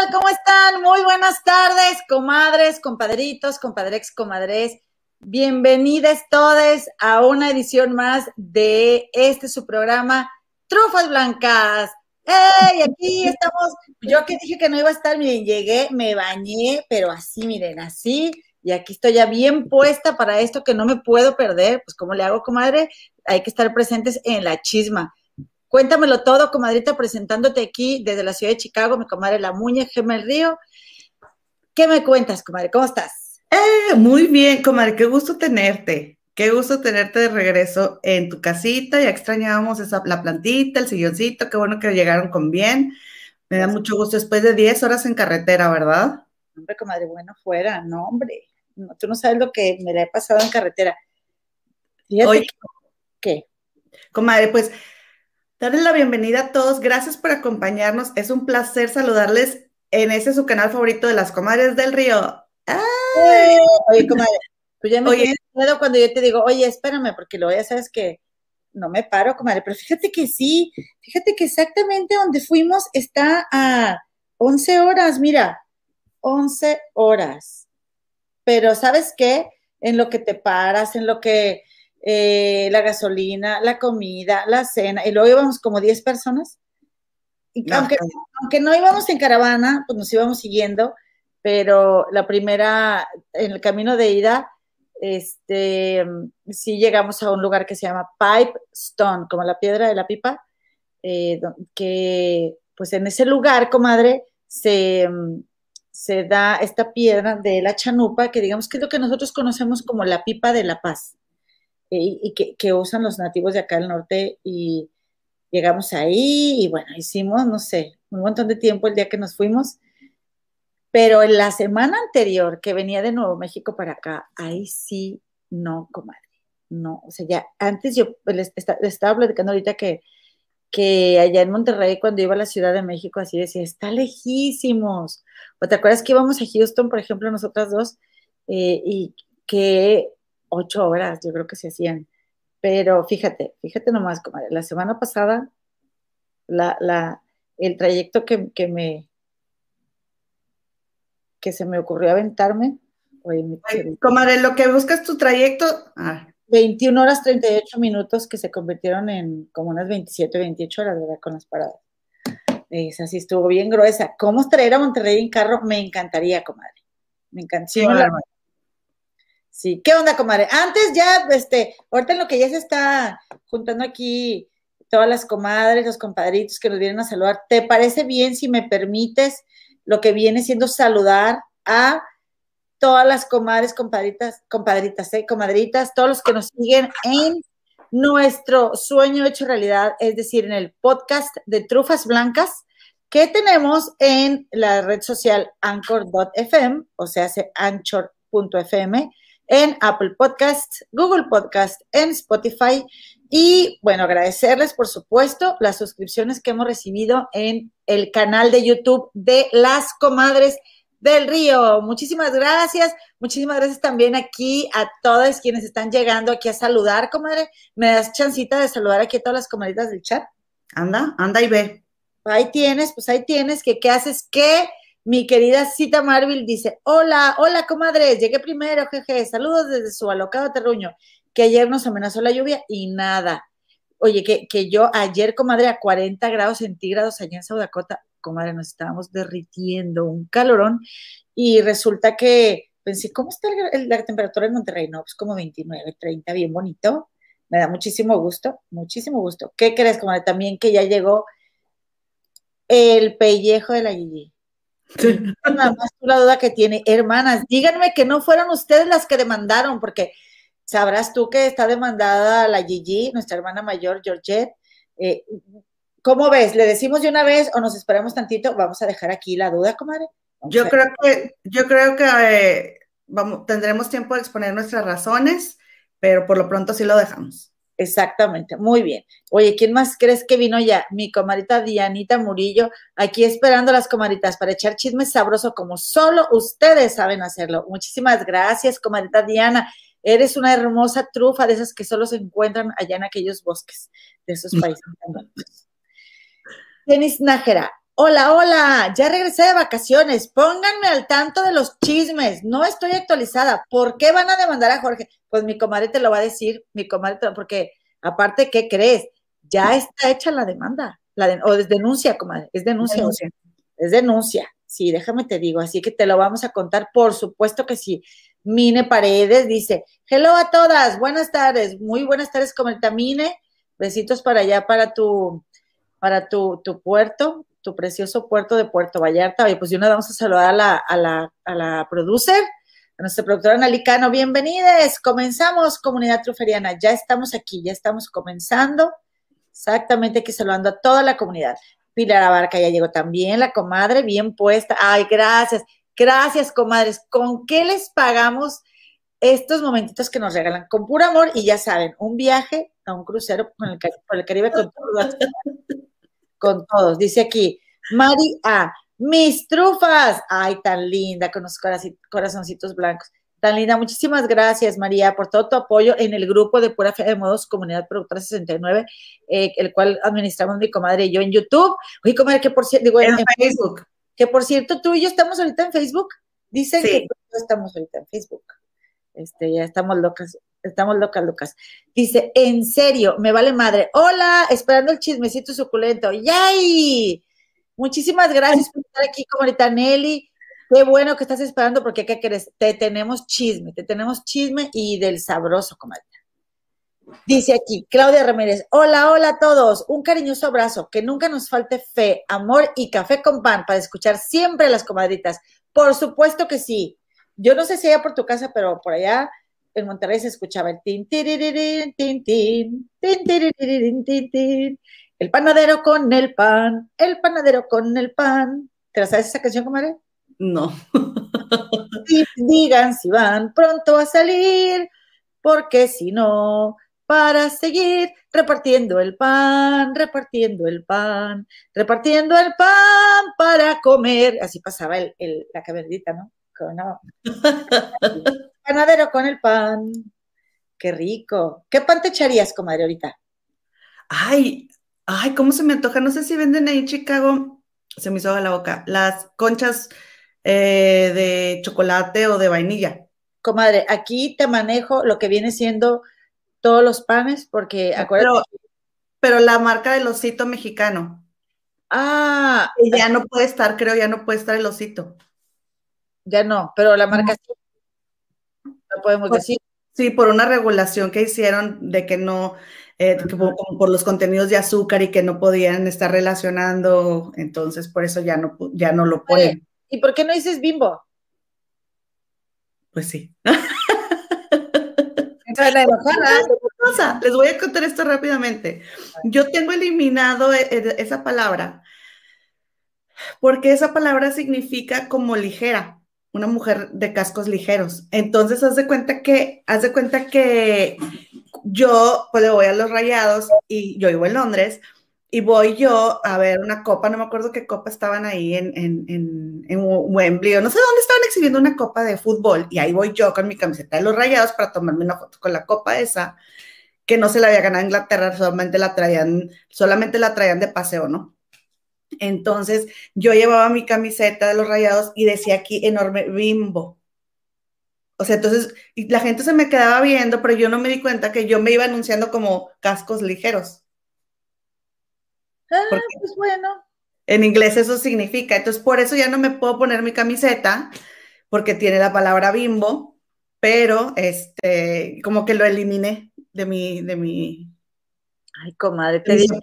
tal? ¿Cómo están? Muy buenas tardes, comadres, compadritos, compadrex, comadres. Bienvenidas todos a una edición más de este su programa Trufas Blancas. ¡Ey! Aquí estamos. Yo que dije que no iba a estar, miren, llegué, me bañé, pero así, miren, así. Y aquí estoy ya bien puesta para esto que no me puedo perder. Pues, ¿cómo le hago, comadre? Hay que estar presentes en la chisma. Cuéntamelo todo, comadrita, presentándote aquí desde la ciudad de Chicago, mi comadre La Muñe, Gemel Río. ¿Qué me cuentas, comadre? ¿Cómo estás? Eh, muy bien, comadre, qué gusto tenerte. Qué gusto tenerte de regreso en tu casita. Ya extrañábamos esa, la plantita, el silloncito. Qué bueno que llegaron con bien. Me da mucho gusto después de 10 horas en carretera, ¿verdad? Hombre, comadre, bueno, fuera. No, hombre. No, tú no sabes lo que me le he pasado en carretera. Fíjate Oye, ¿Qué? Comadre, pues darles la bienvenida a todos. Gracias por acompañarnos. Es un placer saludarles en ese su canal favorito de las comadres del río. ¡Ay! Oye, comadre, pues ya me oye, miedo cuando yo te digo, oye, espérame, porque lo ya sabes que no me paro, comadre, pero fíjate que sí, fíjate que exactamente donde fuimos está a 11 horas, mira, 11 horas. Pero ¿sabes qué? En lo que te paras, en lo que eh, la gasolina, la comida, la cena, y luego íbamos como 10 personas. Y aunque, aunque, no íbamos en caravana, pues nos íbamos siguiendo, pero la primera, en el camino de ida, este, sí llegamos a un lugar que se llama Pipe Stone, como la piedra de la pipa, eh, que pues en ese lugar, comadre, se, se da esta piedra de la chanupa, que digamos que es lo que nosotros conocemos como la pipa de la paz y, que, usan los nativos de acá del norte y llegamos ahí y bueno, hicimos, no sé, un montón de tiempo el día que nos fuimos, pero en la semana anterior que venía de Nuevo México para acá, ahí sí, no, comadre, no, o sea, ya antes yo les, estaba platicando ahorita que, que allá en Monterrey, cuando iba a la Ciudad de México, así decía, está lejísimos. ¿O te acuerdas que íbamos a Houston, por ejemplo, nosotras dos, eh, y que ocho horas, yo creo que se hacían. Pero fíjate, fíjate nomás, comadre, la semana pasada, la, la, el trayecto que, que, me que se me ocurrió aventarme. Oye, comadre, lo que buscas tu trayecto. 21 ah. horas 38 minutos que se convirtieron en como unas 27, 28 horas, ¿verdad? Con las paradas. Esa sí estuvo bien gruesa. ¿Cómo traer a Monterrey en carro? Me encantaría, comadre. Me encantaría. Sí, ¿qué onda, comadre? Antes ya, este, ahorita en lo que ya se está juntando aquí todas las comadres, los compadritos que nos vienen a saludar, ¿te parece bien si me permites lo que viene siendo saludar a todas las comadres, compadritas, compadritas, ¿eh? comadritas, todos los que nos siguen en nuestro sueño hecho realidad, es decir, en el podcast de Trufas Blancas que tenemos en la red social anchor.fm, o sea, anchor.fm, en Apple Podcasts, Google Podcasts, en Spotify. Y bueno, agradecerles, por supuesto, las suscripciones que hemos recibido en el canal de YouTube de Las Comadres del Río. Muchísimas gracias. Muchísimas gracias también aquí a todas quienes están llegando aquí a saludar, comadre. ¿Me das chancita de saludar aquí a todas las comadritas del chat? Anda, anda y ve. Ahí tienes, pues ahí tienes, que qué haces, ¿Qué? Mi querida Cita Marvel dice, hola, hola comadres, llegué primero, jeje, saludos desde su alocado terruño, que ayer nos amenazó la lluvia y nada. Oye, que, que yo ayer, comadre, a 40 grados centígrados allá en South Dakota, comadre, nos estábamos derritiendo, un calorón, y resulta que pensé, ¿cómo está la temperatura en Monterrey? No, pues como 29, 30, bien bonito. Me da muchísimo gusto, muchísimo gusto. ¿Qué crees, comadre? También que ya llegó el pellejo de la Gigi. Nada más tú la duda que tiene. Hermanas, díganme que no fueron ustedes las que demandaron, porque sabrás tú que está demandada la Gigi, nuestra hermana mayor, Georgette. Eh, ¿Cómo ves? ¿Le decimos de una vez o nos esperamos tantito? Vamos a dejar aquí la duda, comadre. yo creo que, yo creo que eh, vamos, tendremos tiempo de exponer nuestras razones, pero por lo pronto sí lo dejamos. Exactamente, muy bien. Oye, ¿quién más crees que vino ya? Mi comadita Dianita Murillo, aquí esperando las comaditas para echar chismes sabroso como solo ustedes saben hacerlo. Muchísimas gracias, comadita Diana. Eres una hermosa trufa de esas que solo se encuentran allá en aquellos bosques de esos países. Tenis Nájera, Hola, hola, ya regresé de vacaciones. Pónganme al tanto de los chismes. No estoy actualizada. ¿Por qué van a demandar a Jorge? Pues mi comadre te lo va a decir, mi comadre, porque aparte, ¿qué crees? Ya está hecha la demanda. La o es denuncia, comadre. Es denuncia. Es denuncia. Sí, déjame te digo. Así que te lo vamos a contar. Por supuesto que sí. Mine Paredes dice: Hello a todas. Buenas tardes. Muy buenas tardes, comadre Mine. Besitos para allá, para tu, para tu, tu puerto tu precioso puerto de Puerto Vallarta. Oye, pues yo nos vamos a saludar a la, a la, a la producer, a nuestra productora Nalicano. Bienvenidos, comenzamos comunidad truferiana. Ya estamos aquí, ya estamos comenzando. Exactamente, aquí saludando a toda la comunidad. Pilar Abarca ya llegó también, la comadre, bien puesta. Ay, gracias, gracias, comadres. ¿Con qué les pagamos estos momentitos que nos regalan? Con puro amor y ya saben, un viaje a un crucero por el, Caribe con todos con todos. Dice aquí, Mari A, mis trufas. Ay, tan linda, con los corazoncitos blancos. Tan linda. Muchísimas gracias, María, por todo tu apoyo en el grupo de Pura Fe de Modos Comunidad Productora 69, eh, el cual administramos mi comadre y yo en YouTube. Oye, comadre, que por cierto, digo, en, Facebook. Que por cierto, tú y yo estamos ahorita en Facebook. Dicen que estamos ahorita en Facebook. Este, ya estamos locas. Estamos locas, Lucas. Dice, en serio, me vale madre. Hola, esperando el chismecito suculento. ¡Yay! Muchísimas gracias por estar aquí, comunidad Nelly. Qué bueno que estás esperando porque, ¿qué quieres? Te tenemos chisme, te tenemos chisme y del sabroso, comadre. Dice aquí, Claudia Ramírez, hola, hola a todos, un cariñoso abrazo, que nunca nos falte fe, amor y café con pan para escuchar siempre a las comadritas. Por supuesto que sí. Yo no sé si allá por tu casa, pero por allá en Monterrey se escuchaba el tin, tin, tin, tin, tin, tin, el panadero con el pan, el panadero con el pan. ¿Te la sabes esa canción, comadre? No. digan si van pronto a salir, porque si no, para seguir repartiendo el pan, repartiendo el pan, repartiendo el pan para comer. Así pasaba el, el, la cabernita, ¿no? no. Panadero con el pan. Qué rico. ¿Qué pan te echarías, comadre, ahorita? Ay, ay, ¿cómo se me antoja? No sé si venden ahí en Chicago, se me hizo a la boca, las conchas eh, de chocolate o de vainilla. Comadre, aquí te manejo lo que viene siendo todos los panes, porque acuérdate. Pero, la marca del osito mexicano. Ah. ya no puede estar, creo, ya no puede estar el osito. Ya no, pero la marca sí no podemos decir. Sí, por una regulación que hicieron de que no, eh, por, los contenidos de azúcar y que no podían estar relacionando, entonces por eso ya no, ya no lo ponen. ¿Y por qué no dices bimbo? Pues sí. Les voy a contar esto rápidamente. Yo tengo eliminado e, e, esa palabra porque esa palabra significa como ligera una mujer de cascos ligeros. Entonces, haz de cuenta que, haz de cuenta que yo, pues le voy a los rayados y yo vivo en Londres y voy yo a ver una copa, no me acuerdo qué copa estaban ahí en, en, en, en Wembley, o no sé dónde estaban exhibiendo una copa de fútbol y ahí voy yo con mi camiseta de los rayados para tomarme una foto con la copa esa, que no se la había ganado Inglaterra, solamente la traían, solamente la traían de paseo, ¿no? Entonces yo llevaba mi camiseta de los rayados y decía aquí enorme bimbo. O sea, entonces la gente se me quedaba viendo, pero yo no me di cuenta que yo me iba anunciando como cascos ligeros. Ah, pues bueno. En inglés eso significa. Entonces por eso ya no me puedo poner mi camiseta porque tiene la palabra bimbo, pero este, como que lo eliminé de mi, de mi. Ay, comadre, te diría,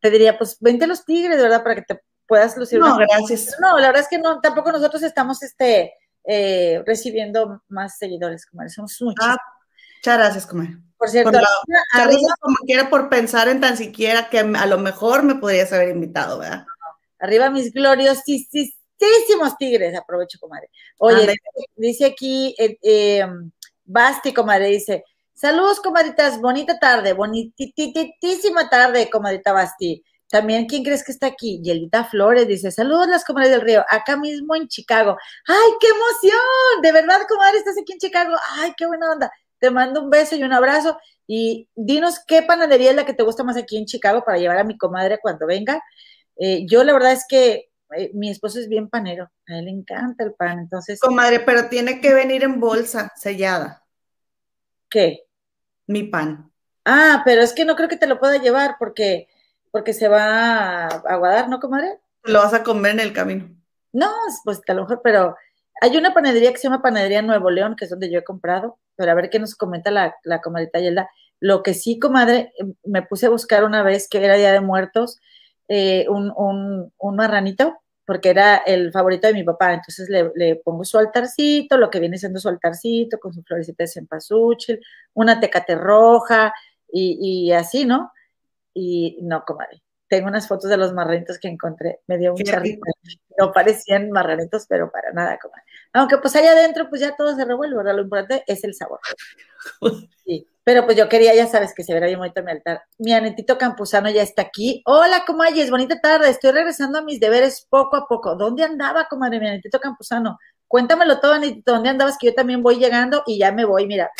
te diría, pues vente a los tigres, ¿verdad? Para que te puedas lucir. No, gracias. No, la verdad es que no, tampoco nosotros estamos este, eh, recibiendo más seguidores, como Somos muchos. Ah, muchas gracias, comadre. Por cierto, arriba, como quiera por pensar en tan siquiera que a lo mejor me podrías haber invitado, ¿verdad? Arriba mis gloriosísimos tigres, aprovecho, comadre. Oye, dice aquí, eh, eh, Basti, comadre, dice, Saludos, comadritas. Bonita tarde, bonititísima tarde, comadrita Basti. También, ¿quién crees que está aquí? Yelita Flores dice, saludos las comadres del río, acá mismo en Chicago. ¡Ay, qué emoción! De verdad, comadre, estás aquí en Chicago. ¡Ay, qué buena onda! Te mando un beso y un abrazo. Y dinos qué panadería es la que te gusta más aquí en Chicago para llevar a mi comadre cuando venga. Eh, yo la verdad es que eh, mi esposo es bien panero, a él le encanta el pan, entonces... Comadre, pero tiene que venir en bolsa sellada. ¿Qué? Mi pan. Ah, pero es que no creo que te lo pueda llevar porque, porque se va a aguadar, ¿no, comadre? Lo vas a comer en el camino. No, pues a lo mejor, pero hay una panadería que se llama Panadería Nuevo León, que es donde yo he comprado, pero a ver qué nos comenta la, la comadrita Yelda. Lo que sí, comadre, me puse a buscar una vez que era Día de Muertos, eh, un, un, un, marranito, porque era el favorito de mi papá. Entonces le, le, pongo su altarcito, lo que viene siendo su altarcito, con su florecita de cempasúchil, una tecate roja y, y así, ¿no? Y no, comadre tengo unas fotos de los marranitos que encontré, me dio mucha risa. No parecían marranitos, pero para nada, comadre. Aunque pues allá adentro, pues ya todo se revuelve, ¿verdad? Lo importante es el sabor. Sí, pero pues yo quería, ya sabes, que se verá bien bonito mi altar. Mi anetito campusano ya está aquí. Hola, es bonita tarde. Estoy regresando a mis deberes poco a poco. ¿Dónde andaba, comadre, mi anetito campusano? Cuéntamelo todo, Anetito, ¿dónde andabas? Que yo también voy llegando y ya me voy, mira.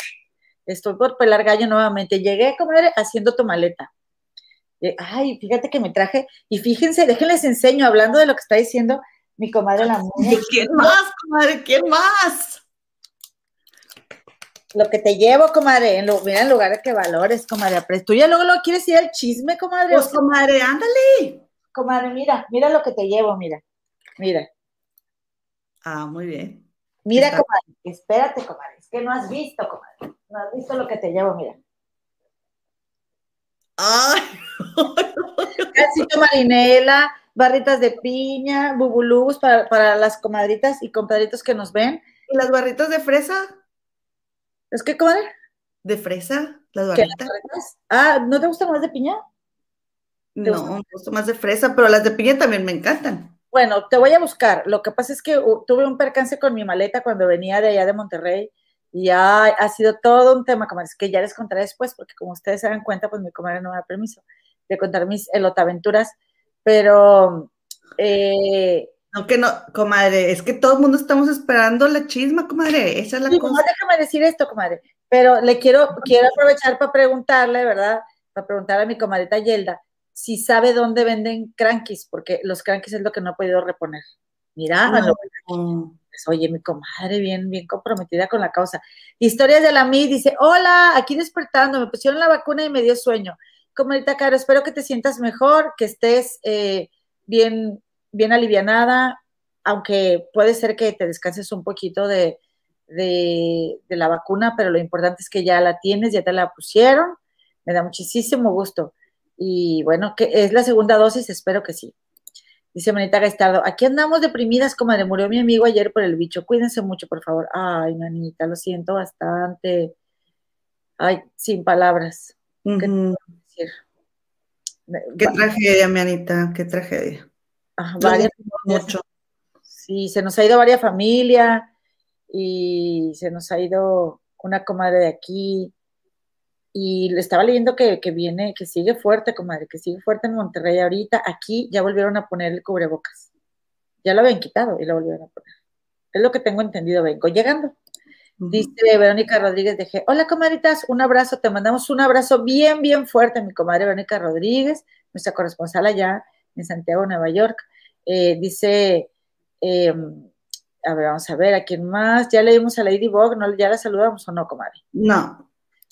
Estoy por pelar gallo nuevamente. Llegué, comadre, haciendo tu maleta ay, fíjate que me traje, y fíjense, déjenles enseño, hablando de lo que está diciendo mi comadre la mujer. ¿Quién más, comadre? ¿Quién más? Lo que te llevo, comadre, en lo, mira, en lugar de que valores, comadre, pero tú ya luego lo quieres ir al chisme, comadre. Pues, comadre, ándale. Comadre, mira, mira lo que te llevo, mira, mira. Ah, muy bien. Mira, comadre, espérate, comadre, es que no has visto, comadre, no has visto lo que te llevo, mira. Ay, Casito marinela, barritas de piña, bubulubus para, para, las comadritas y compadritos que nos ven. ¿Y las barritas de fresa? ¿Es que, comadre? ¿De fresa? ¿Las barritas? Las? Ah, ¿no te gustan más de piña? No, me gusta más de fresa, pero las de piña también me encantan. Bueno, te voy a buscar. Lo que pasa es que uh, tuve un percance con mi maleta cuando venía de allá de Monterrey y ha, ha sido todo un tema, comadres, que ya les contaré después, porque como ustedes se dan cuenta, pues mi comadre no me da permiso de contar mis elotaventuras, pero... Eh, aunque no, comadre, es que todo el mundo estamos esperando la chisma, comadre, esa es la cosa. No, déjame decir esto, comadre, pero le quiero, quiero aprovechar para preguntarle, ¿verdad? Para preguntarle a mi comadrita Yelda si sabe dónde venden crankies, porque los crankies es lo que no he podido reponer. Mira, no. Oye, mi comadre, bien, bien comprometida con la causa. Historias de la MI dice, hola, aquí despertando, me pusieron la vacuna y me dio sueño. Comadita Caro, espero que te sientas mejor, que estés eh, bien, bien alivianada, aunque puede ser que te descanses un poquito de, de, la vacuna, pero lo importante es que ya la tienes, ya te la pusieron. Me da muchísimo gusto. Y bueno, que es la segunda dosis, espero que sí. Dice Manita Gastardo, aquí andamos deprimidas, como le murió mi amigo ayer por el bicho. Cuídense mucho, por favor. Ay, manita, lo siento bastante. Ay, sin palabras. Uh -huh. ¿Qué, Qué tragedia, mi Anita, qué tragedia. Varias mucho. Sí, se nos ha ido varias familias y se nos ha ido una comadre de aquí. Y le estaba leyendo que, que, viene, que sigue fuerte, comadre, que sigue fuerte en Monterrey ahorita. Aquí ya volvieron a poner el cubrebocas. Ya lo habían quitado y lo volvieron a poner. Es lo que tengo entendido, vengo llegando. Dice Verónica Rodríguez de G. Hola, comadritas, un abrazo, te mandamos un abrazo bien, bien fuerte, mi comadre Verónica Rodríguez, nuestra corresponsal allá en Santiago, Nueva York. Eh, dice, eh, a ver, vamos a ver, ¿a quién más? Ya leímos a Ladybug, ¿no? ¿Ya la saludamos o no, comadre? No,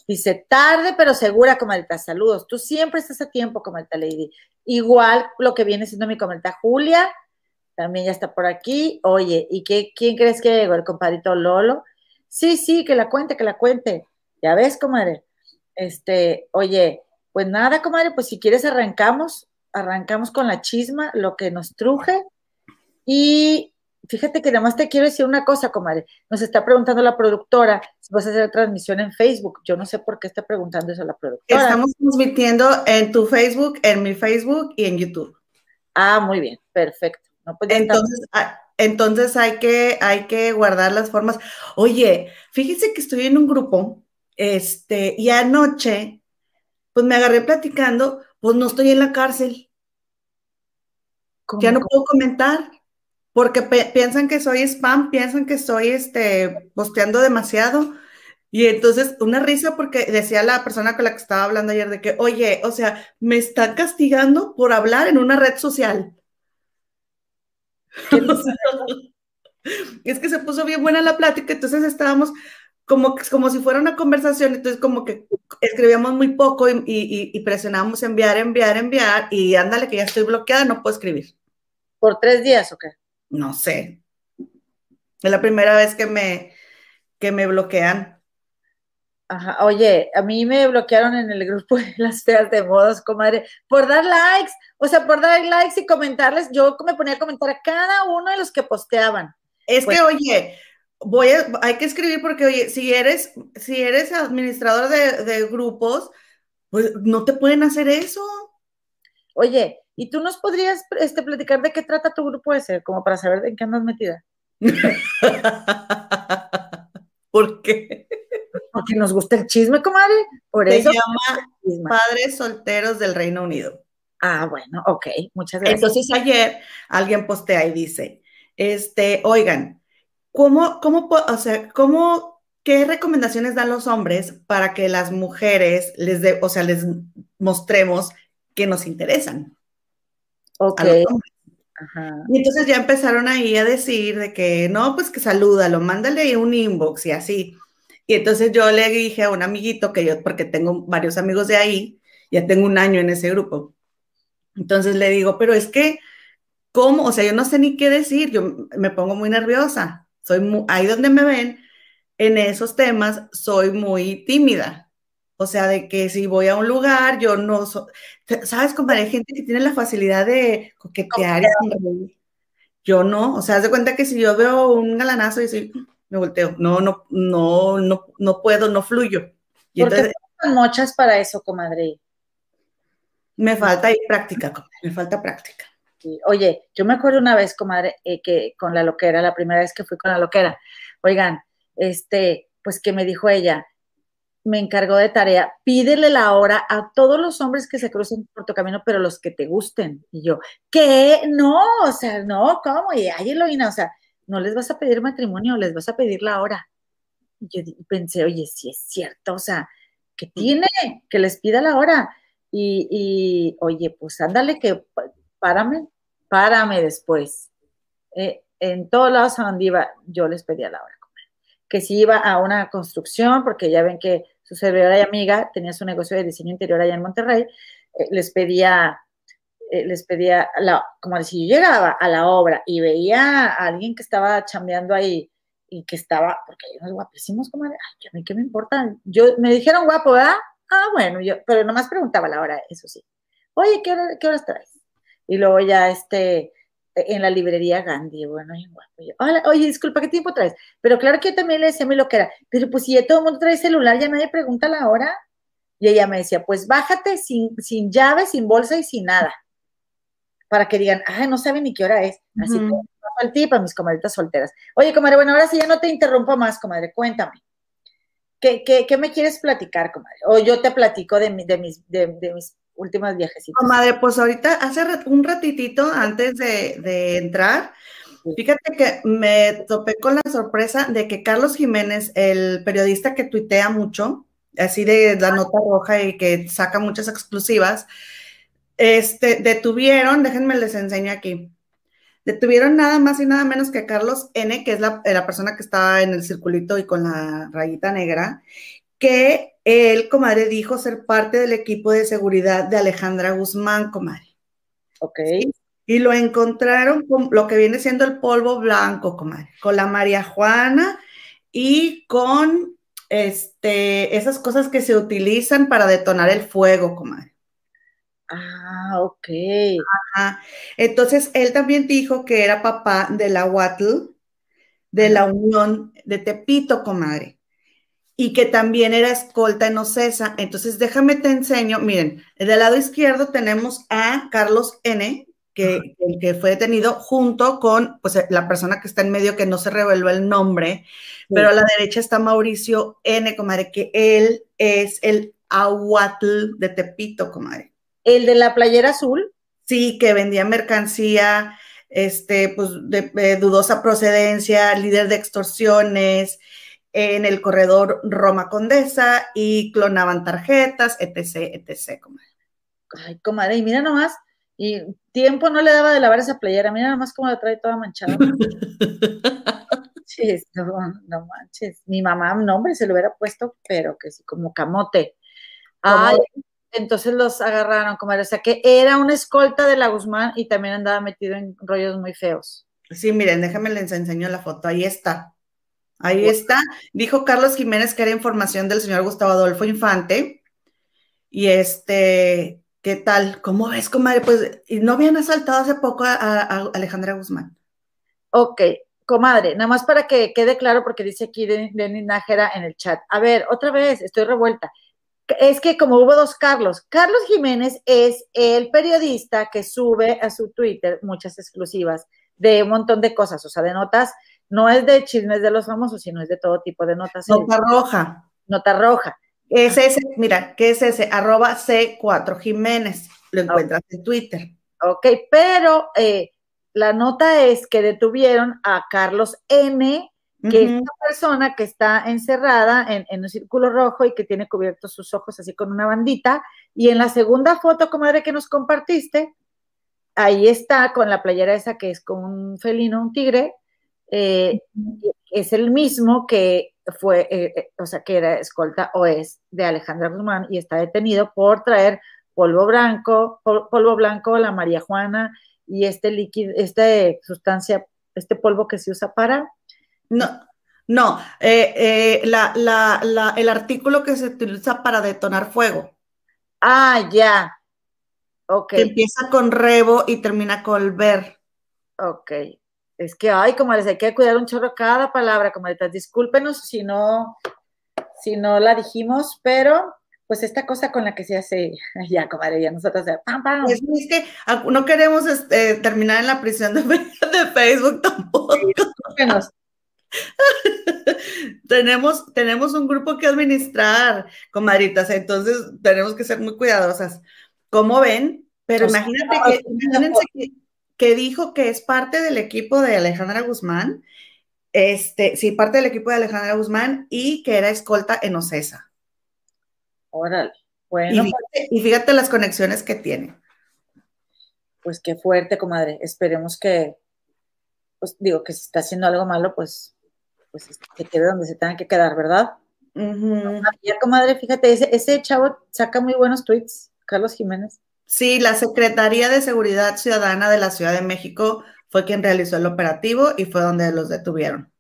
Dice, tarde pero segura, comadita, saludos. Tú siempre estás a tiempo, comadita Lady. Igual lo que viene siendo mi comadita Julia, también ya está por aquí. Oye, ¿y qué, quién crees que llegó? ¿El compadrito Lolo? Sí, sí, que la cuente, que la cuente. Ya ves, comadre. Este, oye, pues nada, comadre, pues si quieres arrancamos, arrancamos con la chisma, lo que nos truje. Y fíjate que nada más te quiero decir una cosa, comadre. Nos está preguntando la productora si vas a hacer transmisión en Facebook. Yo no sé por qué está preguntando eso la productora. Estamos transmitiendo en tu Facebook, en mi Facebook y en YouTube. Ah, muy bien, perfecto. No, pues entonces, está... entonces hay que, hay que guardar las formas. Oye, fíjese que estoy en un grupo, este, y anoche, pues me agarré platicando, pues no estoy en la cárcel. Ya no puedo comentar porque piensan que soy spam, piensan que estoy este, posteando demasiado. Y entonces, una risa porque decía la persona con la que estaba hablando ayer de que, oye, o sea, me están castigando por hablar en una red social. es que se puso bien buena la plática, entonces estábamos como, como si fuera una conversación, entonces como que escribíamos muy poco y, y, presionábamos enviar, enviar, enviar, y ándale que ya estoy bloqueada, no puedo escribir. ¿Por tres días o qué? No sé. Es la primera vez que me, que me bloquean. Ajá. Oye, a mí me bloquearon en el grupo de las feas de modos, comadre, por dar likes, o sea, por dar likes y comentarles, yo me ponía a comentar a cada uno de los que posteaban. Es que, pues oye, voy a, hay que escribir porque, oye, si eres, si eres administrador de, grupos, pues no te pueden hacer eso. Oye, ¿y tú nos podrías este, platicar de qué trata tu grupo ese, como para saber en qué andas metida? ¿Por qué? Porque nos gusta el chisme, comadre. Por Se eso. llama Padres Solteros del Reino Unido. Ah, bueno, ok, muchas gracias. Entonces ayer alguien postea y dice, este, oigan, ¿cómo, cómo, o sea, cómo, qué recomendaciones dan los hombres para que las mujeres les de, o sea, les mostremos que nos interesan? Ok. Y entonces ya empezaron ahí a decir de que no, pues que salúdalo, mándale un inbox y así. Y entonces yo le dije a un amiguito que yo, porque tengo varios amigos de ahí, ya tengo un año en ese grupo. Entonces le digo, pero es que, ¿cómo? O sea, yo no sé ni qué decir, yo me pongo muy nerviosa. Soy ahí donde me ven, en esos temas, soy muy tímida. O sea, de que si voy a un lugar, yo no soy, ¿sabes? Como hay gente que tiene la facilidad de coquetear y Yo no, o sea, haz de cuenta que si yo veo un galanazo y soy, me volteo. No, no, no, no, no puedo, no fluyo. Y ¿Por entonces, qué mochas para eso, comadre? Me falta ahí práctica, me falta práctica. Oye, yo me acuerdo una vez, comadre, eh, que con la loquera, la primera vez que fui con la loquera, oigan, este, pues que me dijo ella, me encargó de tarea, pídele la hora a todos los hombres que se crucen por tu camino, pero los que te gusten. Y yo, ¿qué? No, o sea, no, ¿cómo? Y ay, Eloína, o sea, no les vas a pedir matrimonio, les vas a pedir la hora. Y yo pensé, oye, sí es cierto, o sea, que tiene, que les pida la hora. Y, oye, pues ándale que párame, párame después. Eh, en todos lados a donde iba, yo les pedía la hora. Que si iba a una construcción, porque ya ven que su servidora y amiga tenía su negocio de diseño interior allá en Monterrey, eh, les pedía, eh, les pedía, como si yo llegaba a la obra y veía a alguien que estaba chambeando ahí y que estaba, porque hay unos guapísimos, como, ay, a mí qué me importa, yo, me dijeron guapo, ¿verdad? Ah, bueno, yo, pero nomás preguntaba la hora, eso sí. Oye, ¿qué, hora, qué horas traes? Y luego ya, este, en la librería Gandhi, bueno, oye, disculpa, ¿qué tiempo traes? Pero claro que yo también le decía a mí lo que era, pero pues si ya todo el mundo trae celular, ya nadie pregunta la hora. Y ella me decía, pues bájate sin, sin llave, sin bolsa y sin nada. Para que digan, ah, no saben ni qué hora es. Así que al tip a mis comadritas solteras. Oye, comadre, bueno, ahora sí ya no te interrumpo más, comadre, cuéntame. ¿Qué, qué, me quieres platicar, comadre? O yo te platico de, de, mis, de, de mis últimas viajecitos. Madre, pues ahorita, hace un ratitito antes de, entrar, fíjate que me topé con la sorpresa de que Carlos Jiménez, el periodista que tuitea mucho, así de la nota roja y que saca muchas exclusivas, este, detuvieron, déjenme les enseño aquí, detuvieron nada más y nada menos que a Carlos N., que es la, la persona que estaba en el circulito y con la rayita negra, que él, comadre, dijo ser parte del equipo de seguridad de Alejandra Guzmán, comadre. Ok. Y lo encontraron con lo que viene siendo el polvo blanco, comadre, con la María Juana y con este, esas cosas que se utilizan para detonar el fuego, comadre. Ah, ok. Ajá. Entonces, él también dijo que era papá de la Huatl, de la Unión de Tepito, comadre y que también era escolta en Ocesa. Entonces, déjame te enseño. Miren, del lado izquierdo tenemos a Carlos N., que, que fue detenido junto con pues, la persona que está en medio, que no se reveló el nombre, pero a la derecha está Mauricio N., comadre, que él es el ahuatl de Tepito, comadre. ¿El de la playera azul? Sí, que vendía mercancía, este, pues, de dudosa procedencia, líder de extorsiones, en el corredor Roma Condesa y clonaban tarjetas, etc., etc., comadre. Ay, comadre, y mira nomás, Y tiempo no le daba de lavar esa playera. Mira nada más cómo la trae toda manchada. sí, no, manches. Mi mamá, no, hombre, se lo hubiera puesto, pero que sí, como camote. Ay, entonces los agarraron, como o sea que era una escolta de la Guzmán y también andaba metido en rollos muy feos. Sí, miren, déjame les enseño la foto, ahí está. Ahí está. Dijo Carlos Jiménez que era información del señor Gustavo Adolfo Infante. Y este, ¿qué tal? ¿Cómo ves, comadre? Pues, ¿no habían asaltado hace poco a, Alejandra Guzmán? Ok, comadre, nada más para que quede claro, porque dice aquí Denis Nájera en el chat. A ver, otra vez, estoy revuelta. Es que como hubo dos Carlos, Carlos Jiménez es el periodista que sube a su Twitter muchas exclusivas de un montón de cosas, o sea, de notas, no es de chismes de los famosos, sino es de todo tipo de notas. Nota roja. Nota roja. Es ese, mira, ¿qué es ese? Arroba C4 Jiménez. Lo encuentras en Twitter. Ok, pero eh, la nota es que detuvieron a Carlos N., que es una persona que está encerrada en, en, un círculo rojo y que tiene cubiertos sus ojos así con una bandita. Y en la segunda foto, comadre, que nos compartiste, ahí está con la playera esa que es con un felino, un tigre, eh, es el mismo que fue, eh, eh, o sea, que era escolta o es de Alejandra Guzmán y está detenido por traer polvo blanco, polvo blanco, la marihuana y este líquido, esta sustancia, este polvo que se usa para. No, no, el artículo que se utiliza para detonar fuego. Ah, ya. Ok. empieza con rebo y termina con ver. Ok. Es que, ay, como les hay que cuidar un chorro cada palabra, como. Discúlpenos si no, si no la dijimos, pero pues esta cosa con la que se hace, ya, comadre, ya nosotros, pam, pam. Es, que no queremos este, terminar en la prisión de, Facebook tampoco. tenemos, tenemos un grupo que administrar, comadritas, entonces tenemos que ser muy cuidadosas. ¿Cómo ven? Pero imagínate que, imagínense que que dijo que es parte del equipo de Alejandra Guzmán, este, sí, parte del equipo de Alejandra Guzmán y que era escolta en Ocesa. Órale, bueno. Y fíjate, las conexiones que tiene. Pues qué fuerte, comadre. Esperemos que, pues digo, que si está haciendo algo malo, pues, pues que quede donde se tenga que quedar, ¿verdad? Ya, comadre, fíjate, ese, ese chavo saca muy buenos tweets, Carlos Jiménez. Sí, la Secretaría de Seguridad Ciudadana de la Ciudad de México fue quien realizó el operativo y fue donde los detuvieron.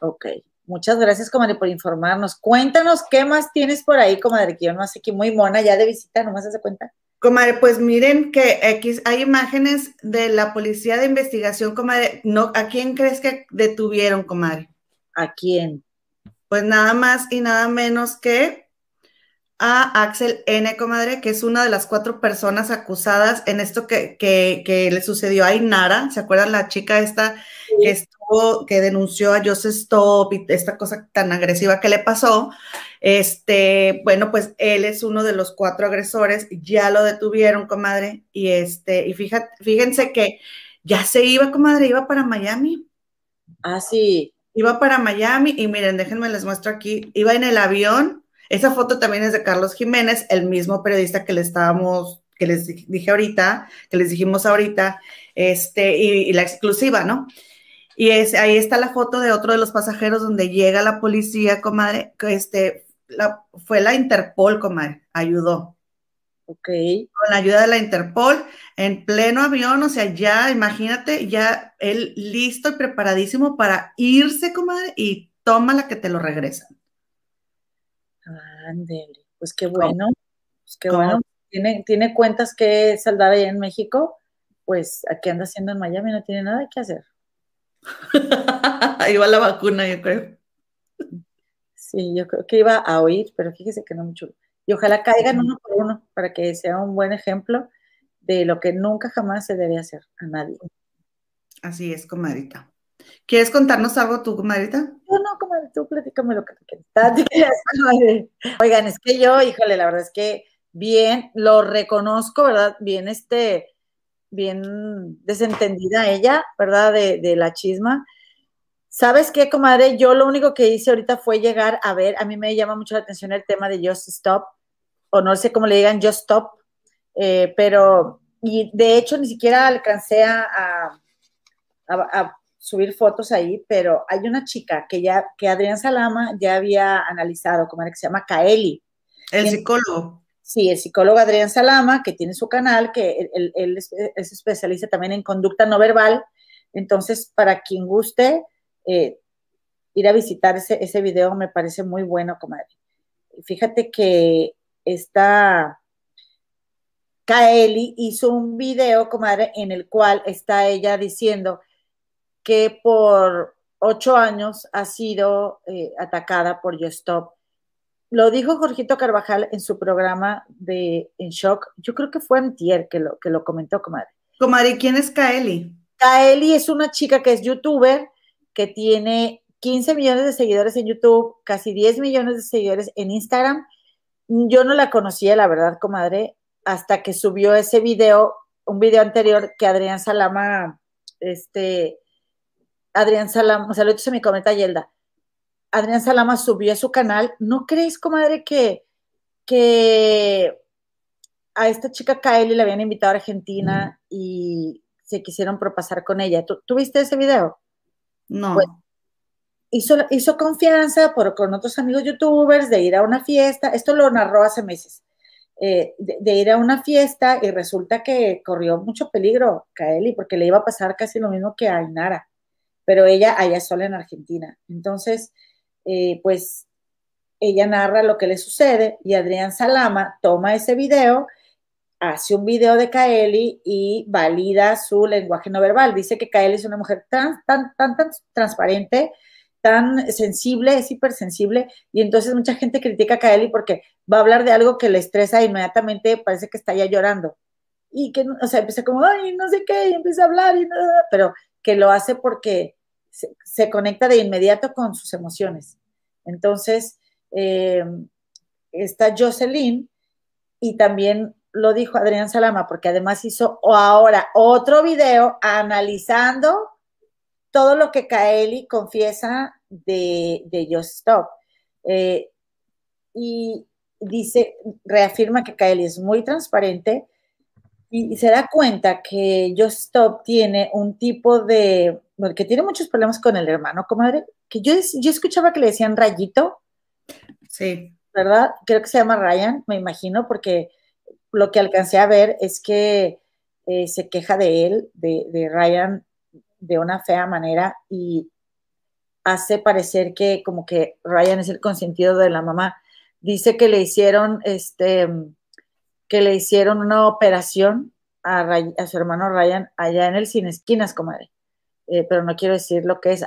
Ok, muchas gracias, comadre, por informarnos. Cuéntanos qué más tienes por ahí, comadre, que yo no sé qué muy mona ya de visita, nomás hace cuenta. Comadre, pues miren que hay imágenes de la policía de investigación, comadre. No, ¿A quién crees que detuvieron, comadre? ¿A quién? Pues nada más y nada menos que a Axel N, comadre, que es una de las cuatro personas acusadas en esto que, le sucedió a Inara. ¿Se acuerdan la chica esta que estuvo, que denunció a Joseph Stop y esta cosa tan agresiva que le pasó? Este, bueno, pues él es uno de los cuatro agresores, ya lo detuvieron, comadre, y este, y fíjate, fíjense que ya se iba, comadre, iba para Miami. Ah, sí. Iba para Miami y miren, déjenme les muestro aquí, iba en el avión esa foto también es de Carlos Jiménez, el mismo periodista que le estábamos, que les dije ahorita, que les dijimos ahorita, este, y, la exclusiva, ¿no? Y es, ahí está la foto de otro de los pasajeros donde llega la policía, comadre, este, fue la Interpol, comadre, ayudó. Ok. Con la ayuda de la Interpol, en pleno avión, o sea, ya, imagínate, ya él listo y preparadísimo para irse, comadre, y toma la que te lo regresan. Ándele, pues qué bueno, pues qué bueno. Tiene, tiene cuentas que saldar allá en México, pues aquí anda haciendo en Miami, no tiene nada que hacer. Ahí va la vacuna, yo creo. Sí, yo creo que iba a oír, pero fíjese que no mucho. Y ojalá caigan uno por uno para que sea un buen ejemplo de lo que nunca jamás se debe hacer a nadie. Así es, comadita. ¿Quieres contarnos algo tú, comadrita? Tú platícame lo que te quieras. Oigan, es que yo, híjole, la verdad es que bien, lo reconozco, ¿verdad? Bien, este, bien desentendida ella, ¿verdad? De, la chisma. ¿Sabes qué, comadre? Yo lo único que hice ahorita fue llegar a ver, a mí me llama mucho la atención el tema de Just Stop, o no sé cómo le digan, Just Stop, eh, pero y de hecho ni siquiera alcancé a, subir fotos ahí, pero hay una chica que ya, que Adrián Salama ya había analizado, como era que se llama Kaeli. El psicólogo. Sí, el psicólogo Adrián Salama, que tiene su canal, que él, él es, especialista también en conducta no verbal. Entonces, para quien guste, eh, ir a visitar ese, ese video me parece muy bueno, comadre. Fíjate que esta Kaeli hizo un video, comadre, en el cual está ella diciendo que por ocho años ha sido eh, atacada por Yo Stop. Lo dijo Jorgito Carvajal en su programa de En Shock. Yo creo que fue Antier que lo, que lo comentó, comadre. Comadre, ¿quién es Kaeli? Kaeli es una chica que es youtuber, que tiene 15 millones de seguidores en YouTube, casi 10 millones de seguidores en Instagram. Yo no la conocía, la verdad, comadre, hasta que subió ese video, un video anterior que Adrián Salama, este, Adrián Salama, saludos a mi comenta Yelda. Adrián Salama subió a su canal. ¿No crees, comadre, que, que a esta chica Kaeli la habían invitado a Argentina y se quisieron propasar con ella? ¿Tú, viste ese video? No. Pues, hizo, confianza por, con otros amigos youtubers de ir a una fiesta, esto lo narró hace meses, eh, de, ir a una fiesta y resulta que corrió mucho peligro Kaeli porque le iba a pasar casi lo mismo que a Inara, pero ella allá sola en Argentina. Entonces, eh, pues ella narra lo que le sucede y Adrián Salama toma ese video, hace un video de Kaeli y valida su lenguaje no verbal. Dice que Kaeli es una mujer tan, tan, tan, tan transparente tan sensible, es hipersensible, y entonces mucha gente critica a Kaeli porque va a hablar de algo que le estresa e inmediatamente parece que está ya llorando. Y que, o sea, empieza como, ay, no sé qué, y empieza a hablar, y nada, pero que lo hace porque se, conecta de inmediato con sus emociones. Entonces, eh, está Jocelyn, y también lo dijo Adrián Salama, porque además hizo ahora otro video analizando todo lo que Kaeli confiesa de, de Just Stop. Eh, y dice, reafirma que Kaeli es muy transparente y, se da cuenta que Stop tiene un tipo de, que tiene muchos problemas con el hermano, comadre, que yo, yo escuchaba que le decían rayito. Sí. ¿Verdad? Creo que se llama Ryan, me imagino, porque lo que alcancé a ver es que eh, se queja de él, de, de Ryan, de una fea manera y hace parecer que como que Ryan es el consentido de la mamá. Dice que le hicieron, este, que le hicieron una operación a, su hermano Ryan allá en el Cine Esquinas, comadre. Eh, pero no quiero decir lo que es,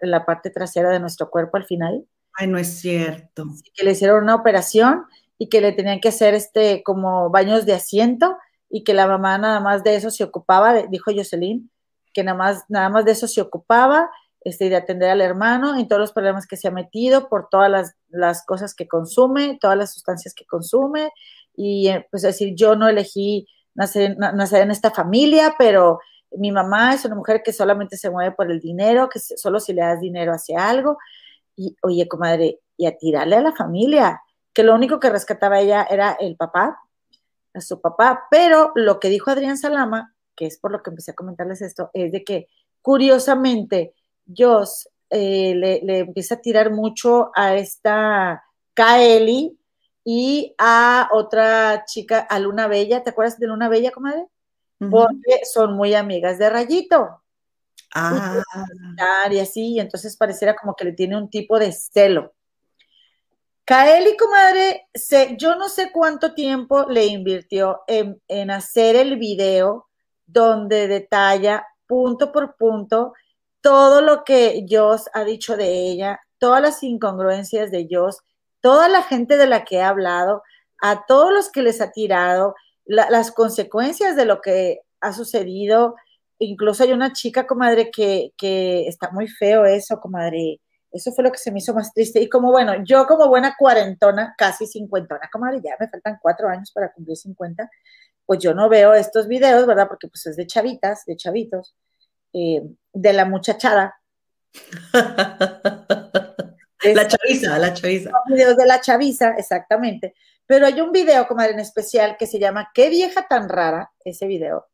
la parte trasera de nuestro cuerpo al final. Ay, no es cierto. Que le hicieron una operación y que le tenían que hacer este como baños de asiento y que la mamá nada más de eso se ocupaba, dijo Jocelyn, que nada más, nada más de eso se ocupaba este, de atender al hermano en todos los problemas que se ha metido por todas las, cosas que consume, todas las sustancias que consume. Y eh, pues decir, yo no elegí nacer, nacer en esta familia, pero mi mamá es una mujer que solamente se mueve por el dinero, que solo si le das dinero hace algo. Y oye, comadre, y a tirarle a la familia, que lo único que rescataba ella era el papá, a su papá. Pero lo que dijo Adrián Salama, que es por lo que empecé a comentarles esto, es de que curiosamente, Joss eh, le, empieza a tirar mucho a esta Kaeli y a otra chica, a Luna Bella. ¿Te acuerdas de Luna Bella, comadre? Porque son muy amigas de Rayito. Ah. Y así, y entonces pareciera como que le tiene un tipo de celo. Kaeli, comadre, yo no sé cuánto tiempo le invirtió en, en hacer el video donde detalla punto por punto todo lo que Joss ha dicho de ella, todas las incongruencias de Joss, toda la gente de la que ha hablado, a todos los que les ha tirado, las consecuencias de lo que ha sucedido. Incluso hay una chica, comadre, que, que está muy feo eso, comadre. Eso fue lo que se me hizo más triste. Y como, bueno, yo como buena cuarentona, casi cincuentona, comadre, ya me faltan cuatro años para cumplir cincuenta, pues yo no veo estos videos, ¿verdad? Porque pues es de chavitas, de chavitos. Eh, de la muchachada. la chaviza, la chaviza. Videos de la chaviza, exactamente. Pero hay un video, comadre, en especial que se llama ¿Qué vieja tan rara? Ese video.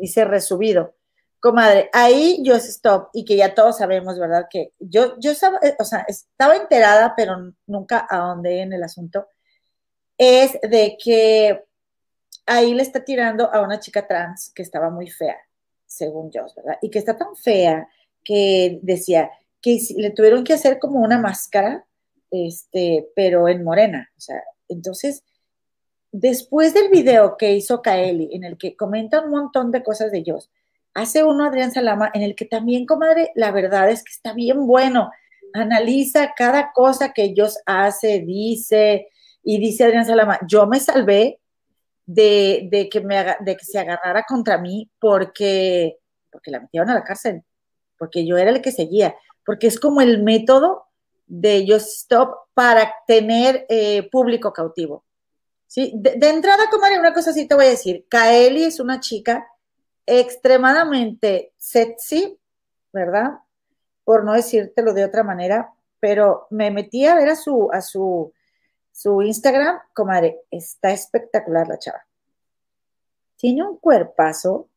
Dice resubido. Comadre, ahí yo stop y que ya todos sabemos, ¿verdad? Que yo, yo eh, o sea, estaba enterada, pero nunca ahondé en el asunto. Es de que ahí le está tirando a una chica trans que estaba muy fea, según yo, ¿verdad? Y que está tan fea que decía que le tuvieron que hacer como una máscara, este, pero en morena, o sea, entonces, después del video que hizo Kaeli, en el que comenta un montón de cosas de ellos, hace uno Adrián Salama, en el que también, comadre, la verdad es que está bien bueno, analiza cada cosa que ellos hace, dice, y dice Adrián Salama, yo me salvé de, que, me, de que se agarrara contra mí porque, porque la metieron a la cárcel, porque yo era el que seguía, porque es como el método de ellos Stop para tener eh, público cautivo. ¿sí? De, entrada, comadre, una cosa sí te voy a decir, Kaeli es una chica extremadamente sexy, ¿verdad? Por no decírtelo de otra manera, pero me metí a ver a su, a su su Instagram, comadre, está espectacular la chava. Tiene un cuerpazo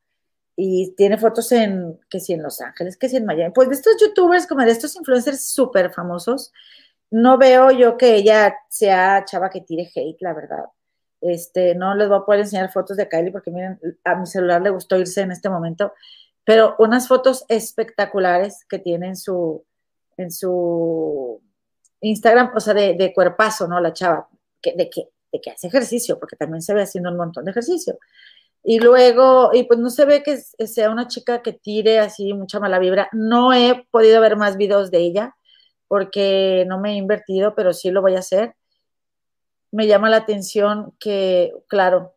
y tiene fotos en, que si en Los Ángeles, que si en Miami. Pues de estos youtubers, comadre, estos influencers súper famosos, no veo yo que ella sea chava que tire hate, la verdad. Este, no les voy a poder enseñar fotos de Kylie porque miren, a mi celular le gustó irse en este momento, pero unas fotos espectaculares que tiene en su, en su Instagram, o sea, de, cuerpazo, ¿no? La chava, que, de, que, de que hace ejercicio, porque también se ve haciendo un montón de ejercicio. Y luego, y pues no se ve que sea una chica que tire así mucha mala vibra. No he podido ver más videos de ella porque no me he invertido, pero sí lo voy a hacer. Me llama la atención que, claro,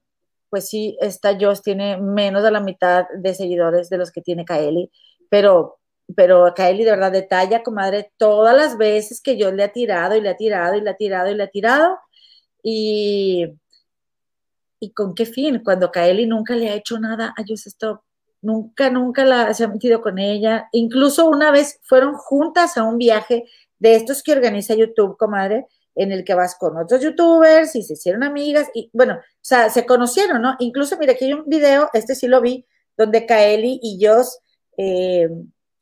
pues sí, esta Joss tiene menos de la mitad de seguidores de los que tiene Kaeli, pero pero Kaeli de verdad detalla, comadre, todas las veces que yo le ha tirado y le ha tirado y le ha tirado y le ha tirado. Y, y con qué fin, cuando Kaeli nunca le ha hecho nada a Just Stop. Nunca, nunca la, se ha metido con ella. Incluso una vez fueron juntas a un viaje de estos que organiza YouTube, comadre, en el que vas con otros youtubers y se hicieron amigas y bueno, o sea, se conocieron, ¿no? Incluso, mira, aquí hay un video, este sí lo vi, donde Kaeli y Joss eh,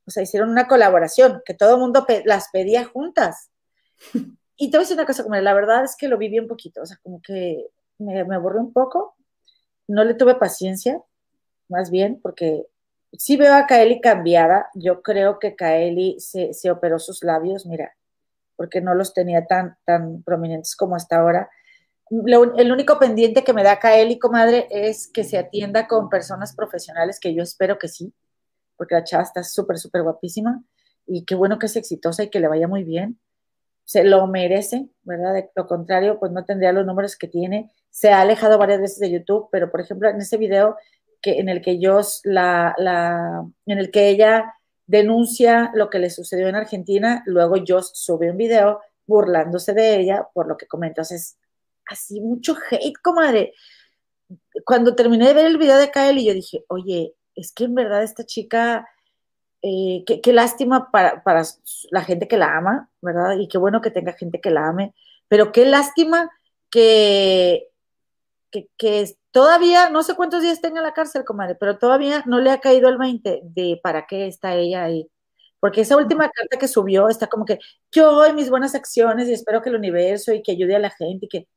o sea, hicieron una colaboración, que todo el mundo las pedía juntas. Y te voy a decir una cosa, como la verdad es que lo viví un poquito, o sea, como que me, me un poco, no le tuve paciencia, más bien, porque sí veo a Kaeli cambiada, yo creo que Kaeli se, se operó sus labios, mira, porque no los tenía tan, tan prominentes como hasta ahora. el único pendiente que me da Kaeli, comadre, es que se atienda con personas profesionales, que yo espero que sí, porque la chava está súper, súper guapísima y qué bueno que es exitosa y que le vaya muy bien. Se lo merece, ¿verdad? De lo contrario, pues no tendría los números que tiene. Se ha alejado varias veces de YouTube, pero por ejemplo, en ese video que, en el que yo, la, la, en el que ella denuncia lo que le sucedió en Argentina, luego yo sube un video burlándose de ella por lo que comenta. es así mucho hate, comadre. Cuando terminé de ver el video de Kaeli, yo dije, oye, es que en verdad esta chica, eh, qué, lástima para, la gente que la ama, ¿verdad? Y qué bueno que tenga gente que la ame, pero qué lástima que, que, todavía, no sé cuántos días tenga en la cárcel, comadre, pero todavía no le ha caído el 20 de para qué está ella ahí. Porque esa última carta que subió está como que yo doy mis buenas acciones y espero que el universo y que ayude a la gente y que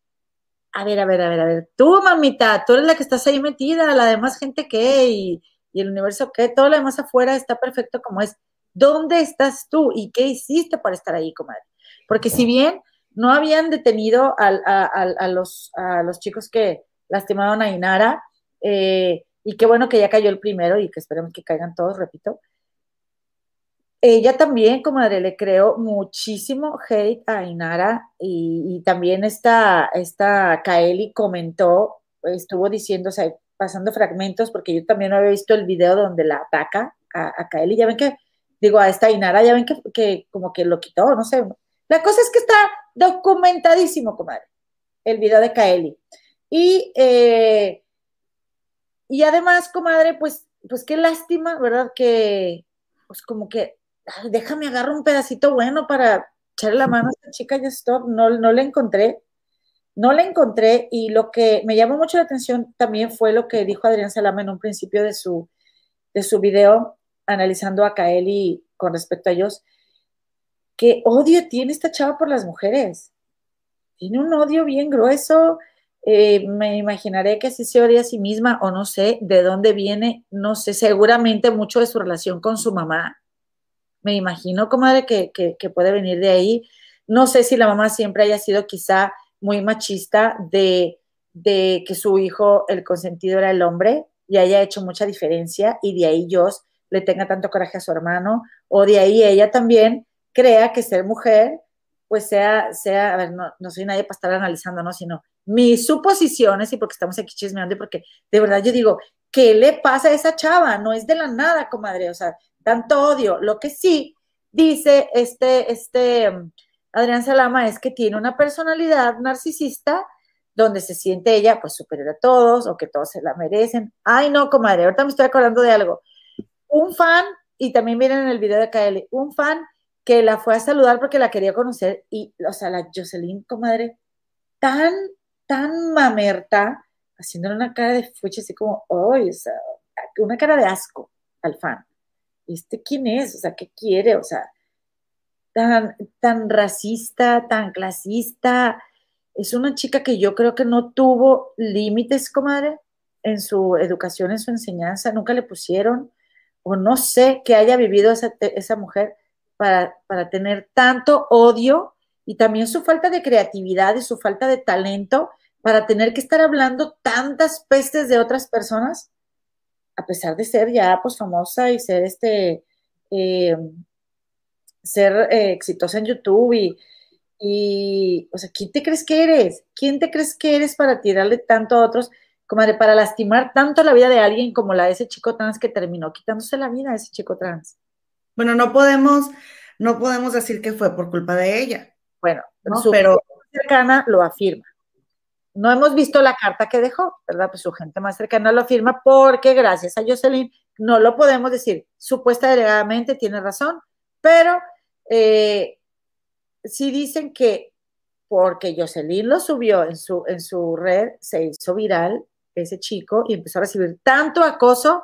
a ver, a ver, a ver, a ver, tú, mamita, tú eres la que estás ahí metida, la demás gente que, y, y el universo que todo lo demás afuera está perfecto como es. ¿Dónde estás tú y qué hiciste para estar ahí, comadre? Porque si bien no habían detenido a, los, a los chicos que lastimaron a Inara, eh, y qué bueno que ya cayó el primero y que esperemos que caigan todos, repito. Ella también, comadre, le creó muchísimo hate a Inara y, también esta, esta Kaeli comentó, estuvo diciendo, o sea, pasando fragmentos, porque yo también no había visto el video donde la ataca a, a Kaeli. Ya ven que, digo, a esta Inara, ya ven que, como que lo quitó, no sé. La cosa es que está documentadísimo, comadre, el video de Kaeli. Y, eh, y además, comadre, pues, pues qué lástima, ¿verdad? Que, pues como que, déjame agarrar un pedacito bueno para, echarle la mano a esta chica ya stop, no, no la encontré, no la encontré y lo que me llamó mucho la atención también fue lo que dijo Adrián Salama en un principio de su, de su video analizando a Kaeli con respecto a ellos, qué odio tiene esta chava por las mujeres. Tiene un odio bien grueso. Eh, me imaginaré que así se odia a sí misma o no sé de dónde viene, no sé, seguramente mucho de su relación con su mamá. Me imagino, comadre, que, que, que puede venir de ahí. No sé si la mamá siempre haya sido quizá muy machista de, de que su hijo, el consentido era el hombre, y haya hecho mucha diferencia, y de ahí Dios le tenga tanto coraje a su hermano, o de ahí ella también crea que ser mujer, pues sea, sea, a ver, no, no soy nadie para estar analizando, ¿no? Sino mis suposiciones y porque estamos aquí chismeando y porque de verdad yo digo, ¿qué le pasa a esa chava? No es de la nada, comadre, o sea, tanto odio. Lo que sí dice este, este Adrián Salama es que tiene una personalidad narcisista donde se siente ella pues superior a todos o que todos se la merecen. Ay, no, comadre, ahorita me estoy acordando de algo. Un fan, y también miren en el video de KL, un fan que la fue a saludar porque la quería conocer y, o sea, la Jocelyn, comadre, tan, tan mamerta, haciéndole una cara de fuche así como, ¡ay! o una cara de asco al fan. ¿Este quién es? O sea, ¿qué quiere? O sea, tan, tan racista, tan clasista. Es una chica que yo creo que no tuvo límites, comadre, en su educación, en su enseñanza, nunca le pusieron, o no sé qué haya vivido esa, esa mujer, para, tener tanto odio y también su falta de creatividad y su falta de talento para tener que estar hablando tantas pestes de otras personas, a pesar de ser ya pues famosa y ser este, eh, ser eh, exitosa en YouTube y, y, o sea, ¿quién te crees que eres? ¿Quién te crees que eres para tirarle tanto a otros, como para lastimar tanto la vida de alguien como la de ese chico trans que terminó quitándose la vida a ese chico trans? Bueno, no podemos, no podemos decir que fue por culpa de ella. Bueno, su pero cercana lo afirma. No hemos visto la carta que dejó, ¿verdad? Pues su gente más cercana lo afirma porque gracias a Jocelyn no lo podemos decir. Supuesta delegadamente tiene razón, pero eh, sí dicen que porque Jocelyn lo subió en su, en su red, se hizo viral ese chico y empezó a recibir tanto acoso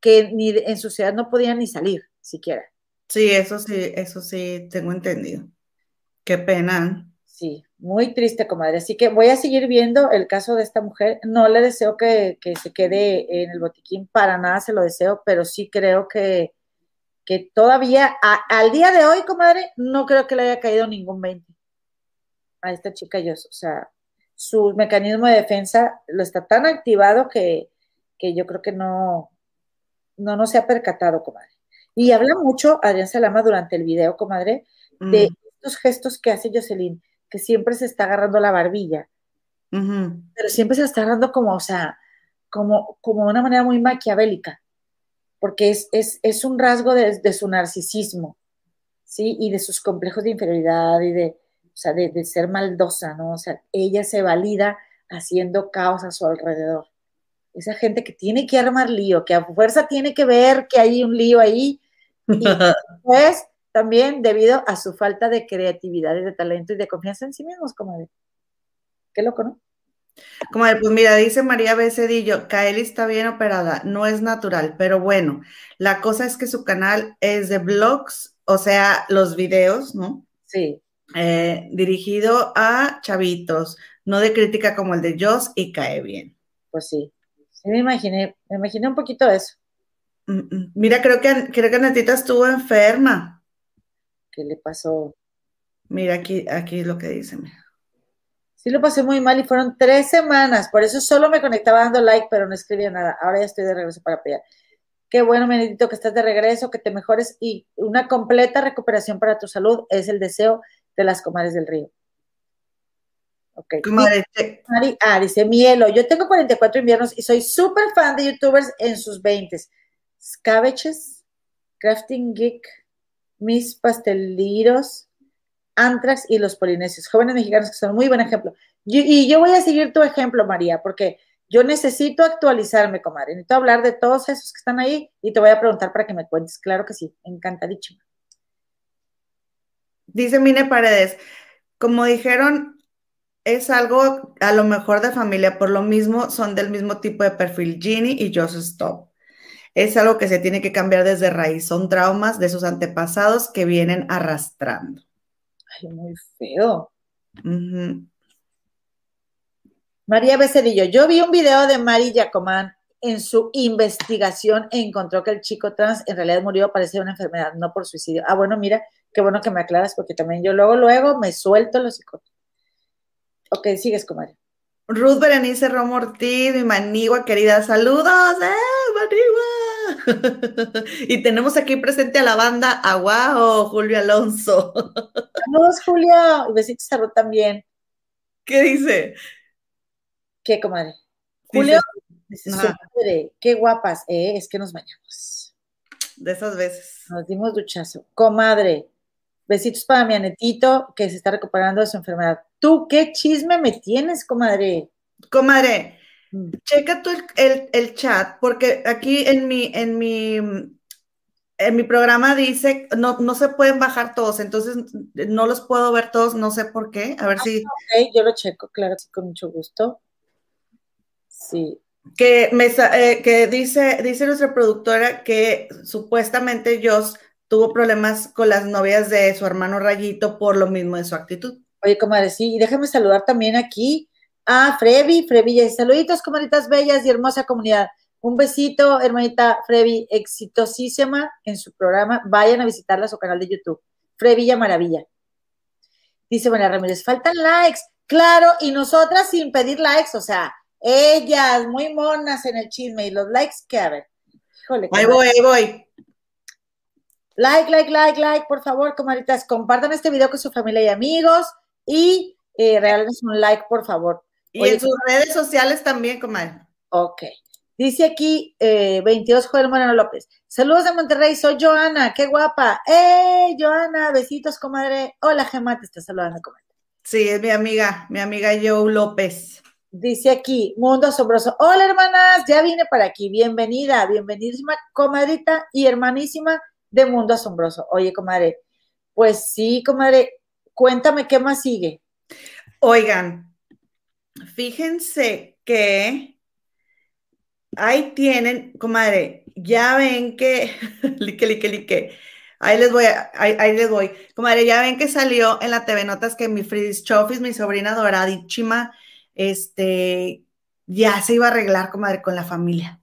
que ni en su ciudad no podían ni salir siquiera. Sí, eso sí, eso sí, tengo entendido. Qué pena. Sí, muy triste, comadre. Así que voy a seguir viendo el caso de esta mujer. No le deseo que, se quede en el botiquín, para nada se lo deseo, pero sí creo que, que todavía, al día de hoy, comadre, no creo que le haya caído ningún 20 a esta chica yo. O sea, su mecanismo de defensa lo está tan activado que, que yo creo que no, no, no se ha percatado, comadre. Y habla mucho Adrián Salama durante el video, comadre, de mm. estos gestos que hace Jocelyn, que siempre se está agarrando la barbilla, pero siempre se está agarrando como, o sea, como, como de una manera muy maquiavélica, porque es, es, un rasgo de, su narcisismo, ¿sí? Y de sus complejos de inferioridad y de, o sea, de, de ser maldosa, ¿no? O sea, ella se valida haciendo caos a su alrededor esa gente que tiene que armar lío, que a fuerza tiene que ver que hay un lío ahí, y pues también debido a su falta de creatividad y de talento y de confianza en sí mismos, como de, qué loco, ¿no? Como de, pues mira, dice María Becedillo, Kaeli está bien operada, no es natural, pero bueno, la cosa es que su canal es de blogs, o sea, los videos, ¿no? Sí. Eh, dirigido a chavitos, no de crítica como el de Joss y cae bien. Pues sí, sí me imaginé, me imaginé un poquito eso. Mm, mm. Mira, creo que, creo que Netita estuvo enferma. ¿Qué le pasó? Mira, aquí, aquí es lo que dice. Sí lo pasé muy mal y fueron tres semanas, por eso solo me conectaba dando like, pero no escribía nada. Ahora ya estoy de regreso para apoyar. Qué bueno, Menedito, que estás de regreso, que te mejores y una completa recuperación para tu salud es el deseo de las comadres del río. Ok. Comadre. ah, dice Mielo, yo tengo 44 inviernos y soy súper fan de youtubers en sus 20 Scaveches, Crafting Geek, Mis Pasteliros, Antrax y los Polinesios, jóvenes mexicanos que son muy buen ejemplo. Y, yo voy a seguir tu ejemplo, María, porque yo necesito actualizarme, comadre. Necesito hablar de todos esos que están ahí y te voy a preguntar para que me cuentes. Claro que sí, encantadísima. Dice Mine Paredes, como dijeron, es algo a lo mejor de familia, por lo mismo son del mismo tipo de perfil Ginny y Joseph Stop. Es algo que se tiene que cambiar desde raíz, son traumas de sus antepasados que vienen arrastrando. Ay, muy feo. María Becerillo, yo vi un video de Mari Yacomán en su investigación e encontró que el chico trans en realidad murió, parecía una enfermedad, no por suicidio. Ah, bueno, mira, qué bueno que me aclaras, porque también yo luego, luego me suelto los psicólogos. Ok, sigues, comadre. Ruth Berenice Romo Ortiz, mi manigua querida, saludos, ¡eh, manigua! y tenemos aquí presente a la banda Aguao, Julio Alonso. Saludos, Julio, y besitos a Ruth también. ¿Qué dice? ¿Qué, comadre? Julio, qué guapas, eh, es que nos bañamos. De esas veces. Nos dimos duchazo. Comadre, besitos para mi anetito que se está recuperando de su enfermedad. ¿Tú qué chisme me tienes, comadre? Comadre, mm. checa tú el, chat, porque aquí en mi, en mi, en mi programa dice, no, no se pueden bajar todos, entonces no los puedo ver todos, no sé por qué. A ver ah, si. Ok, yo lo checo, claro, sí, con mucho gusto. Sí. Que, me, eh, que dice, dice nuestra productora que supuestamente Joss tuvo problemas con las novias de su hermano Rayito por lo mismo de su actitud. Oye, comadre, sí, y déjame saludar también aquí a Frevi, Frevi, saluditos, comadritas bellas y hermosa comunidad. Un besito, hermanita Frevi, exitosísima en su programa. Vayan a visitarla a su canal de YouTube. Frevilla Maravilla. Dice María Ramírez, faltan likes. Claro, y nosotras sin pedir likes, o sea, ellas muy monas en el chisme y los likes que a ver. Híjole, ahí voy, ahí voy. Like, like, like, like, por favor, comadritas, compartan este video con su familia y amigos y eh, regálenos un like, por favor. Y en sus redes sociales también, comadre. Ok. Dice aquí 22 eh, Joel Moreno López. Saludos de Monterrey, soy Joana, qué guapa. ¡Eh, Joana! Besitos, comadre. Hola, Gemma, te está saludando, comadre. Sí, es mi amiga, mi amiga Joe López. Dice aquí, Mundo Asombroso. Hola, hermanas, ya vine para aquí. Bienvenida, bienvenidísima, comadrita y hermanísima de Mundo Asombroso. Oye, comadre, pues sí, comadre, Cuéntame qué más sigue. Oigan, fíjense que ahí tienen, comadre, ya ven que, lique, lique, lique. Ahí les voy, ahí, les voy. Comadre, ya ven que salió en la TV Notas que mi Fridis Chofis, mi sobrina doradísima, este, ya se iba a arreglar, comadre, con la familia.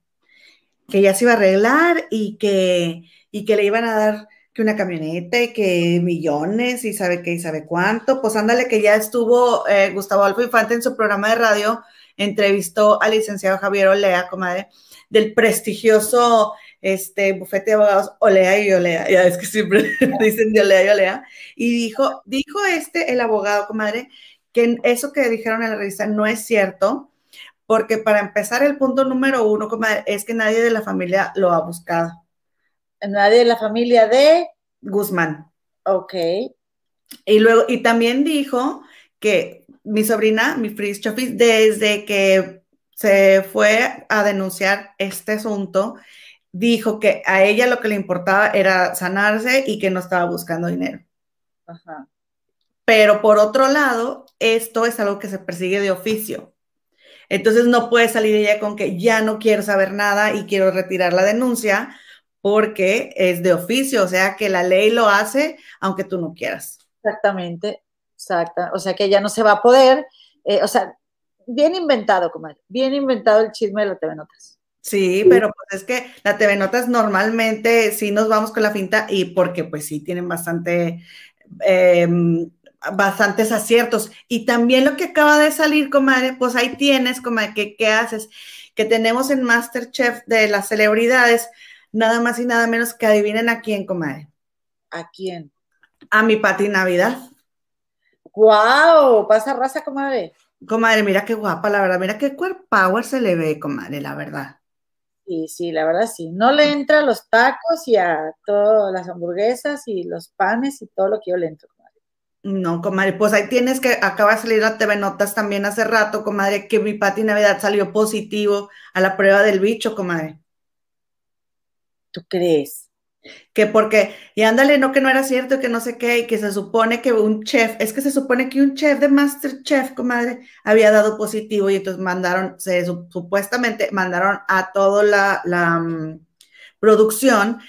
Que ya se iba a arreglar y que, y que le iban a dar una camioneta y que millones y sabe qué y sabe cuánto. Pues ándale que ya estuvo eh, Gustavo Alfo Infante en su programa de radio, entrevistó al licenciado Javier Olea, comadre, del prestigioso este, bufete de abogados Olea y Olea, ya es que siempre dicen de Olea y Olea, y dijo, dijo este, el abogado, comadre, que eso que dijeron en la revista no es cierto, porque para empezar el punto número uno, comadre, es que nadie de la familia lo ha buscado nadie de la familia de Guzmán. Ok. Y luego, y también dijo que mi sobrina, mi Fritz Chofis, desde que se fue a denunciar este asunto, dijo que a ella lo que le importaba era sanarse y que no estaba buscando dinero. Ajá. Pero por otro lado, esto es algo que se persigue de oficio. Entonces no puede salir ella con que ya no quiero saber nada y quiero retirar la denuncia, porque es de oficio, o sea que la ley lo hace aunque tú no quieras. Exactamente, exacta. O sea que ya no se va a poder, eh, o sea, bien inventado, comadre, bien inventado el chisme de la TV Notas. Sí, pero pues es que la TV Notas normalmente sí nos vamos con la finta y porque pues sí tienen bastante, em, bastantes aciertos. Y también lo que acaba de salir, comadre, pues ahí tienes, comadre, que qué haces? Que tenemos en Masterchef de las celebridades nada más y nada menos que adivinen a quién, comadre. ¿A quién? A mi Pati Navidad. ¡Guau! Pasa raza, comadre. Comadre, mira qué guapa, la verdad. Mira qué core power se le ve, comadre, la verdad. Sí, sí, la verdad sí. No le entra a los tacos y a todas las hamburguesas y los panes y todo lo que yo le entro, comadre. No, comadre, pues ahí tienes que, acaba de salir a TV Notas también hace rato, comadre, que mi Pati Navidad salió positivo a la prueba del bicho, comadre. ¿Tú crees? Que porque, y ándale, no que no era cierto, que no sé qué, y que se supone que un chef, es que se supone que un chef de Masterchef, comadre, había dado positivo y entonces mandaron, se supuestamente mandaron a toda la, la mm, producción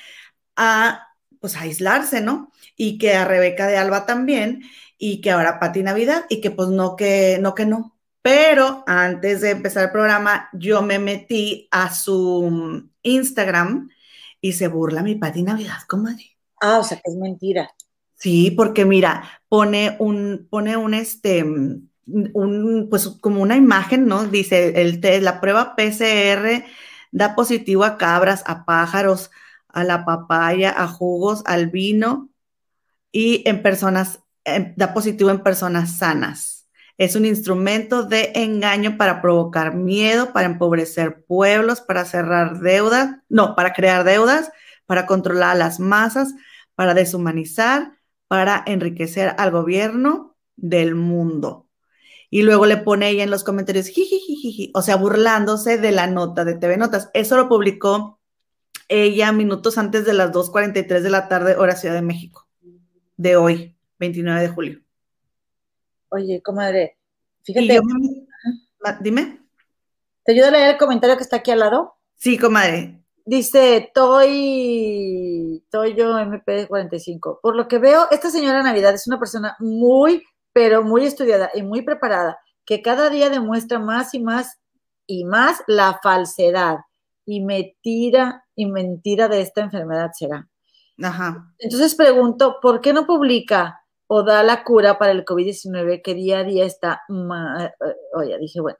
a, pues, a aislarse, ¿no? Y que a Rebeca de Alba también, y que ahora Pati Navidad, y que pues no que no, que no. Pero antes de empezar el programa, yo me metí a su mm, Instagram y se burla mi Pati Navidad, comadre. Ah, o sea que es mentira. Sí, porque mira, pone un, pone un este, un, pues como una imagen, ¿no? Dice, el, la prueba PCR da positivo a cabras, a pájaros, a la papaya, a jugos, al vino y en personas, da positivo en personas sanas. Es un instrumento de engaño para provocar miedo, para empobrecer pueblos, para cerrar deudas, no, para crear deudas, para controlar a las masas, para deshumanizar, para enriquecer al gobierno del mundo. Y luego le pone ella en los comentarios, jiji, o sea, burlándose de la nota de TV Notas. Eso lo publicó ella minutos antes de las 2.43 de la tarde, hora Ciudad de México, de hoy, 29 de julio. Oye, comadre, fíjate. dime. ¿Te ayuda a leer el comentario que está aquí al lado? Sí, comadre. Dice Toy, Toyo MP45. Por lo que veo, esta señora Navidad es una persona muy, pero muy estudiada y muy preparada, que cada día demuestra más y más y más la falsedad y mentira y mentira de esta enfermedad será. Ajá. Entonces pregunto, ¿por qué no publica o da la cura para el COVID-19 que día a día está, eh, oye, dije, bueno,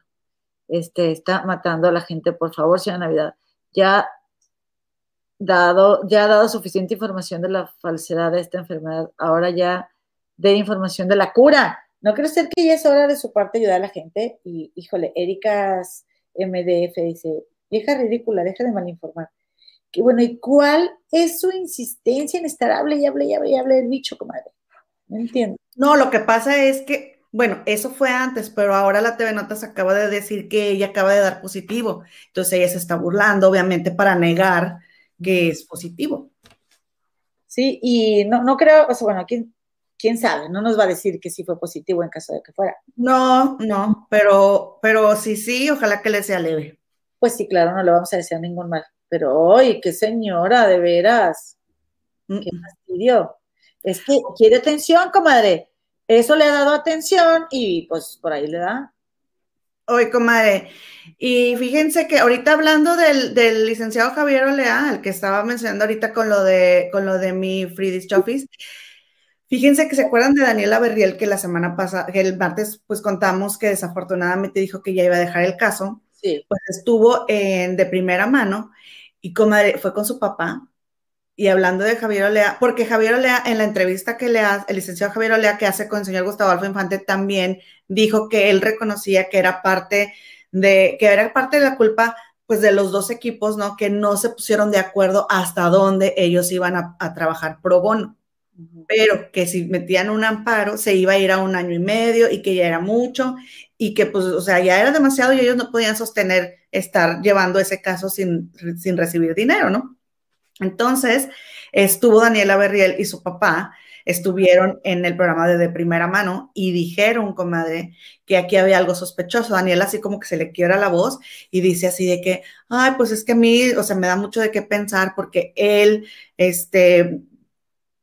este, está matando a la gente, por favor, señora Navidad, ya dado, ya ha dado suficiente información de la falsedad de esta enfermedad, ahora ya de información de la cura. ¿No creo ser que ya es hora de su parte ayudar a la gente? Y, híjole, Erika's MDF dice, vieja ridícula, deja de malinformar. Que bueno, ¿y cuál es su insistencia en estar hable y hable y hable y hable del bicho, comadre? No entiendo. No, lo que pasa es que, bueno, eso fue antes, pero ahora la TV Notas acaba de decir que ella acaba de dar positivo. Entonces ella se está burlando, obviamente, para negar que es positivo. Sí, y no, no creo, o sea, bueno, ¿quién, quién sabe, no nos va a decir que sí fue positivo en caso de que fuera. No, no, pero, pero sí, sí, ojalá que le sea leve. Pues sí, claro, no le vamos a desear ningún mal. Pero, oye, qué señora, de veras. Qué fastidio es que quiere atención, comadre. Eso le ha dado atención y pues por ahí le da. Oye, comadre, y fíjense que ahorita hablando del, licenciado Javier Olea, el que estaba mencionando ahorita con lo de, con lo de mi Free Office, fíjense que se acuerdan de Daniela Berriel que la semana pasada, que el martes, pues contamos que desafortunadamente dijo que ya iba a dejar el caso. Sí. Pues estuvo en, de primera mano y comadre, fue con su papá y hablando de Javier Olea, porque Javier Olea, en la entrevista que le hace, el licenciado Javier Olea que hace con el señor Gustavo Alfa Infante, también dijo que él reconocía que era parte de, que era parte de la culpa, pues, de los dos equipos, ¿no? Que no se pusieron de acuerdo hasta dónde ellos iban a, trabajar pro bono. Pero que si metían un amparo, se iba a ir a un año y medio y que ya era mucho y que, pues, o sea, ya era demasiado y ellos no podían sostener estar llevando ese caso sin, sin recibir dinero, ¿no? Entonces, estuvo Daniela Berriel y su papá, estuvieron en el programa de, de primera mano y dijeron, comadre, que aquí había algo sospechoso. Daniela así como que se le quiebra la voz y dice así de que, ay, pues es que a mí, o sea, me da mucho de qué pensar porque él, este,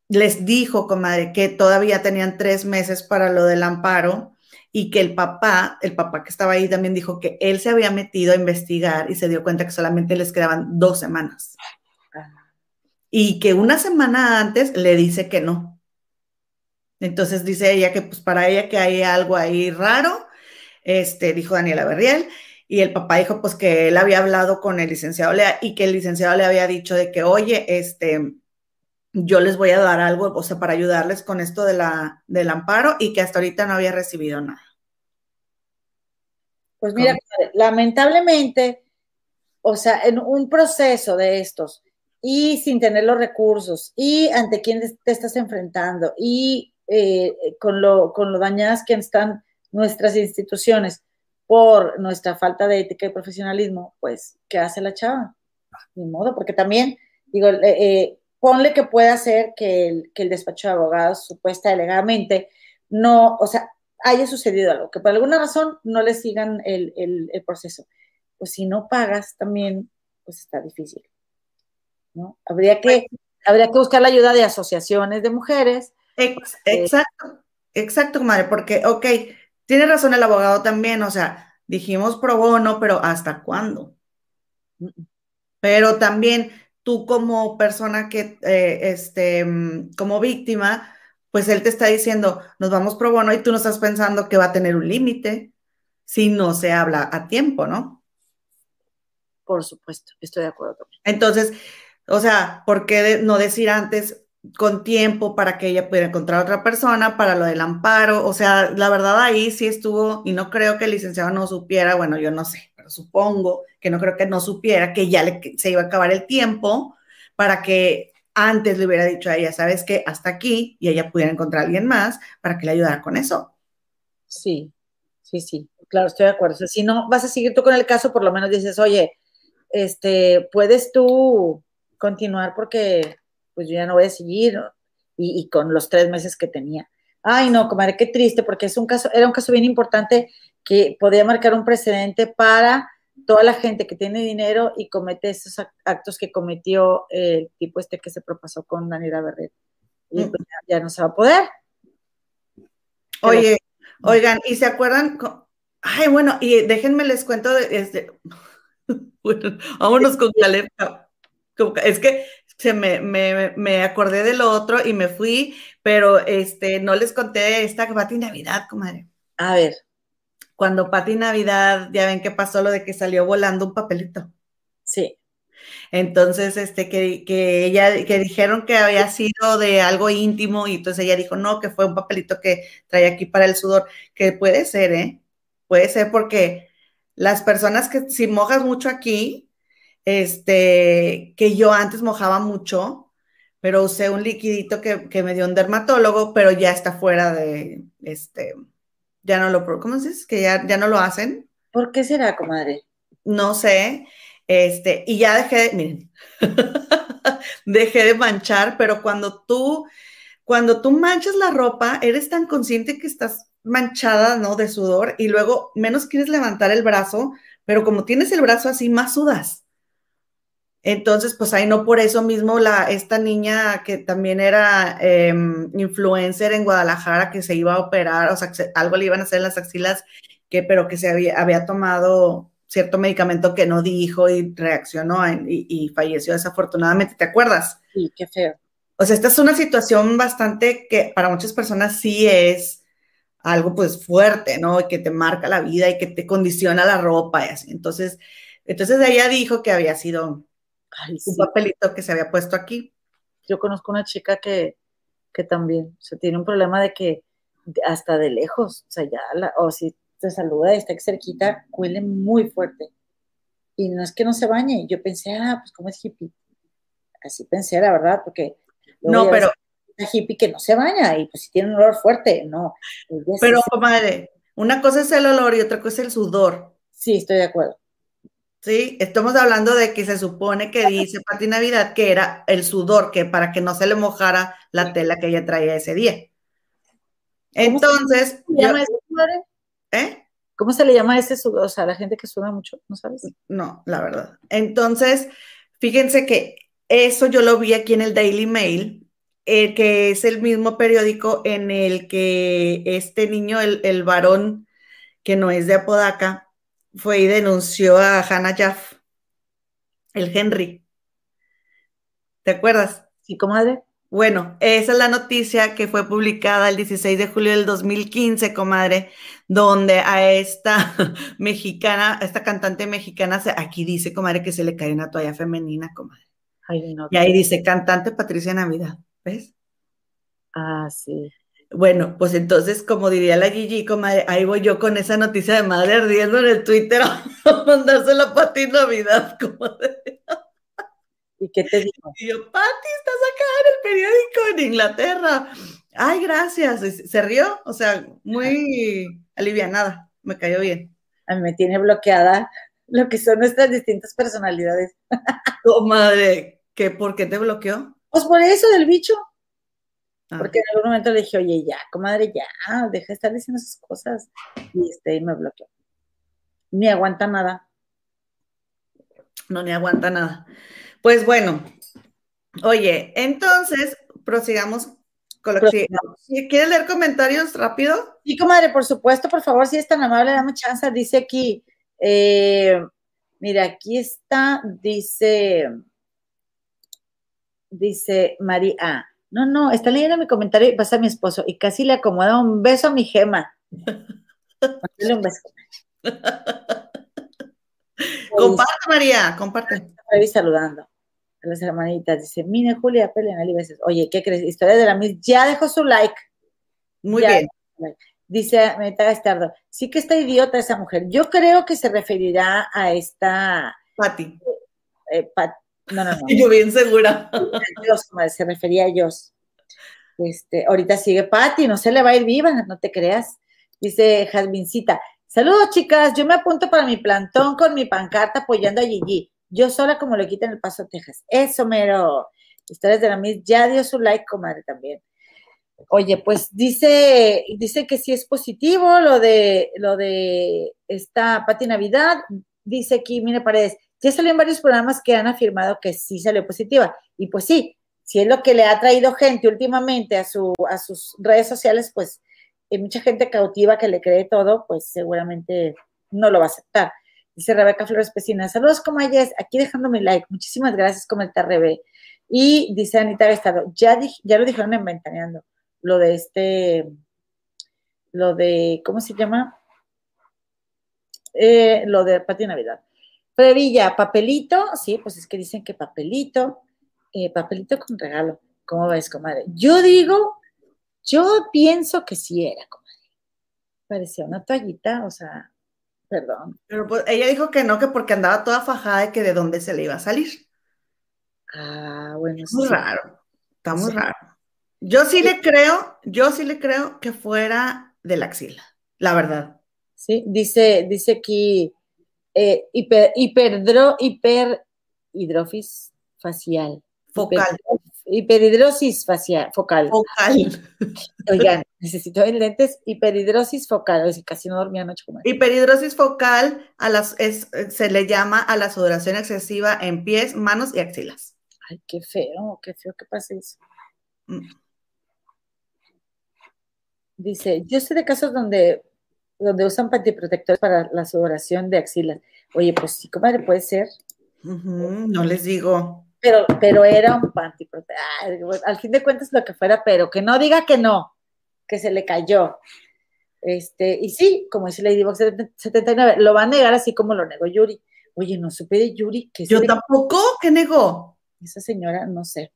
les dijo, comadre, que todavía tenían tres meses para lo del amparo y que el papá, el papá que estaba ahí también dijo que él se había metido a investigar y se dio cuenta que solamente les quedaban dos semanas y que una semana antes le dice que no. Entonces dice ella que pues para ella que hay algo ahí raro, este, dijo Daniela Berriel, y el papá dijo pues que él había hablado con el licenciado Lea y que el licenciado le había dicho de que, oye, este, yo les voy a dar algo, o sea, para ayudarles con esto de la, del amparo y que hasta ahorita no había recibido nada. Pues mira, lamentablemente, o sea, en un proceso de estos, y sin tener los recursos y ante quién te estás enfrentando y eh, con, lo, con lo dañadas que están nuestras instituciones por nuestra falta de ética y profesionalismo, pues, ¿qué hace la chava? Ni modo, porque también, digo, eh, ponle que pueda ser que el, que el despacho de abogados, supuesta alegadamente, no, o sea, haya sucedido algo, que por alguna razón no le sigan el, el, proceso. Pues si no pagas también, pues está difícil. ¿No? Habría que, habría que buscar la ayuda de asociaciones de mujeres. exacto, exacto, madre, porque, ok, tiene razón el abogado también, o sea, dijimos pro bono, pero ¿hasta cuándo? Pero también tú como persona que, eh, este, como víctima, pues él te está diciendo, nos vamos pro bono y tú no estás pensando que va a tener un límite si no se habla a tiempo, ¿no? Por supuesto, estoy de acuerdo. Entonces, o sea, ¿por qué no decir antes con tiempo para que ella pudiera encontrar a otra persona para lo del amparo? O sea, la verdad ahí sí estuvo, y no creo que el licenciado no supiera, bueno, yo no sé, pero supongo que no creo que no supiera que ya se iba a acabar el tiempo para que antes le hubiera dicho a ella, sabes que hasta aquí, y ella pudiera encontrar a alguien más para que le ayudara con eso. Sí, sí, sí, claro, estoy de acuerdo. O sea, si no vas a seguir tú con el caso, por lo menos dices, oye, este, puedes tú continuar porque pues yo ya no voy a seguir y, y con los tres meses que tenía. Ay, no, comadre, qué triste, porque es un caso, era un caso bien importante que podía marcar un precedente para toda la gente que tiene dinero y comete esos actos que cometió el tipo este que se propasó con Daniela Berret. Y pues ya, no se va a poder. Oye, oigan, ¿y se acuerdan? Ay, bueno, y déjenme les cuento de este. bueno, vámonos con Caleb. Es que se me, me, me, acordé de lo otro y me fui, pero este, no les conté esta Pati Navidad, comadre. A ver cuando Pati Navidad, ya ven que pasó lo de que salió volando un papelito. Sí. Entonces, este, que, que ella, que dijeron que había sido de algo íntimo y entonces ella dijo, no, que fue un papelito que traía aquí para el sudor, que puede ser, ¿eh? Puede ser porque las personas que si mojas mucho aquí, este, que yo antes mojaba mucho, pero usé un liquidito que, que me dio un dermatólogo, pero ya está fuera de, este, ya no lo, ¿cómo dices? Que ya, ya no lo hacen. ¿Por qué será, comadre? No sé, este, y ya dejé, de, miren, dejé de manchar, pero cuando tú, cuando tú manchas la ropa, eres tan consciente que estás manchada, ¿no? De sudor, y luego menos quieres levantar el brazo, pero como tienes el brazo así, más sudas. Entonces, pues ahí no por eso mismo la, esta niña que también era em, influencer en Guadalajara que se iba a operar, o sea, algo le iban a hacer en las axilas, que, pero que se había, había tomado cierto medicamento que no dijo y reaccionó y, falleció desafortunadamente, ¿te acuerdas? Sí, qué feo. O sea, esta es una situación bastante que para muchas personas sí es algo pues fuerte, ¿no? Y que te marca la vida y que te condiciona la ropa y así. Entonces, entonces ella dijo que había sido un papelito que se había puesto aquí. Yo conozco una chica que, que también, o sea, tiene un problema de que hasta de lejos, o sea, ya, o si te saluda y está cerquita, huele muy fuerte. Y no es que no se bañe, yo pensé, ah, pues como es hippie. Así pensé, la verdad, porque... No, pero... Una hippie que no se baña y pues si tiene un olor fuerte, no. Pero, comadre, una cosa es el olor y otra cosa es el sudor. Sí, estoy de acuerdo. Sí, estamos hablando de que se supone que dice Pati Navidad que era el sudor, que para que no se le mojara la tela que ella traía ese día. Entonces. ¿Cómo se llama ese sudor? ¿Eh? ¿Cómo se le llama ese sudor? O sea, la gente que suda mucho, ¿no sabes? No, la verdad. Entonces, fíjense que eso yo lo vi aquí en el Daily Mail, eh, que es el mismo periódico en el que este niño, el, el varón que no es de Apodaca, fue y denunció a Hannah Jaff, el Henry. ¿Te acuerdas? Sí, comadre. Bueno, esa es la noticia que fue publicada el 16 de julio del 2015, comadre, donde a esta mexicana, a esta cantante mexicana, aquí dice, comadre, que se le cae una toalla femenina, comadre. y ahí dice, cantante Patricia Navidad, ¿ves? Ah, sí. Bueno, pues entonces, como diría la Gigi, ahí voy yo con esa noticia de madre ardiendo en el Twitter a mandársela a ti Navidad, comadre. ¿Y qué te dijo? Y yo, Pati, estás acá en el periódico en Inglaterra. Ay, gracias. Se rió, o sea, muy alivianada. Me cayó bien. A mí me tiene bloqueada lo que son nuestras distintas personalidades. Comadre, ¿qué, ¿por qué te bloqueó? Pues por eso del bicho. Ah. Porque en algún momento le dije, oye, ya, comadre, ya, deja de estar diciendo esas cosas. Y este, me bloqueó. Ni aguanta nada. No, ni aguanta nada. Pues bueno, oye, entonces prosigamos con lo que ¿Quieres leer comentarios rápido? Sí, comadre, por supuesto, por favor, si es tan amable, dame chance. Dice aquí, eh, mira, aquí está, dice, dice María. No, no, está leyendo mi comentario y pasa a mi esposo y casi le acomoda un beso a mi gema. un beso. comparte, María, comparte. Estoy saludando a las hermanitas. Dice, mire, Julia, pelean y veces. Oye, ¿qué crees? Historia de la Miss ya dejó su like. Muy bien. Dice Meta Gastardo, sí que está idiota esa mujer. Yo creo que se referirá a esta... Patti. Eh, no, no, no. Yo bien segura. Dios, se refería a ellos. Este, ahorita sigue Patti, no se le va a ir viva, no te creas. Dice Jasmincita, saludos chicas, yo me apunto para mi plantón con mi pancarta apoyando a Gigi. Yo sola como le quitan el paso Texas. Eso, mero. Historias de la Miss ya dio su like, comadre, también. Oye, pues dice, dice que sí es positivo lo de lo de esta Pati Navidad. Dice aquí, mire Paredes, ya salió en varios programas que han afirmado que sí salió positiva. Y pues sí, si es lo que le ha traído gente últimamente a, su, a sus redes sociales, pues hay mucha gente cautiva que le cree todo, pues seguramente no lo va a aceptar. Dice Rebeca Flores Pesina, saludos como es, aquí dejando mi like, muchísimas gracias, comenta Rebe. Y dice Anita Vestado, ya, ya lo dijeron en Ventaneando, lo de este, lo de, ¿cómo se llama? Eh, lo de Pati Navidad. Previlla, papelito, sí, pues es que dicen que papelito, eh, papelito con regalo. ¿Cómo ves, comadre? Yo digo, yo pienso que sí era, comadre. Parecía una toallita, o sea, Perdón. Pero pues, ella dijo que no, que porque andaba toda fajada y que de dónde se le iba a salir. Ah, bueno. Es muy raro. Está muy raro. Yo sí le creo, yo sí le creo que fuera de la axila, la verdad. Sí, dice, dice aquí eh, hiper, hiperdro, hiperhidrofis facial. Focal. Hiperhidrosis facial, focal. Focal. Oigan, necesito lentes, hiperhidrosis focal, o casi no dormía anoche como Hiperhidrosis focal a las, es, se le llama a la sudoración excesiva en pies, manos y axilas. Ay, qué feo, qué feo que pase eso. Mm. Dice, yo sé de casos donde, donde usan pantiprotectores para la sudoración de axilas. Oye, pues sí, comadre, puede ser. no les digo pero, pero era un panty. Al fin de cuentas, lo que fuera, pero que no diga que no, que se le cayó. Este, y sí, como dice Ladybox 79, lo va a negar así como lo negó Yuri. Oye, no supe de Yuri que Yo tampoco, ¿qué negó? Esa señora, no sé.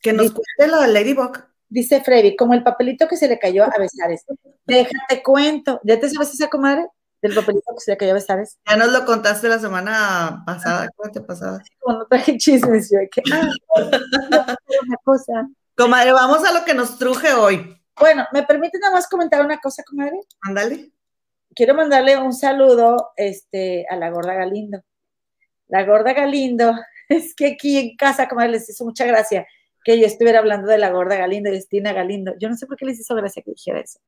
Que nos cuente lo de Ladybug. Dice Freddy, como el papelito que se le cayó a Besares. Déjate cuento. ¿Ya te sabes esa comadre? del papelito que se le cayó a Besares. Ya nos lo contaste la semana pasada, ¿cuándo te pasada? Como no traje chismes, yo que, ah, una cosa. Comadre, vamos a lo que nos truje hoy. Bueno, ¿me permite nada más comentar una cosa, comadre? Ándale. Quiero mandarle un saludo este, a la gorda Galindo. La gorda Galindo, es que aquí en casa, comadre, les hizo mucha gracia que yo estuviera hablando de la gorda Galindo, de Estina Galindo. Yo no sé por qué les hizo gracia que dijera eso.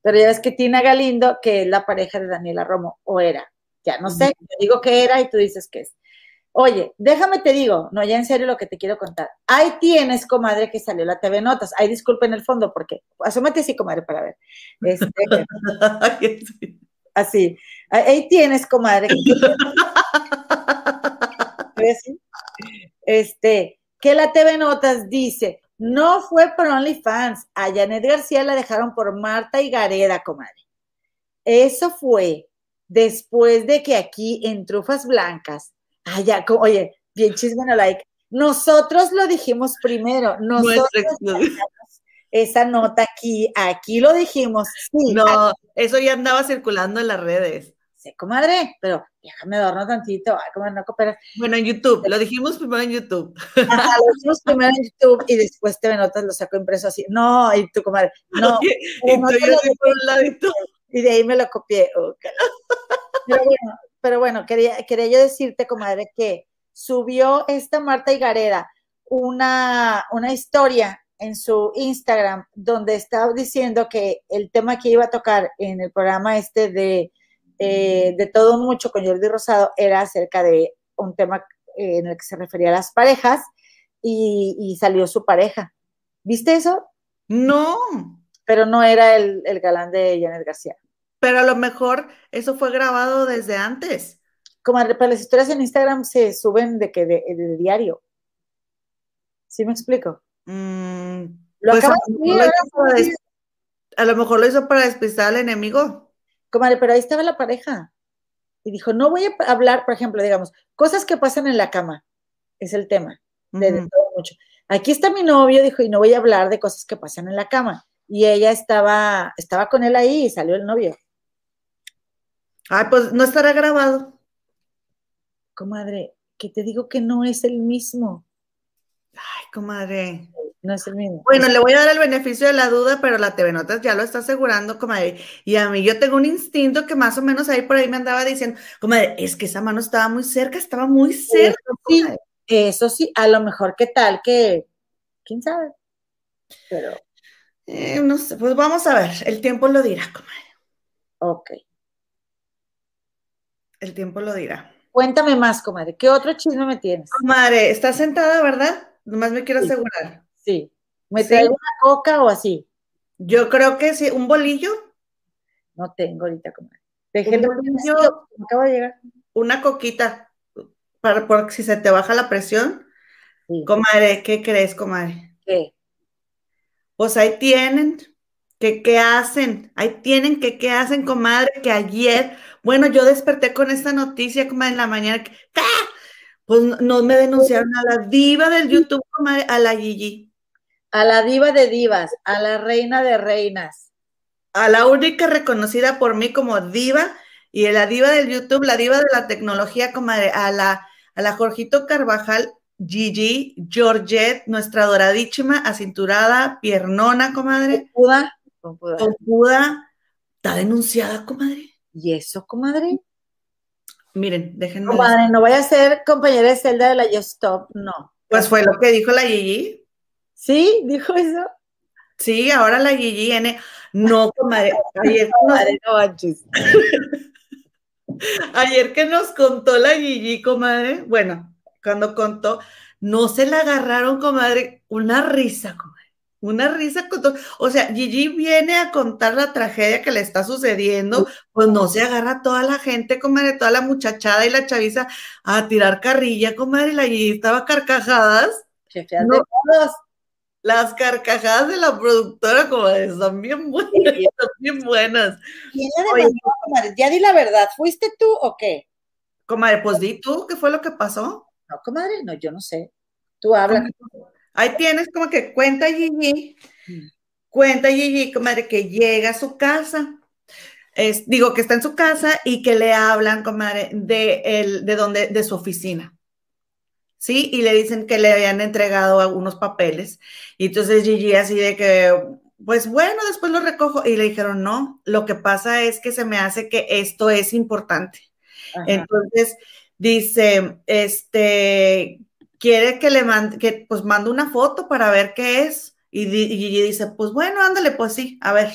Pero ya ves que Tina Galindo, que es la pareja de Daniela Romo, o era, ya no sé, yo digo que era y tú dices que es. Oye, déjame te digo, no, ya en serio lo que te quiero contar. Ahí tienes, comadre, que salió la TV Notas. Ahí disculpen el fondo, porque asómate así, comadre, para ver. Este, así. Ahí tienes, comadre. Este, que la TV Notas dice, no fue por OnlyFans. A Janet García la dejaron por Marta y Gareda, comadre. Eso fue después de que aquí en Trufas Blancas, allá, oye, bien chisme like. Nosotros lo dijimos primero. Nosotros esa nota aquí, aquí lo dijimos. no, eso ya andaba circulando en las redes sé, comadre, pero déjame adorno tantito, ay, comadre, no cooperas. Bueno, en YouTube, lo dijimos primero en YouTube. Ajá, lo dijimos primero en YouTube y después te Notas lo saco impreso así. No, y tú, comadre, no. y, no yo por un ladito. y de ahí me lo copié. Pero bueno, pero bueno quería, quería yo decirte, comadre, que subió esta Marta Higareda una, una historia en su Instagram donde estaba diciendo que el tema que iba a tocar en el programa este de, eh, de todo mucho con Jordi Rosado era acerca de un tema eh, en el que se refería a las parejas y, salió su pareja. ¿Viste eso? No. Pero no era el, galán de Janet García. Pero a lo mejor eso fue grabado desde antes. Como para las historias en Instagram se suben de que de, diario. ¿Sí me explico? Mm, lo pues a, lo mejor lo hizo para despistar al enemigo. Comadre, pero ahí estaba la pareja. Y dijo, no voy a hablar, por ejemplo, digamos, cosas que pasan en la cama. Es el tema. De, todo mucho. Aquí está mi novio, dijo, y no voy a hablar de cosas que pasan en la cama. Y ella estaba, estaba con él ahí y salió el novio. Ay, pues no estará grabado. Comadre, que te digo que no es el mismo. Ay, comadre. No es el mismo. Bueno, le voy a dar el beneficio de la duda, pero la TV Notas ya lo está asegurando, comadre. Y a mí yo tengo un instinto que más o menos ahí por ahí me andaba diciendo, comadre, es que esa mano estaba muy cerca, estaba muy cerca. Sí, eso sí, a lo mejor qué tal que, quién sabe. Pero. Eh, no sé, pues vamos a ver, el tiempo lo dirá, comadre. Ok. El tiempo lo dirá. Cuéntame más, comadre. ¿Qué otro chisme me tienes? Comadre, ¿estás sentada, verdad? Nomás me quiero asegurar. Sí. ¿Me traigo una coca o así? Yo creo que sí. ¿Un bolillo? No tengo ahorita, comadre. Dejé bolillo. Acaba de llegar. Una coquita para porque si se te baja la presión. Comadre, ¿qué crees, comadre? ¿Qué? Pues ahí tienen, que qué hacen, ahí tienen que qué hacen, comadre, que ayer, bueno, yo desperté con esta noticia, como en la mañana, que, pues no me denunciaron a la diva del YouTube, comadre, a la Gigi. A la diva de divas, a la reina de reinas. A la única reconocida por mí como diva y a la diva del YouTube, la diva de la tecnología, comadre, a la a la Jorgito Carvajal, Gigi, Georgette, nuestra doradísima, acinturada, piernona, comadre. Puda. Con puda. Está denunciada, comadre. ¿Y eso, comadre? Miren, déjenme. Comadre, no vaya a ser compañera de celda de la Just Stop, no. Pues fue lo que dijo la Gigi. ¿Sí? ¿Dijo eso? Sí, ahora la Gigi N. No, comadre. Ayer, comadre, no Ayer que nos contó la Gigi, comadre, bueno, cuando contó, no se la agarraron, comadre, una risa, comadre. Una risa con todo. O sea, Gigi viene a contar la tragedia que le está sucediendo, pues no se agarra toda la gente, comadre, toda la muchachada y la chaviza a tirar carrilla, comadre, y la Gigi estaba carcajadas. No, todos. Las carcajadas de la productora, comadre, son bien buenas, son bien buenas. Ya di la verdad, ¿fuiste tú o qué? Comadre, pues di tú, ¿qué fue lo que pasó? No, comadre, no, yo no sé. Tú hablas. Ahí tienes como que cuenta Gigi, mm. cuenta Gigi, comadre, que llega a su casa. Es, digo que está en su casa y que le hablan, comadre, de, el, de, donde, de su oficina. ¿Sí? Y le dicen que le habían entregado algunos papeles. Y entonces Gigi así de que, pues bueno, después lo recojo. Y le dijeron, no, lo que pasa es que se me hace que esto es importante. Entonces dice, este, quiere que le mande, que pues mande una foto para ver qué es. Y, Gigi dice, pues bueno, ándale, pues sí, a ver.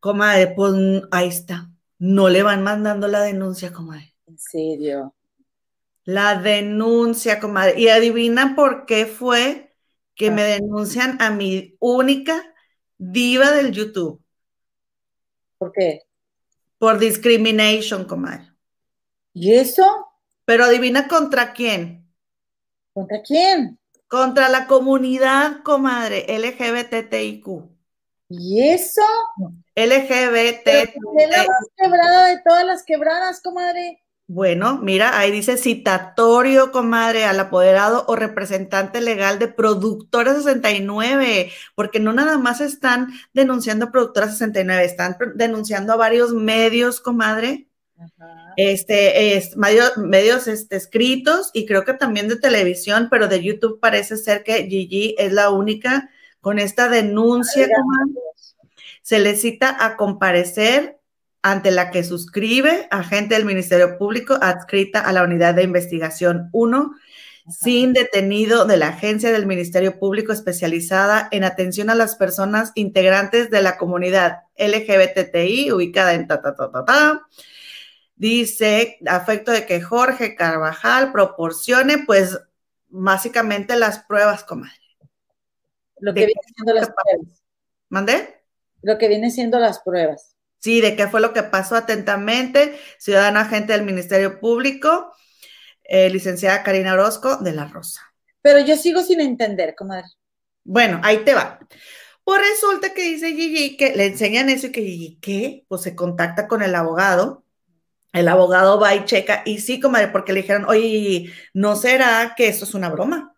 Comadre, pues ahí está. No le van mandando la denuncia, comadre. En serio. La denuncia, comadre. Y adivina por qué fue que me denuncian a mi única diva del YouTube. ¿Por qué? Por discrimination, comadre. ¿Y eso? Pero adivina contra quién. ¿Contra quién? Contra la comunidad, comadre, LGBTIQ. ¿Y eso? LGBT. la más quebrada de todas las quebradas, comadre. Bueno, mira, ahí dice citatorio, comadre, al apoderado o representante legal de Productora 69, porque no nada más están denunciando a Productora 69, están denunciando a varios medios, comadre. Este, es, medios, medios este, escritos y creo que también de televisión, pero de YouTube parece ser que Gigi es la única con esta denuncia, comadre. Se le cita a comparecer ante la que suscribe agente del Ministerio Público adscrita a la Unidad de Investigación 1 sin detenido de la agencia del Ministerio Público especializada en atención a las personas integrantes de la comunidad LGBTI ubicada en ta, ta, ta, ta, ta. Dice, afecto de que Jorge Carvajal proporcione, pues, básicamente las pruebas, comadre. Lo que viene siendo las pruebas. ¿Mandé? Lo que viene siendo las pruebas. Sí, de qué fue lo que pasó atentamente, ciudadano agente del Ministerio Público, eh, licenciada Karina Orozco de la Rosa. Pero yo sigo sin entender, comadre. Bueno, ahí te va. Pues resulta que dice Gigi que le enseñan eso y que Gigi, ¿qué? Pues se contacta con el abogado. El abogado va y checa, y sí, comadre, porque le dijeron, oye, Gigi, ¿no será que esto es una broma?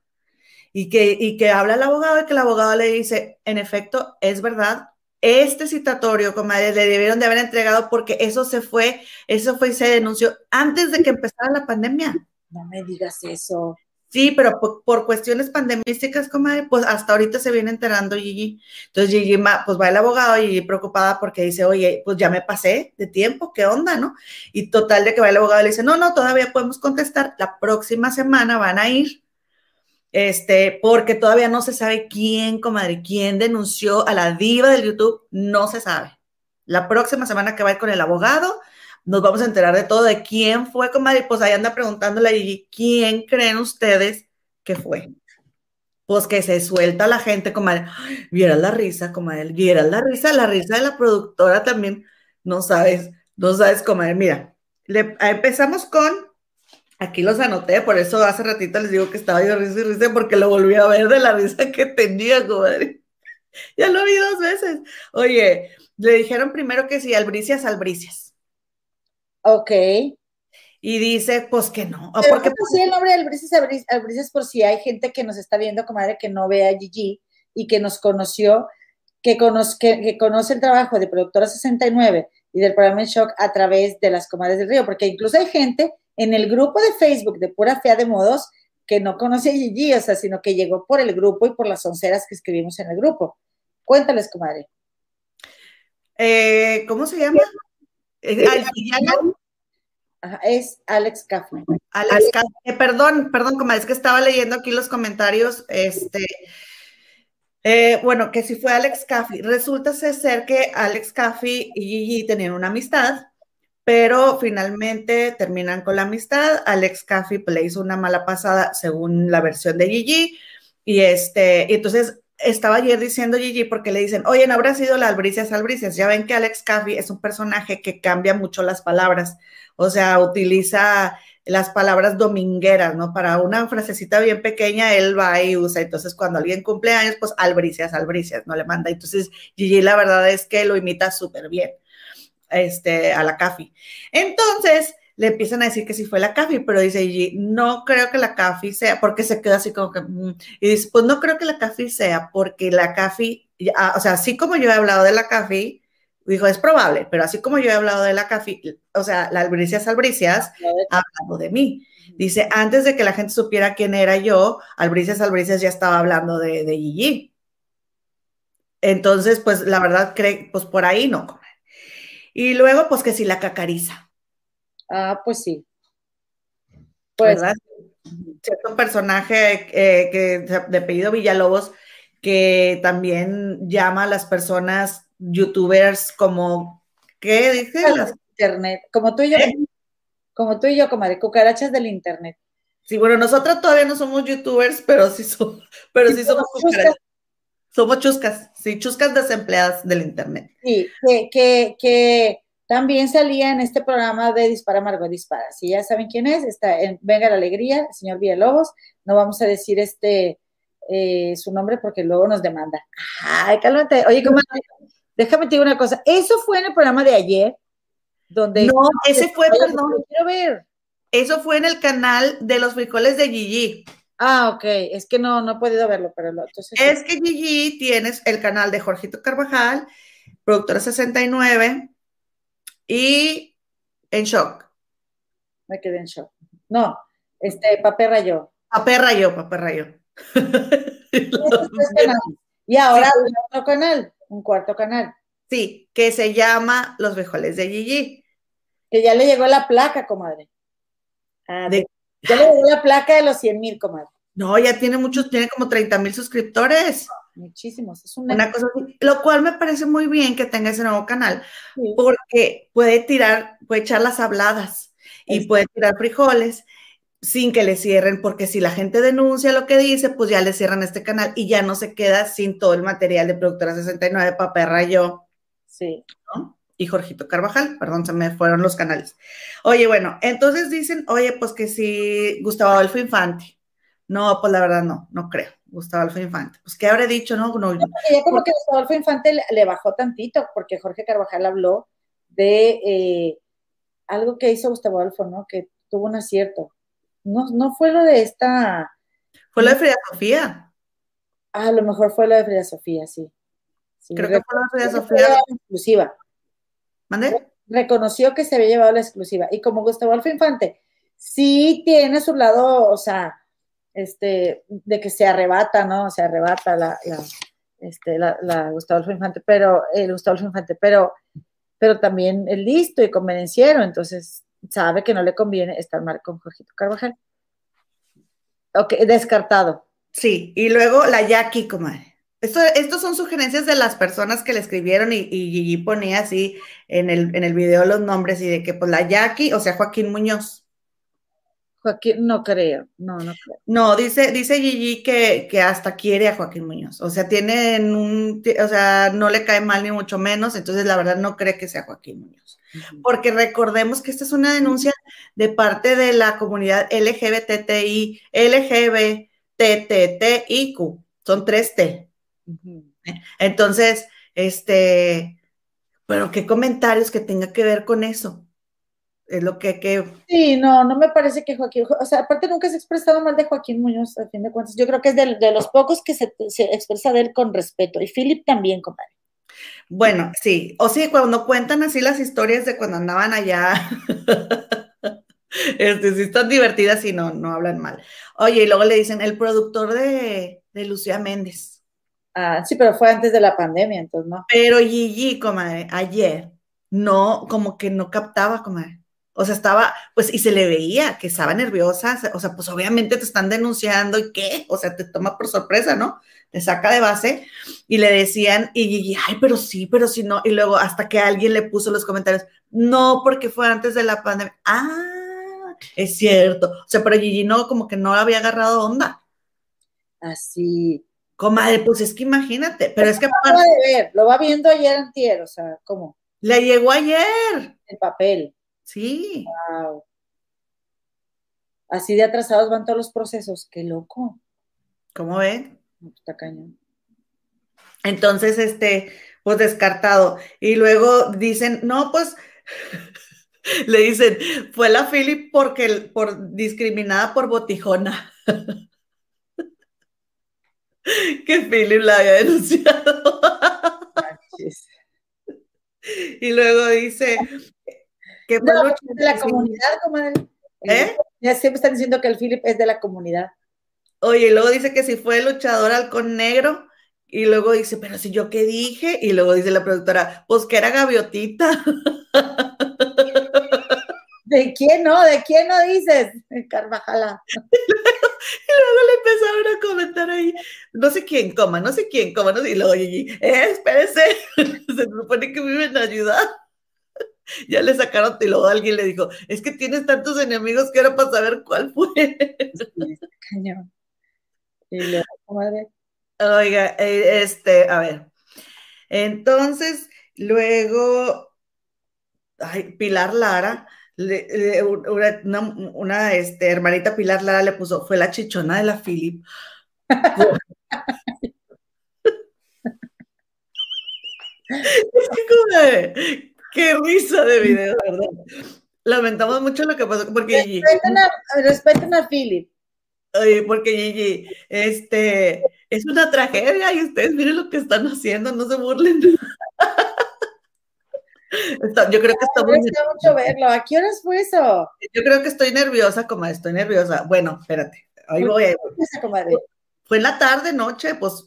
Y que, y que habla el abogado y que el abogado le dice, en efecto, es verdad, este citatorio, comadre, le debieron de haber entregado porque eso se fue, eso fue y se denunció antes de que empezara la pandemia. No me digas eso. Sí, pero por, cuestiones pandemísticas, comadre, pues hasta ahorita se viene enterando Gigi. Entonces Gigi, pues va el abogado y preocupada porque dice, oye, pues ya me pasé de tiempo, ¿qué onda, no? Y total de que va el abogado y le dice, no, no, todavía podemos contestar, la próxima semana van a ir este, porque todavía no se sabe quién, comadre, quién denunció a la diva del YouTube, no se sabe. La próxima semana que va a ir con el abogado, nos vamos a enterar de todo, de quién fue, comadre, pues ahí anda preguntándole a ¿quién creen ustedes que fue? Pues que se suelta la gente, comadre, vieras la risa, comadre, vieras la risa, la risa de la productora también, no sabes, no sabes, comadre, mira, empezamos con Aquí los anoté, por eso hace ratito les digo que estaba yo risa y risa porque lo volví a ver de la risa que tenía, comadre. Ya lo vi dos veces. Oye, le dijeron primero que sí, albricias, albricias. Ok. Y dice, pues que no. Pero porque pues, sí el nombre de albricias, albricias, por si hay gente que nos está viendo, comadre, que no ve a Gigi y que nos conoció, que, que, conoce el trabajo de Productora 69 y del programa Shock a través de las comadres del río, porque incluso hay gente en el grupo de Facebook de Pura Fea de Modos que no conoce a Gigi, o sea, sino que llegó por el grupo y por las onceras que escribimos en el grupo. Cuéntales, comadre. Eh, ¿Cómo se llama? ¿Es, es Alex Caffey. Alex. Eh, perdón, perdón, comadre, es que estaba leyendo aquí los comentarios, este, eh, bueno, que si fue Alex Caffey. Resulta ser que Alex Caffey y Gigi tenían una amistad pero finalmente terminan con la amistad. Alex Caffey pues, le hizo una mala pasada según la versión de Gigi. Y este, y entonces estaba ayer diciendo Gigi porque le dicen, oye, ¿no habrá sido la albricias albricias? Ya ven que Alex Caffey es un personaje que cambia mucho las palabras, o sea, utiliza las palabras domingueras, ¿no? Para una frasecita bien pequeña, él va y usa. Entonces, cuando alguien cumple años, pues albricias, albricias, no le manda. Entonces, Gigi la verdad es que lo imita súper bien este, a la CAFI. Entonces, le empiezan a decir que sí fue la CAFI, pero dice Gigi, no creo que la CAFI sea, porque se queda así como que, mm", y dice, pues no creo que la CAFI sea, porque la CAFI, ah, o sea, así como yo he hablado de la CAFI, dijo, es probable, pero así como yo he hablado de la CAFI, o sea, la Albricias Albricias ha hablado de mí. Dice, antes de que la gente supiera quién era yo, Albricias Albricias ya estaba hablando de, de Gigi. Entonces, pues la verdad, cree, pues por ahí no. Y luego, pues que si la cacariza. Ah, pues sí. Pues, ¿verdad? Cierto personaje eh, que de apellido Villalobos que también llama a las personas youtubers como, ¿qué dice? Internet, como tú y yo, ¿Eh? como tú y yo, como de cucarachas del internet. Sí, bueno, nosotros todavía no somos youtubers, pero sí, somos, pero sí, somos cucarachas. Somos chuscas, sí, chuscas desempleadas del Internet. Sí, que, que, también salía en este programa de Dispara Margot Dispara. Si ya saben quién es, está en Venga la Alegría, el señor Villalobos. No vamos a decir este eh, su nombre porque luego nos demanda. Ay, cálmate. Oye, ¿cómo? déjame decir una cosa. Eso fue en el programa de ayer, donde. No, ese fue, perdón. Quiero ver. Eso fue en el canal de los frijoles de Gigi. Ah, ok, es que no, no he podido verlo, pero entonces... Es que Gigi tienes el canal de Jorgito Carvajal, Productora 69 y En Shock. Me quedé en shock. No, este, Papé Rayo. Papé Rayo, Papé Rayo. y ahora otro canal, un cuarto canal. Sí, que se llama Los Vejoles de Gigi. Que ya le llegó la placa, comadre. Ah, ¿De Ya le dio la placa de los 100 mil, comadre. No, ya tiene muchos, tiene como 30 mil suscriptores. Muchísimos. Es una, cosa Lo cual me parece muy bien que tenga ese nuevo canal, porque puede tirar, puede echar las habladas y puede tirar frijoles sin que le cierren, porque si la gente denuncia lo que dice, pues ya le cierran este canal y ya no se queda sin todo el material de Productora 69, Paperra yo. Sí. Y Jorgito Carvajal, perdón, se me fueron los canales. Oye, bueno, entonces dicen, oye, pues que si Gustavo Adolfo Infante. No, pues la verdad no, no creo. Gustavo Adolfo Infante. Pues, ¿qué habré dicho? No, no. ya como que Gustavo Adolfo Infante le, bajó tantito, porque Jorge Carvajal habló de eh, algo que hizo Gustavo Adolfo, ¿no? Que tuvo un acierto no, no fue lo de esta. Fue lo de Frida Sofía. Ah, a lo mejor fue lo de Frida Sofía, sí. Creo que fue lo de Frida Sofía. La exclusiva. Reconoció que se había llevado la exclusiva. Y como Gustavo Alfa Infante, sí tiene su lado, o sea, este, de que se arrebata, ¿no? Se arrebata la, la este, la, Gustavo Infante, pero, el Gustavo Alfa Infante, pero, pero también es listo y convenciero, entonces sabe que no le conviene estar mal con Jorgito Carvajal. Ok, descartado. Sí, y luego la Jackie, comadre. Esto, estos son sugerencias de las personas que le escribieron y, Gigi ponía así en el, en el video los nombres y de que pues la Jackie, o sea, Joaquín Muñoz. Joaquín, no creo, no, no creo. No, dice, dice Gigi que, que hasta quiere a Joaquín Muñoz. O sea, tienen un, o sea, no le cae mal ni mucho menos, entonces la verdad no cree que sea Joaquín Muñoz porque recordemos que esta es una denuncia de parte de la comunidad LGBTI, LGBTTIQ, son tres T. Entonces, este, pero qué comentarios que tenga que ver con eso. Es lo que, que... Sí, no, no me parece que Joaquín, o sea, aparte nunca se ha expresado mal de Joaquín Muñoz, a fin de cuentas. Yo creo que es de, de los pocos que se, se, expresa de él con respeto. Y Philip también, compadre. Bueno, sí, o sí, cuando cuentan así las historias de cuando andaban allá, este, sí están divertidas y no, no hablan mal. Oye, y luego le dicen, el productor de, Lucía Méndez. Ah, sí, pero fue antes de la pandemia, entonces no. Pero Gigi, comadre, ayer, no, como que no captaba, comadre. O sea, estaba, pues, y se le veía que estaba nerviosa, o sea, pues obviamente te están denunciando y qué, o sea, te toma por sorpresa, ¿no? Te saca de base y le decían, y Gigi, ay, pero sí, pero sí, no, y luego hasta que alguien le puso los comentarios, no, porque fue antes de la pandemia, ah, es cierto, o sea, pero Gigi no, como que no había agarrado onda. Así. Comadre, pues es que imagínate, pero es que... Lo va, de ver, lo va viendo ayer antier, o sea, ¿cómo? Le llegó ayer. El papel. Sí. Wow. Así de atrasados van todos los procesos. Qué loco. ¿Cómo ven? Está cañón. Entonces, este, pues descartado. Y luego dicen, no, pues, le dicen, fue la Philip porque, por discriminada por botijona. que Philip la había denunciado. y luego dice, de la comunidad, comadre. ¿Eh? Ya siempre están diciendo que el Philip es de la comunidad. Oye, y luego dice que si fue luchador halcón negro, y luego dice, pero si yo qué dije, y luego dice la productora, pues que era gaviotita. ¿De quién no? ¿De quién no dices? Carvajala. y luego le empezaron a comentar ahí, no sé quién coma, no sé quién coma, no sé, y luego, eh, espérese, se supone que iban a ayudar ya le sacaron y luego alguien le dijo, es que tienes tantos enemigos que era para saber cuál fue. cañón. Y luego, madre. Oiga, eh, este, a ver. Entonces, luego, ay, Pilar Lara, una, una este, hermanita Pilar Lara le puso, fue la chichona de la Philip. es que como Qué risa de video, ¿verdad? Lamentamos mucho lo que pasó porque Gigi. Respeten a, Philip. Oye, porque Gigi, este, es una tragedia y ustedes miren lo que están haciendo, no se burlen. Yo creo que está muy mucho verlo. ¿A qué horas fue eso? Yo creo que estoy nerviosa, como estoy nerviosa. Bueno, espérate, ahí voy. Fue en la tarde, noche, pues.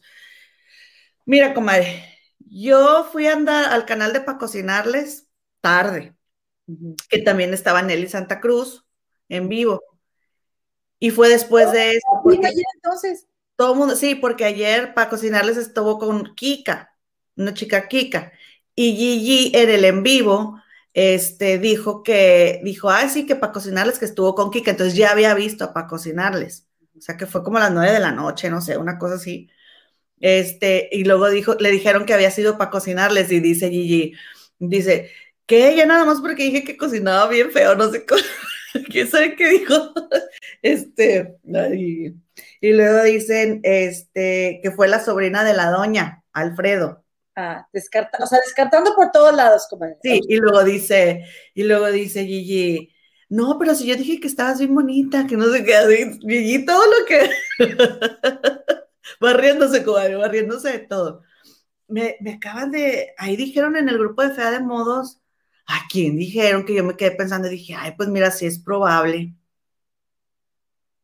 Mira, comadre, yo fui a andar al canal de para cocinarles tarde, que también estaba Nelly Santa Cruz en vivo. Y fue después de eso. Porque ayer entonces? Todo mundo, sí, porque ayer para cocinarles estuvo con Kika, una chica Kika. Y Gigi en el en vivo este, dijo que, dijo, ah, sí, que para cocinarles que estuvo con Kika, entonces ya había visto para cocinarles. O sea, que fue como a las nueve de la noche, no sé, una cosa así. Este, y luego dijo, le dijeron que había sido para cocinarles y dice Gigi, dice, que ella nada más porque dije que cocinaba bien feo, no sé, quién sabe qué dijo. Este, y luego dicen, este, que fue la sobrina de la doña, Alfredo. Ah, descarta, o sea, descartando por todos lados, como. Sí, y luego dice, y luego dice Gigi, no, pero si yo dije que estabas bien bonita, que no sé qué, Gigi, todo lo que. va riéndose, comadre, va riéndose de todo. Me, me acaban de, ahí dijeron en el grupo de Fea de Modos, ¿a quién dijeron? Que yo me quedé pensando y dije, ay, pues mira, sí es probable.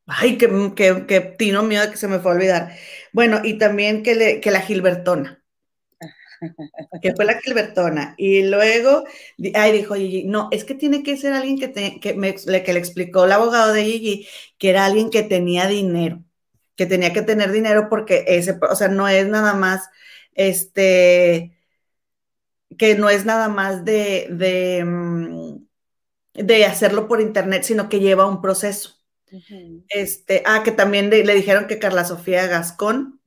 Ay, que, que, que tino miedo de que se me fue a olvidar. Bueno, y también que, le, que la Gilbertona que fue la Gilbertona. Y luego, ay, dijo Gigi, no, es que tiene que ser alguien que, que, me, que le explicó el abogado de Gigi, que era alguien que tenía dinero, que tenía que tener dinero porque ese, o sea, no es nada más, este, que no es nada más de, de, mm, de hacerlo por internet, sino que lleva un proceso. Este, ah, que también le, dijeron que Carla Sofía Gascón.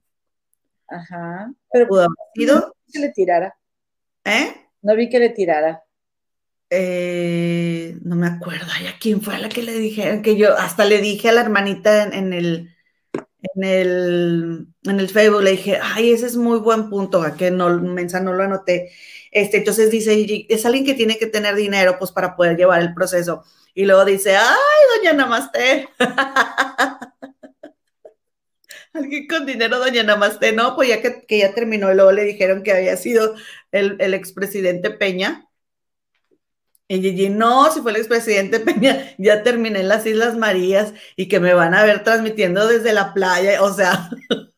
Ajá. Pero pudo haber sido que le tirara. ¿Eh? No vi que le tirara. Eh, no me acuerdo. a quién fue a la que le dijeron? Que yo hasta le dije a la hermanita en, el en el, en el Facebook, le dije, ay, ese es muy buen punto, a que no, mensa, no lo anoté. Este, entonces dice, es alguien que tiene que tener dinero, pues, para poder llevar el proceso. Y luego dice, ay, doña Namaste. Alguien con dinero, doña Namaste, no, pues ya que, ya terminó y luego le dijeron que había sido el, el expresidente Peña. Y Gigi, no, si fue el expresidente Peña, ya terminé en las Islas Marías y que me van a ver transmitiendo desde la playa, o sea,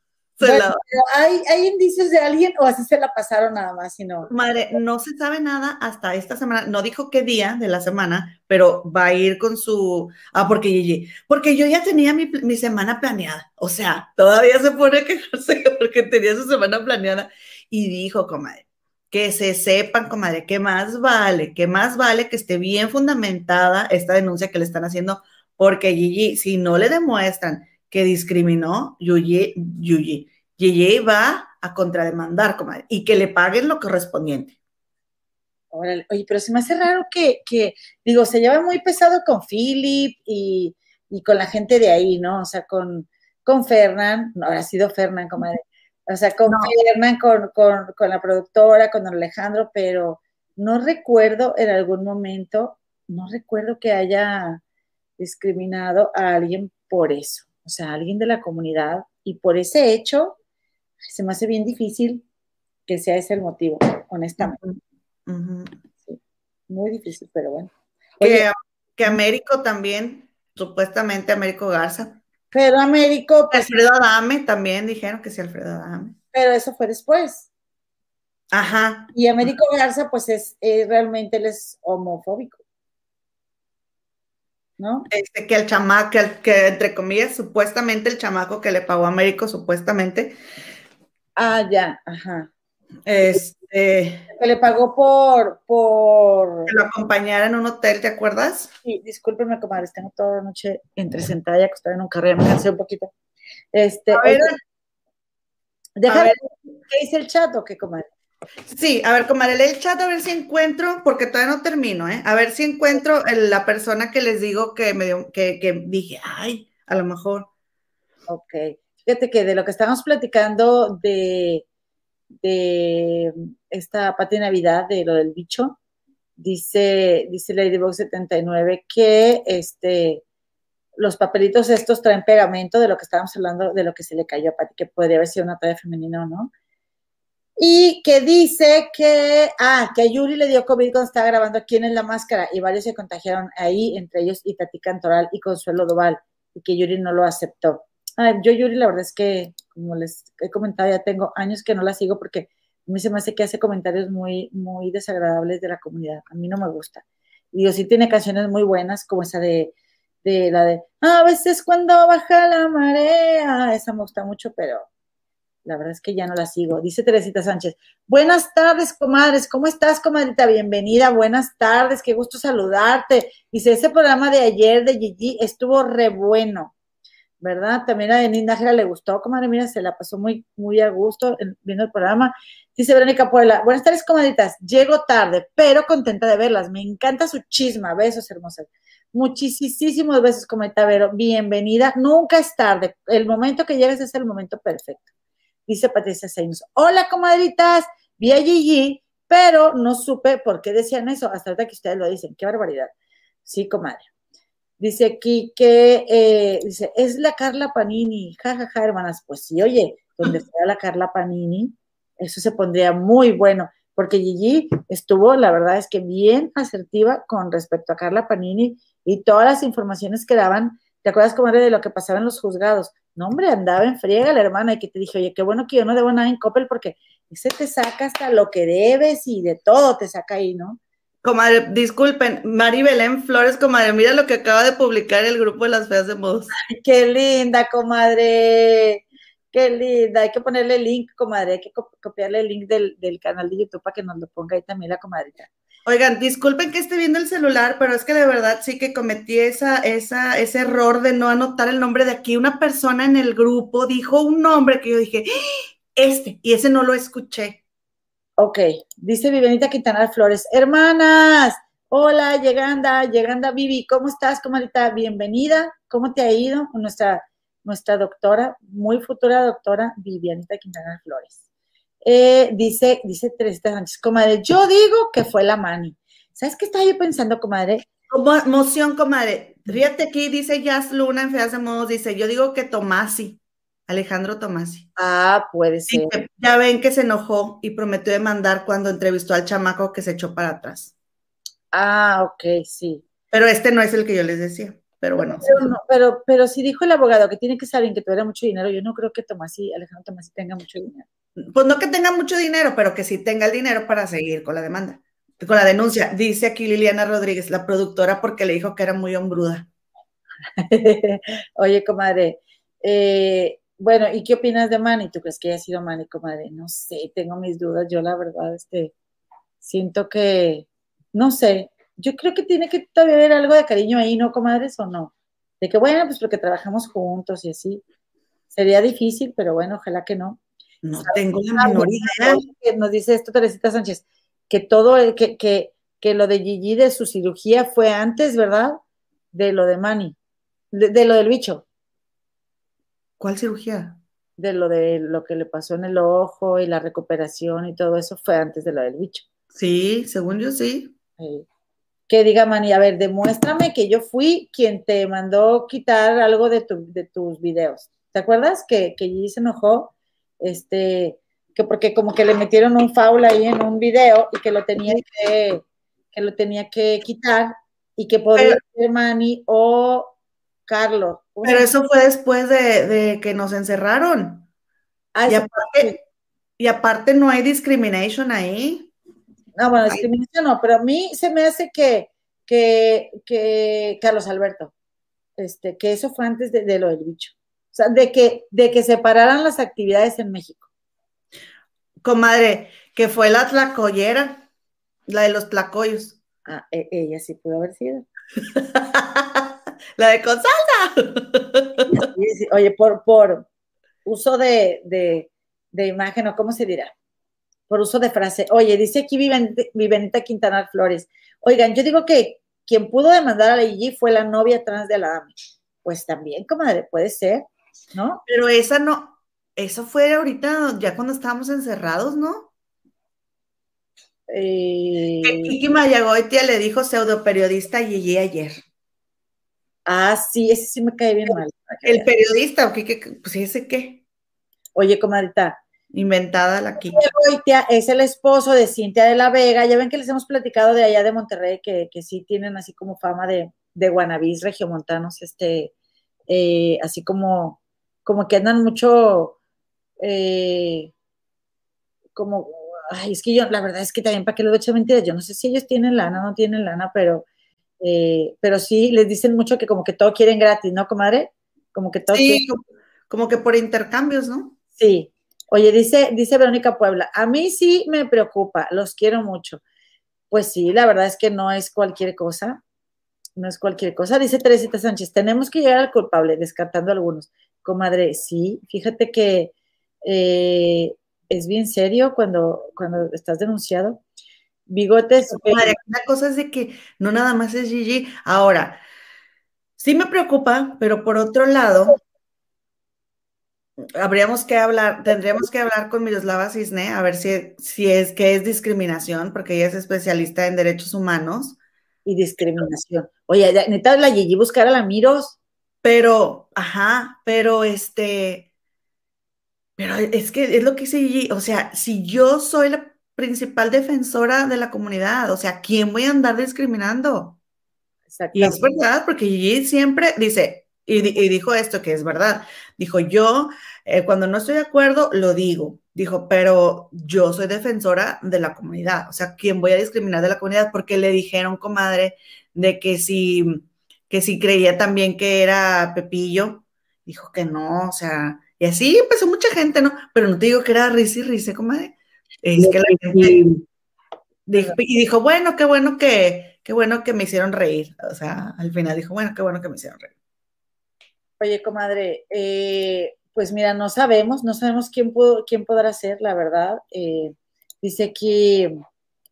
¿hay, ¿Hay indicios de alguien o así se la pasaron nada más? no? Madre, no se sabe nada hasta esta semana. No dijo qué día de la semana, pero va a ir con su. Ah, porque Gigi. Porque yo ya tenía mi, mi semana planeada. O sea, todavía se pone que porque tenía su semana planeada. Y dijo, comadre, que se sepan, comadre, que más vale, que más vale que esté bien fundamentada esta denuncia que le están haciendo, porque Gigi, si no le demuestran que discriminó, Yuyi, Yuyi, Yeye va a contrademandar, comadre, y que le paguen lo correspondiente. Órale, oye, pero se me hace raro que, que digo, se lleva muy pesado con Philip y, y, con la gente de ahí, ¿no? O sea, con, con Fernán, no habrá sido Fernán, comadre. O sea, con Fernán, con, con, con la productora, con Alejandro, pero no recuerdo en algún momento, no recuerdo que haya discriminado a alguien por eso, o sea, a alguien de la comunidad, y por ese hecho se me hace bien difícil que sea ese el motivo, honestamente. muy difícil, pero bueno. que, Américo también, supuestamente Américo Garza. Pero Américo. Pues, Alfredo Adame también dijeron que sí, Alfredo Adame. Pero eso fue después. Ajá. Y Américo Garza, pues es, realmente él es homofóbico. ¿No? Este, que el chamaco, que, que, entre comillas, supuestamente el chamaco que le pagó a Américo, supuestamente, Ah, ya, ajá. Este. Que le pagó por, por. Que lo acompañara en un hotel, ¿te acuerdas? Sí, discúlpenme, comadres, tengo toda la noche entre sentada y acostada en un carril, me cansé un poquito. Este. A ver. Déjame ver. ¿Qué dice el chat o qué, comadre? Sí, a ver, comadre, lee el chat a ver si encuentro, porque todavía no termino, ¿eh? A ver si encuentro la persona que les digo que me dio, que, que dije, ay, a lo mejor. Ok. Fíjate que de lo que estamos platicando de, de esta Pati Navidad, de lo del bicho, dice, dice Ladybug 79 que este, los papelitos estos traen pegamento de lo que estábamos hablando, de lo que se le cayó a Pati, que podría haber sido una talla femenina o no. Y que dice que, ah, que a Yuri le dio COVID cuando estaba grabando aquí en La Máscara y varios se contagiaron ahí, entre ellos Itati Cantoral y Consuelo Doval, y que Yuri no lo aceptó yo Yuri, la verdad es que, como les he comentado, ya tengo años que no la sigo porque a mí se me hace que hace comentarios muy, muy desagradables de la comunidad. A mí no me gusta. Y digo, sí tiene canciones muy buenas, como esa de, de la de a veces cuando baja la marea, esa me gusta mucho, pero la verdad es que ya no la sigo. Dice Teresita Sánchez, buenas tardes, comadres, ¿cómo estás, comadrita? Bienvenida, buenas tardes, qué gusto saludarte. Dice, ese programa de ayer de Gigi estuvo re bueno, ¿verdad? También a Denis Nájera le gustó, comadre, mira, se la pasó muy, muy a gusto viendo el programa. Dice Verónica Puebla, buenas tardes, comadritas, llego tarde, pero contenta de verlas, me encanta su chisma, besos hermosas. Muchísimos besos, comadrita Vero, bienvenida, nunca es tarde, el momento que llegues es el momento perfecto dice Patricia Seines. Hola, comadritas, vi a Gigi, pero no supe por qué decían eso, hasta ahorita que ustedes lo dicen. Qué barbaridad. Sí, comadre. Dice aquí que, eh, dice, es la Carla Panini. Ja, ja, ja, hermanas. Pues sí, oye, donde sea la Carla Panini, eso se pondría muy bueno, porque Gigi estuvo, la verdad es que bien asertiva con respecto a Carla Panini y todas las informaciones que daban. ¿Te acuerdas, comadre, de lo que pasaba en los juzgados? No, hombre, andaba en friega la hermana y que te dije, oye, qué bueno que yo no debo nada en Coppel porque ese te saca hasta lo que debes y de todo te saca ahí, ¿no? Comadre, disculpen, Mari Belén Flores, comadre, mira lo que acaba de publicar el grupo de las feas de modos. Ay, qué linda, comadre. Qué linda. Hay que ponerle el link, comadre. Hay que copiarle el link del, del canal de YouTube para que nos lo ponga ahí también la comadrita. Oigan, disculpen que esté viendo el celular, pero es que de verdad sí que cometí esa, esa, ese error de no anotar el nombre de aquí. Una persona en el grupo dijo un nombre que yo dije, ¡Ah! este, y ese no lo escuché. Ok, dice Vivenita Quintana Flores, hermanas, hola, lleganda, lleganda Vivi, ¿cómo estás, comadita? Bienvenida, ¿cómo te ha ido? Nuestra, nuestra doctora, muy futura doctora, Vivianita Quintana Flores. Eh, dice, dice Teresita Sánchez, comadre, yo digo que fue la mani. ¿Sabes qué estaba yo pensando, comadre? Como emoción, comadre. Fíjate aquí, dice Jazz Luna en Feas de Modos, dice, yo digo que Tomasi, Alejandro Tomasi. Ah, puede ser. ya ven que se enojó y prometió demandar cuando entrevistó al chamaco que se echó para atrás. Ah, ok, sí. Pero este no es el que yo les decía. Pero bueno. Pero, pero, pero si dijo el abogado que tiene que saber que tuviera mucho dinero, yo no creo que Tomasi, Alejandro Tomasi tenga mucho dinero pues no que tenga mucho dinero, pero que sí tenga el dinero para seguir con la demanda, con la denuncia. Dice aquí Liliana Rodríguez, la productora, porque le dijo que era muy hombruda. Oye, comadre, eh, bueno, ¿y qué opinas de Manny? ¿Tú crees que haya sido Manny, comadre? No sé, tengo mis dudas. Yo la verdad, este, siento que, no sé, yo creo que tiene que todavía haber algo de cariño ahí, ¿no, comadres, o no? De que, bueno, pues porque trabajamos juntos y así. Sería difícil, pero bueno, ojalá que no. No tengo la menor idea. Nos dice esto Teresita Sánchez, que todo, que, que, que lo de Gigi de su cirugía fue antes, ¿verdad? De lo de Manny, de, lo del bicho. ¿Cuál cirugía? De lo de lo que le pasó en el ojo y la recuperación y todo eso fue antes de lo del bicho. Sí, según yo sí. Que diga Manny, a ver, demuéstrame que yo fui quien te mandó quitar algo de, tu, de tus videos. ¿Te acuerdas que, que Gigi se enojó este, que porque como que le metieron un foul ahí en un video y que lo tenía que, que lo tenía que quitar y que podía ser Manny o Carlos. Pero eso fue después de, que nos encerraron. Ah, y, aparte, y aparte no hay discrimination ahí. No, bueno, discriminación no, pero a mí se me hace que, que, que Carlos Alberto, este, que eso fue antes de, de lo del bicho. O sea, de que, de que separaran las actividades en México. Comadre, que fue la tlacoyera, la de los tlacoyos. Ah, e, ella sí pudo haber sido. la de Consalda. Oye, por, por uso de, de, imagen, o cómo se dirá, por uso de frase. Oye, dice aquí Vivenita Quintanar Flores. Oigan, yo digo que quien pudo demandar a la IG fue la novia trans de la dama. Pues también, comadre, puede ser. ¿no? Pero esa no, eso fue ahorita, ya cuando estábamos encerrados, ¿no? Eh... Kiki Mayagoitia le dijo pseudo periodista Gigi ayer. Ah, sí, ese sí me cae bien mal. El periodista, ¿qué, pues ese qué. Oye, comadita. Inventada la Kiki. es el esposo de Cintia de la Vega. Ya ven que les hemos platicado de allá de Monterrey, que, que sí tienen así como fama de, de guanabís regiomontanos, este, eh, así como como que andan mucho, eh, como, ay, es que yo, la verdad es que también, ¿para qué les voy a echar mentiras? Yo no sé si ellos tienen lana o no tienen lana, pero Eh, pero sí les dicen mucho que como que todo quieren gratis, ¿no, comadre? Como que todo Sí, como que por intercambios, ¿no? Sí. Oye, dice, dice Verónica Puebla, a mí sí me preocupa, los quiero mucho. Pues sí, la verdad es que no es cualquier cosa, no es cualquier cosa. Dice Teresita Sánchez, tenemos que llegar al culpable, descartando algunos. Comadre, sí, fíjate que eh, es bien serio cuando, cuando estás denunciado. Bigotes. Comadre, la cosa es de que no nada más es Gigi. Ahora, sí me preocupa, pero por otro lado, habríamos que hablar, tendríamos que hablar con Miroslava Cisne a ver si, si es que es discriminación, porque ella es especialista en derechos humanos. Y discriminación. Oye, neta, la Gigi buscar a la Miros. Pero, ajá, pero este, pero es que es lo que dice Gigi, o sea, si yo soy la principal defensora de la comunidad, o sea, ¿quién voy a andar discriminando? Y es verdad, porque Gigi siempre dice, y, dijo esto que es verdad, dijo, yo eh, cuando no estoy de acuerdo, lo digo, dijo, pero yo soy defensora de la comunidad, o sea, ¿quién voy a discriminar de la comunidad? Porque le dijeron, comadre, de que si, que si creía también que era Pepillo, dijo que no, o sea, y así empezó mucha gente, ¿no? Pero no te digo que era risa y risa, comadre. Es que la gente dijo, y dijo, bueno, qué bueno que, qué bueno que me hicieron reír. O sea, al final dijo, bueno, qué bueno que me hicieron reír. Oye, comadre, eh, pues mira, no sabemos, no sabemos quién, pudo, quién podrá ser, la verdad. Eh, dice aquí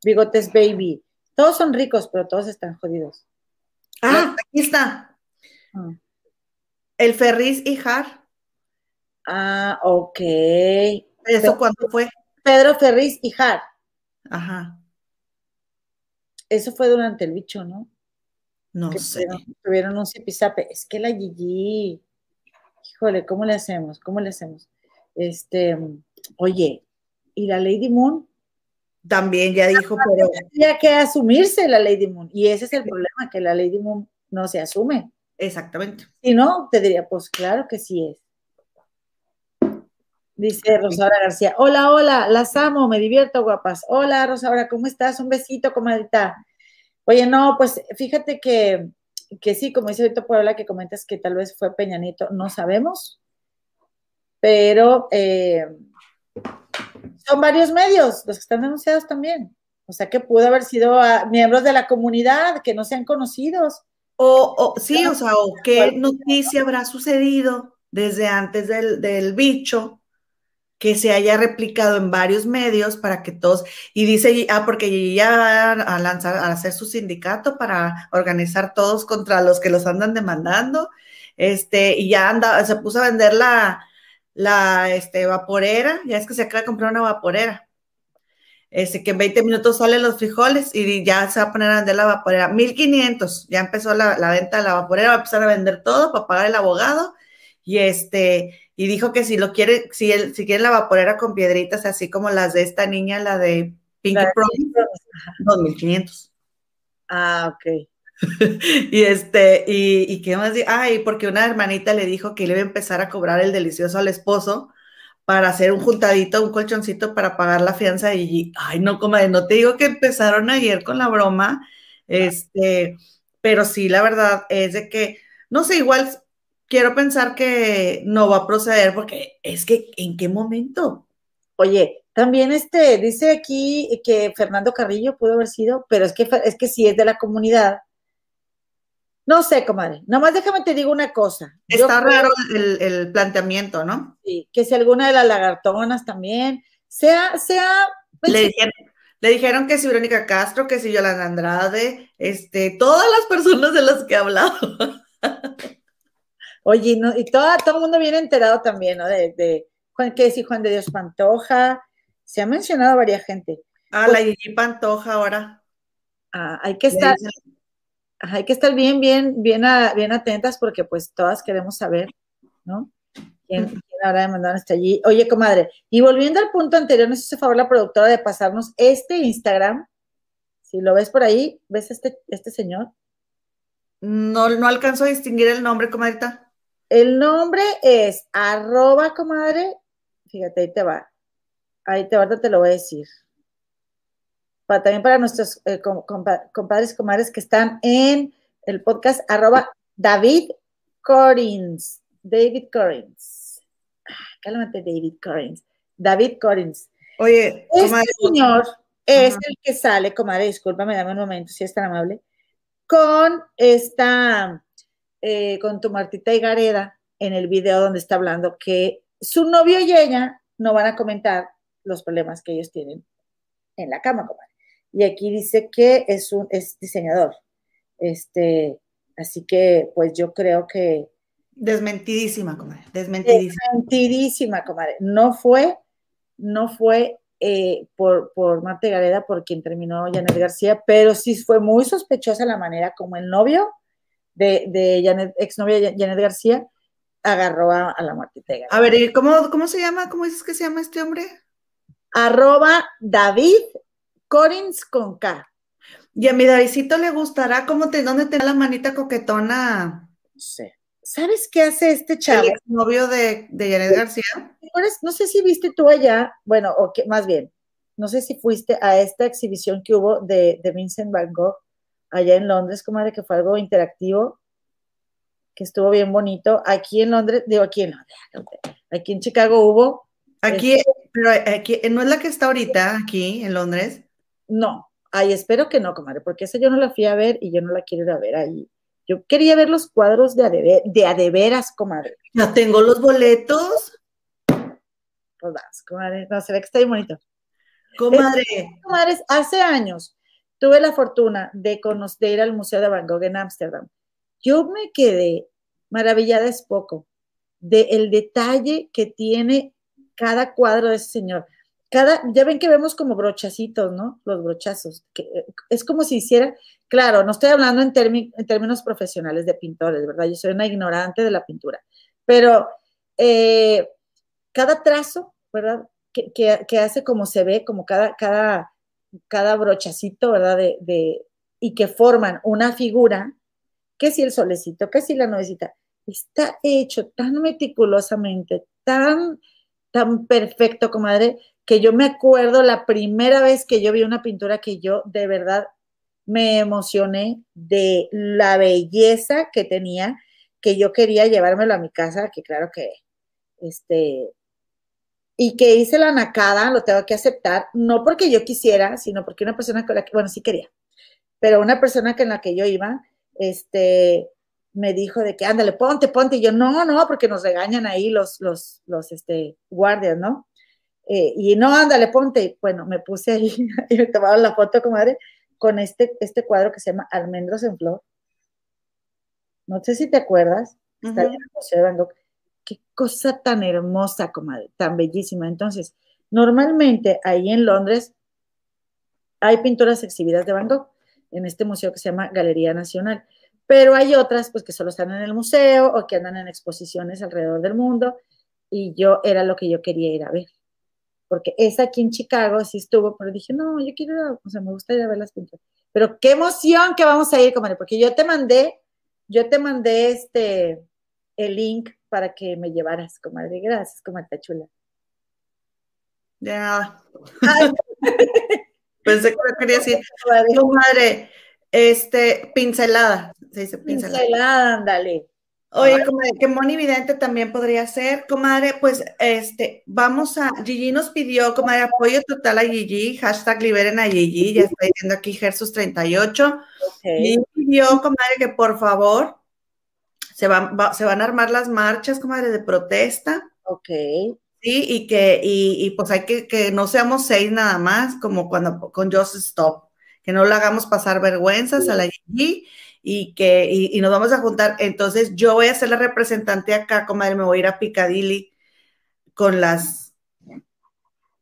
Bigotes Baby. Todos son ricos, pero todos están jodidos. Ah, aquí está. Ah. El Ferris y Har. Ah, ok. ¿Eso cuándo fue? Pedro Ferriz y Har. Ajá. Eso fue durante el bicho, ¿no? No sé. Tuvieron, un zipizape. Es que la Gigi, híjole, ¿cómo le hacemos? ¿Cómo le hacemos? Este, oye, ¿y la Lady Moon? También ya dijo, pero. Tendría que asumirse la Lady Moon. Y ese es el problema, que la Lady Moon no se asume. Exactamente. Si no, te diría, pues claro que sí es. Dice Rosaura García, hola, hola, las amo, me divierto, guapas. Hola, Rosaura, ¿cómo estás? Un besito, comadita. Oye, no, pues fíjate que, que sí, como dice ahorita Puebla, que comentas que tal vez fue Peñanito, no sabemos, pero eh, son varios medios los que están denunciados también. O sea que pudo haber sido miembros de la comunidad que no sean conocidos. O, o sí, o sea, o qué noticia habrá sucedido desde antes del, del bicho que se haya replicado en varios medios para que todos, y dice, ah, porque ya va a lanzar, a hacer su sindicato para organizar todos contra los que los andan demandando, este, y ya anda, se puso a vender la, la, este, vaporera, ya es que se acaba de comprar una vaporera, este, que en 20 minutos salen los frijoles y ya se va a poner a vender la vaporera, 1500, ya empezó la, la venta de la vaporera, va a empezar a vender todo para pagar el abogado, y este, y dijo que si lo quiere, si él, si quiere la vaporera con piedritas, así como las de esta niña, la de Pinky Promise, 2500. Ah, ok. y este, y, y qué más, ay, porque una hermanita le dijo que le iba a empezar a cobrar el delicioso al esposo para hacer un juntadito, un colchoncito para pagar la fianza y, ay, no, comadre, no te digo que empezaron ayer con la broma, este, pero sí, la verdad es de que, no sé, igual quiero pensar que no va a proceder porque es que ¿en qué momento? Oye, también este dice aquí que Fernando Carrillo pudo haber sido, pero es que es que si es de la comunidad. No sé, comadre. Nomás déjame te digo una cosa. Está raro el, planteamiento, ¿no? Sí, que si alguna de las lagartonas también, sea, sea. Pues le, dijeron, le dijeron que si Verónica Castro, que si Yolanda Andrade, este, todas las personas de las que he hablado. Oye, no, y todo, todo el mundo viene enterado también, ¿no? De, de Juan, ¿qué decir? Juan de Dios Pantoja, se ha mencionado varias gente. Ah, la pues Gigi Pantoja ahora. Ah, hay que estar, hay que estar bien, bien, bien, bien atentas porque pues todas queremos saber, ¿no? ¿Quién, quién habrá demandado hasta allí? Oye, comadre, y volviendo al punto anterior, nos hizo favor la productora de pasarnos este Instagram. Si lo ves por ahí, ¿ves este, este señor? No, no alcanzo a distinguir el nombre, comadita. El nombre es arroba, comadre. Fíjate, ahí te va. Ahí te va, te lo voy a decir. Para, también para nuestros eh, compadres y comadres que están en el podcast arroba David Corins. David Corins. Ah, cálmate, David Corins. David Corins. Oye, este señor es el que sale, comadre, discúlpame, dame un momento, si es tan amable, con esta, eh, con tu Martita y Gareda en el video donde está hablando que su novio y ella no van a comentar los problemas que ellos tienen en la cama, comadre. Y aquí dice que es un es diseñador. Este, así que pues yo creo que desmentidísima, comadre, desmentidísima. Desmentidísima, comadre. No fue no fue eh, por, por Marta Gareda por quien terminó Janet García, pero sí fue muy sospechosa la manera como el novio de, de Janet, exnovia Janet García, agarró a, la Martita Gareda. A ver, ¿cómo, ¿cómo se llama? ¿Cómo dices que se llama este hombre? Arroba David Corins con K. Y a mi Davidcito le gustará cómo te, dónde te da la manita coquetona. No sé. ¿Sabes qué hace este chavo? El novio de, de Janet García. No sé si viste tú allá, bueno, o que, más bien, no sé si fuiste a esta exhibición que hubo de, de Vincent Van Gogh allá en Londres, como de que fue algo interactivo, que estuvo bien bonito. Aquí en Londres, digo aquí en Londres, aquí en Chicago hubo. Aquí, este pero aquí, ¿no es la que está ahorita aquí en Londres? No, ay, espero que no, comadre, porque esa yo no la fui a ver y yo no la quiero ir a ver ahí. Yo quería ver los cuadros de, adever, de adeveras, comadre. ¿No tengo los boletos? Pues vas, comadre. No, se ve que está bien bonito. Comadre. comadres, hace años tuve la fortuna de conocer ir al Museo de Van Gogh en Ámsterdam. Yo me quedé maravillada, es poco, del el detalle que tiene cada cuadro de ese señor. Cada, ya ven que vemos como brochacitos, ¿no? Los brochazos. Que eh, es como si hiciera, Claro, no estoy hablando en, términos profesionales de pintores, ¿verdad? Yo soy una ignorante de la pintura, pero eh, cada trazo, ¿verdad? Que, hace como se ve, como cada, cada, cada brochacito, ¿verdad? De, y que forman una figura, que si el solecito, que si la nubecita, está hecho tan meticulosamente, tan, tan perfecto, comadre, que yo me acuerdo la primera vez que yo vi una pintura que yo de verdad me emocioné de la belleza que tenía, que yo quería llevármelo a mi casa, que claro que, este, y que hice la nacada, lo tengo que aceptar, no porque yo quisiera, sino porque una persona con la que, bueno, sí quería, pero una persona con la que yo iba, este, me dijo de que, ándale, ponte, ponte, y yo, no, no, porque nos regañan ahí los, los, los, este, guardias, ¿no? Eh, y no, ándale, ponte, bueno, me puse ahí y me tomaron la foto, comadre, con este, este cuadro que se llama Almendros en Flor. No sé si te acuerdas, está en el Museo de Van Gogh. Qué cosa tan hermosa, comadre, tan bellísima. Entonces, normalmente ahí en Londres hay pinturas exhibidas de Van Gogh en este museo que se llama Galería Nacional, pero hay otras pues que solo están en el museo o que andan en exposiciones alrededor del mundo y yo era lo que yo quería ir a ver porque esa aquí en Chicago sí estuvo, pero dije, no, yo quiero, o sea, me gusta ir a ver las pinturas. Pero qué emoción que vamos a ir, comadre, porque yo te mandé, yo te mandé este, el link para que me llevaras, comadre. Gracias, comadre chula. De nada. Pensé que me quería decir, comadre, este, pincelada, se dice pincelada. Pincelada, ándale. Oye, comadre, que Moni Vidente también podría ser, comadre, pues este, vamos a, Gigi nos pidió, comadre, apoyo total a Gigi, hashtag liberen a Gigi, ya está diciendo aquí Gersus38, y pidió, comadre, que por favor, se van, se van a armar las marchas, comadre, de protesta. Ok. Sí, y que, y, pues hay que, que no seamos seis nada más, como cuando con Just Stop, que no le hagamos pasar vergüenzas a la Gigi, y que y, nos vamos a juntar. Entonces yo voy a ser la representante acá, comadre, me voy a ir a Piccadilly con las,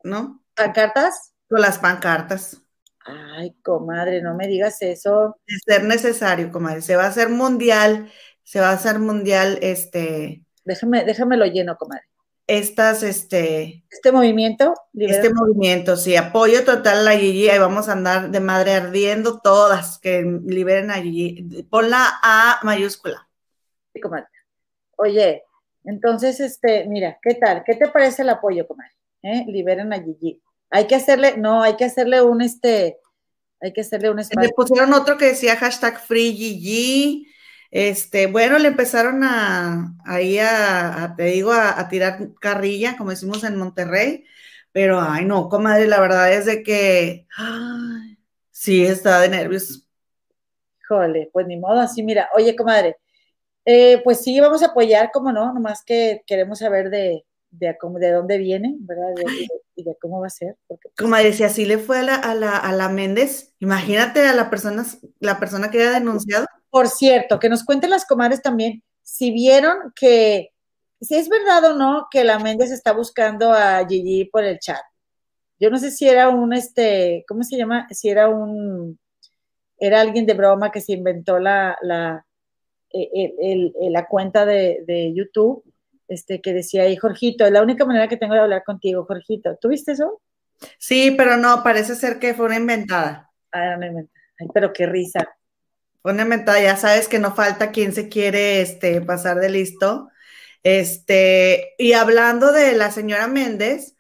¿no? ¿Pancartas? Con las pancartas. Ay, comadre, no me digas eso. De ser necesario, comadre. Se va a hacer mundial, se va a hacer mundial, este. Déjame, déjame lo lleno, comadre estas, este... Este movimiento. Este movimiento, sí, apoyo total a la Gigi, ahí vamos a andar de madre ardiendo todas, que liberen a Gigi. Ponla A mayúscula. Sí, comadre. Oye, entonces, este, mira, ¿qué tal? ¿Qué te parece el apoyo, comadre? ¿Eh? Liberen a Gigi. Hay que hacerle, no, hay que hacerle un, este, Hay que hacerle un espacio. Le pusieron otro que decía hashtag FreeGG. Le Este, bueno, le empezaron a, ahí a, te digo, a, tirar carrilla, como decimos en Monterrey, pero ay no, comadre, la verdad es de que sí está de nervios. Híjole, pues ni modo, así mira, oye, comadre, eh, pues sí, vamos a apoyar, como no, nomás que queremos saber de, de, de dónde viene, ¿verdad? y de cómo va a ser. Porque, pues, Comadre, si así le fue a la, a la, a la Méndez, imagínate a la persona, la persona que haya denunciado. Por cierto, que nos cuenten las comadres también si vieron que, si es verdad o no que la Méndez está buscando a Gigi por el chat. Yo no sé si era un, este, ¿cómo se llama? Si era un, era alguien de broma que se inventó la, la, e, el, la cuenta de, de, YouTube, este, que decía ahí, Jorgito, es la única manera que tengo de hablar contigo, Jorgito. ¿Tuviste eso? Sí, pero no, parece ser que fue una inventada. Ah, era una inventada. Ay, pero qué risa. Una mentada, ya sabes que no falta quien se quiere este, pasar de listo. Este, y hablando de la señora Méndez,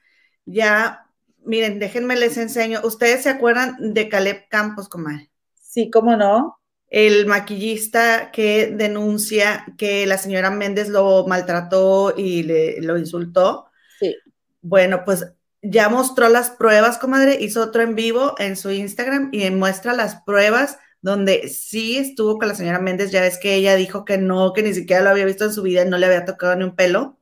ya, miren, déjenme les enseño. ¿Ustedes se acuerdan de Caleb Campos, comadre? Sí, cómo no. El maquillista que denuncia que la señora Méndez lo maltrató y le, lo insultó. Sí. Bueno, pues ya mostró las pruebas, comadre, hizo otro en vivo en su Instagram y muestra las pruebas donde sí estuvo con la señora Méndez, ya ves que ella dijo que no, que ni siquiera lo había visto en su vida y no le había tocado ni un pelo.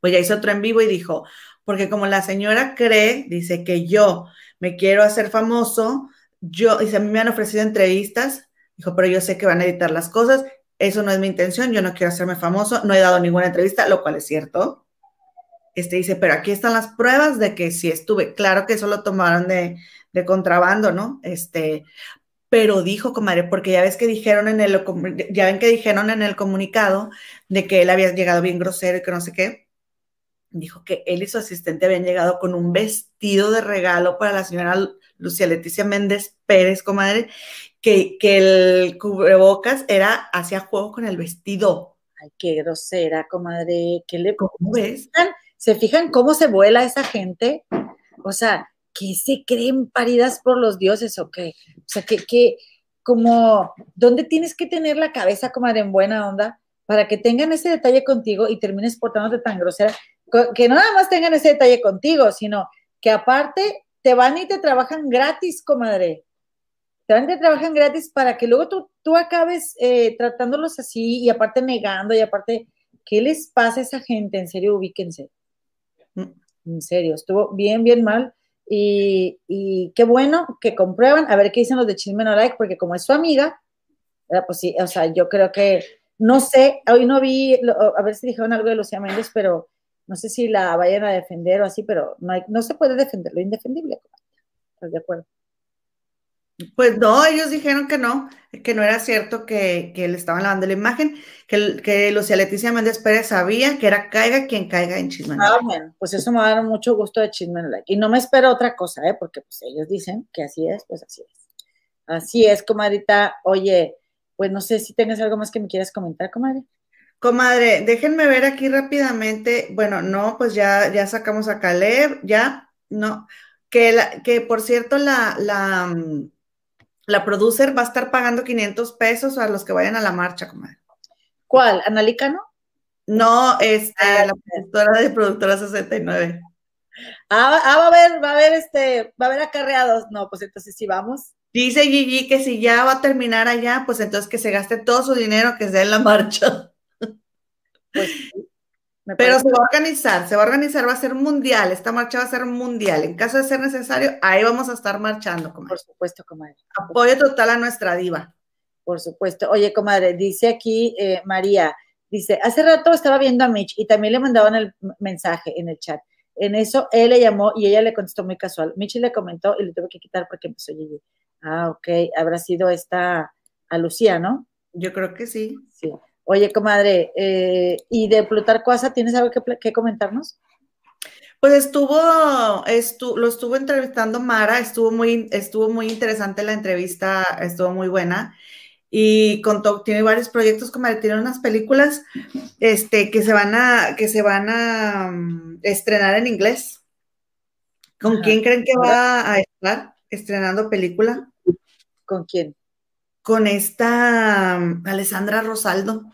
Pues ya hizo otro en vivo y dijo, porque como la señora cree, dice que yo me quiero hacer famoso, yo, dice, a mí me han ofrecido entrevistas, dijo, pero yo sé que van a editar las cosas, eso no es mi intención, yo no quiero hacerme famoso, no he dado ninguna entrevista, lo cual es cierto. Este dice, pero aquí están las pruebas de que sí estuve, claro que eso lo tomaron de, de contrabando, ¿no? Este, pero dijo, comadre, porque ya ves que dijeron en el, ya ven que dijeron en el comunicado de que él había llegado bien grosero y que no sé qué. Dijo que él y su asistente habían llegado con un vestido de regalo para la señora Lucia Leticia Méndez Pérez, comadre, que, que el cubrebocas era hacia juego con el vestido. Ay, qué grosera, comadre. ¿Qué le ¿Cómo ves? ¿Se fijan cómo se vuela esa gente? O sea, ¿qué se creen paridas por los dioses o qué? O sea, que, que como, ¿dónde tienes que tener la cabeza, como en buena onda, para que tengan ese detalle contigo y termines portándote tan grosera? Que no nada más tengan ese detalle contigo, sino que aparte te van y te trabajan gratis, comadre. Te van y te trabajan gratis para que luego tú, tú acabes eh, tratándolos así y aparte negando y aparte, ¿qué les pasa a esa gente? En serio, ubíquense. Mm, en serio, estuvo bien, bien mal. Y, qué bueno que comprueban, a ver qué dicen los de Chisme No Like, porque como es su amiga, pues sí, o sea, yo creo que, no sé, hoy no vi, a ver si dijeron algo de Lucía Méndez, pero no sé si la vayan a defender o así, pero no, hay, no se puede defender lo indefendible. ¿Estás de acuerdo? Pues no, ellos dijeron que no, que no era cierto que, que le estaban lavando la imagen, que, que Lucía Leticia Méndez Pérez sabía que era caiga quien caiga en Chismen. Ah, bueno, pues eso me va a dar mucho gusto de Chismen Y no me espero otra cosa, ¿eh? porque pues ellos dicen que así es, pues así es. Así es, comadrita. Oye, pues no sé si tienes algo más que me quieras comentar, comadre. Comadre, déjenme ver aquí rápidamente. Bueno, no, pues ya, ya sacamos a Caleb, ya, no. Que, la, que por cierto, la, la, mm, la producer va a estar pagando 500 pesos a los que vayan a la marcha, comadre. ¿Cuál? ¿Analícano? No, este, ah, la productora de Productora 69. Ah, ah, va a haber, va a haber este, va a haber acarreados. No, pues entonces sí vamos. Dice Gigi que si ya va a terminar allá, pues entonces que se gaste todo su dinero que sea en la marcha. Pues pero se va a organizar, se va a organizar, va a ser mundial, esta marcha va a ser mundial. En caso de ser necesario, ahí vamos a estar marchando, comadre. Por supuesto, comadre. Apoyo total a nuestra diva. Por supuesto. Oye, comadre, dice aquí eh, María, dice, hace rato estaba viendo a Mitch y también le mandaban el mensaje en el chat. En eso él le llamó y ella le contestó muy casual. Mitch le comentó y le tuve que quitar porque empezó Gigi. Ah, ok, habrá sido esta a Lucía, ¿no? Yo creo que sí. Sí. Oye, comadre, eh, ¿y de Plutarco Asa tienes algo que, comentarnos? Pues estuvo, lo estuvo entrevistando Mara, estuvo muy, estuvo muy interesante la entrevista, estuvo muy buena. Y contó, tiene varios proyectos, comadre, tiene unas películas este, que se van a, que se van a mm, estrenar en inglés. ¿Con quién creen que va a estar? estrenando película. ¿Con quién? Con esta um, Alessandra Rosaldo.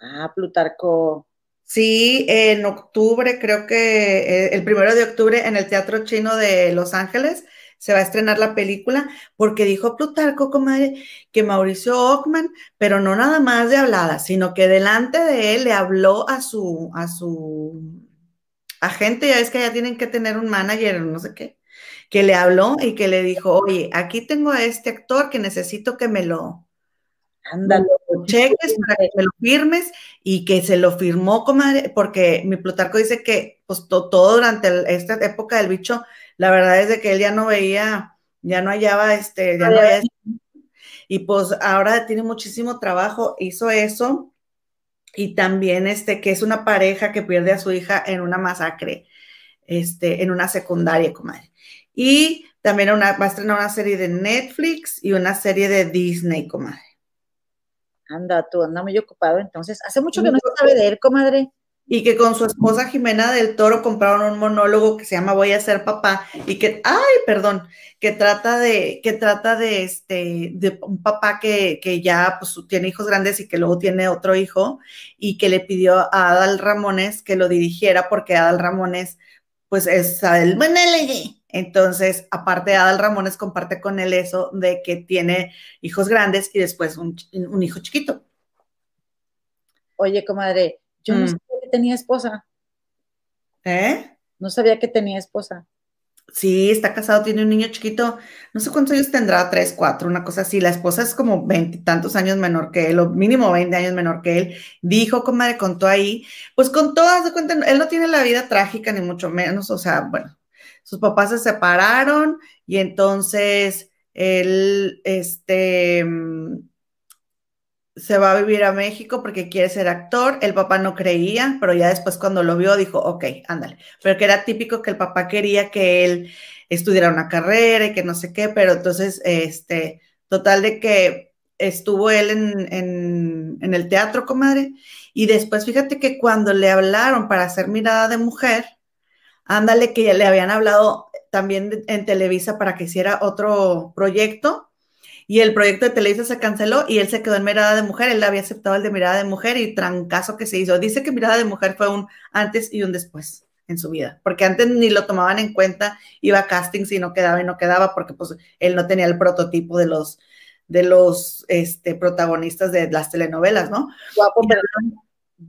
Ah, Plutarco. Sí, en octubre, creo que eh, el primero de octubre en el Teatro Chino de Los Ángeles se va a estrenar la película, porque dijo Plutarco, comadre, que Mauricio Ockman, pero no nada más de hablada, sino que delante de él le habló a su, a su agente, ya es que ya tienen que tener un manager no sé qué, que le habló y que le dijo, oye, aquí tengo a este actor que necesito que me lo, Anda, lo cheques para que me lo firmes y que se lo firmó, comadre, porque mi Plutarco dice que pues todo durante esta época del bicho la verdad es de que él ya no veía, ya no hallaba, este, ya no había, y pues ahora tiene muchísimo trabajo, hizo eso, y también este, que es una pareja que pierde a su hija en una masacre, este, en una secundaria, comadre. Y también una, va a estrenar una serie de Netflix y una serie de Disney, comadre. Anda, tú anda muy ocupado, entonces, hace mucho que no se sabe de él, comadre. Y que con su esposa Jimena del Toro compraron un monólogo que se llama Voy a ser papá y que, ay, perdón, que trata de, que trata de este, de un papá que, que ya pues, tiene hijos grandes y que luego tiene otro hijo y que le pidió a Adal Ramones que lo dirigiera porque Adal Ramones, pues es el entonces, aparte Adal Ramones comparte con él eso de que tiene hijos grandes y después un, un hijo chiquito. Oye, comadre, yo no mm. sabía que tenía esposa. ¿Eh? No sabía que tenía esposa. Sí, está casado, tiene un niño chiquito, no sé cuántos años tendrá, tres, cuatro, una cosa así. La esposa es como veintitantos años menor que él, o mínimo veinte años menor que él. Dijo, comadre, contó ahí, pues con todas de cuenta, él no tiene la vida trágica, ni mucho menos, o sea, bueno, sus papás se separaron y entonces él, este, se va a vivir a México porque quiere ser actor. El papá no creía, pero ya después cuando lo vio dijo, ok, ándale. Pero que era típico que el papá quería que él estudiara una carrera y que no sé qué, pero entonces, este, total de que estuvo él en, en el teatro, comadre, y después fíjate que cuando le hablaron para hacer mirada de mujer, ándale que ya le habían hablado también en Televisa para que hiciera otro proyecto y el proyecto de Televisa se canceló y él se quedó en Mirada de Mujer, él había aceptado el de Mirada de Mujer y trancazo que se hizo. Dice que Mirada de Mujer fue un antes y un después en su vida, porque antes ni lo tomaban en cuenta, iba a castings y no quedaba y no quedaba porque pues él no tenía el prototipo de los de los este, protagonistas de las telenovelas, ¿no?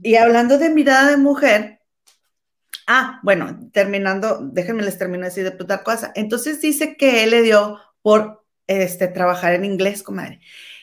y, hablando, de mirada de mujer, ah, bueno, terminando, déjenme les termino de decir de Plutarco Entonces dice que él le dio por este, trabajar en inglés, comadre.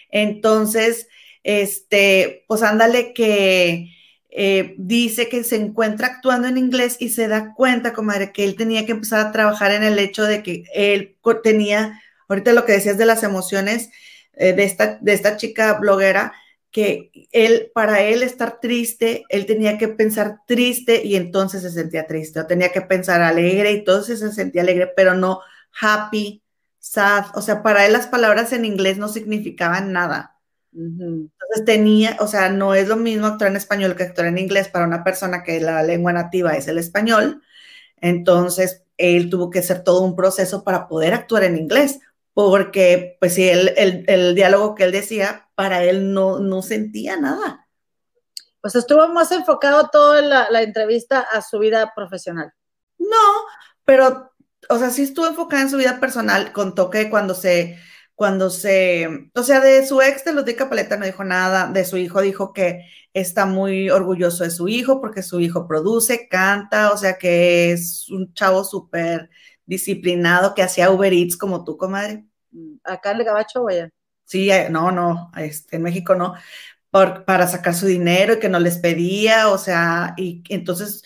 Entonces, este, pues ándale que eh, dice que se encuentra actuando en inglés y se da cuenta, comadre, que él tenía que empezar a trabajar en el hecho de que él tenía, ahorita lo que decías de las emociones eh, de, esta, de esta chica bloguera, que él, para él estar triste, él tenía que pensar triste y entonces se sentía triste, o tenía que pensar alegre y entonces se sentía alegre, pero no happy, sad, o sea, para él las palabras en inglés no significaban nada. Entonces tenía, o sea, no es lo mismo actuar en español que actuar en inglés para una persona que la lengua nativa es el español. Entonces, él tuvo que hacer todo un proceso para poder actuar en inglés, porque, pues sí, el, el, diálogo que él decía, para él no, no sentía nada. Pues estuvo más enfocado toda la, la entrevista a su vida profesional. No, pero o sea, sí estuvo enfocada en su vida personal, contó que cuando se, cuando se, o sea, de su ex de Ludwika Paleta no dijo nada, de su hijo dijo que está muy orgulloso de su hijo porque su hijo produce, canta, o sea, que es un chavo súper disciplinado que hacía Uber Eats como tú, comadre. Acá en el Gabacho, vaya. Sí, eh, no, no, este, en México no, por, para sacar su dinero y que no les pedía, o sea, y entonces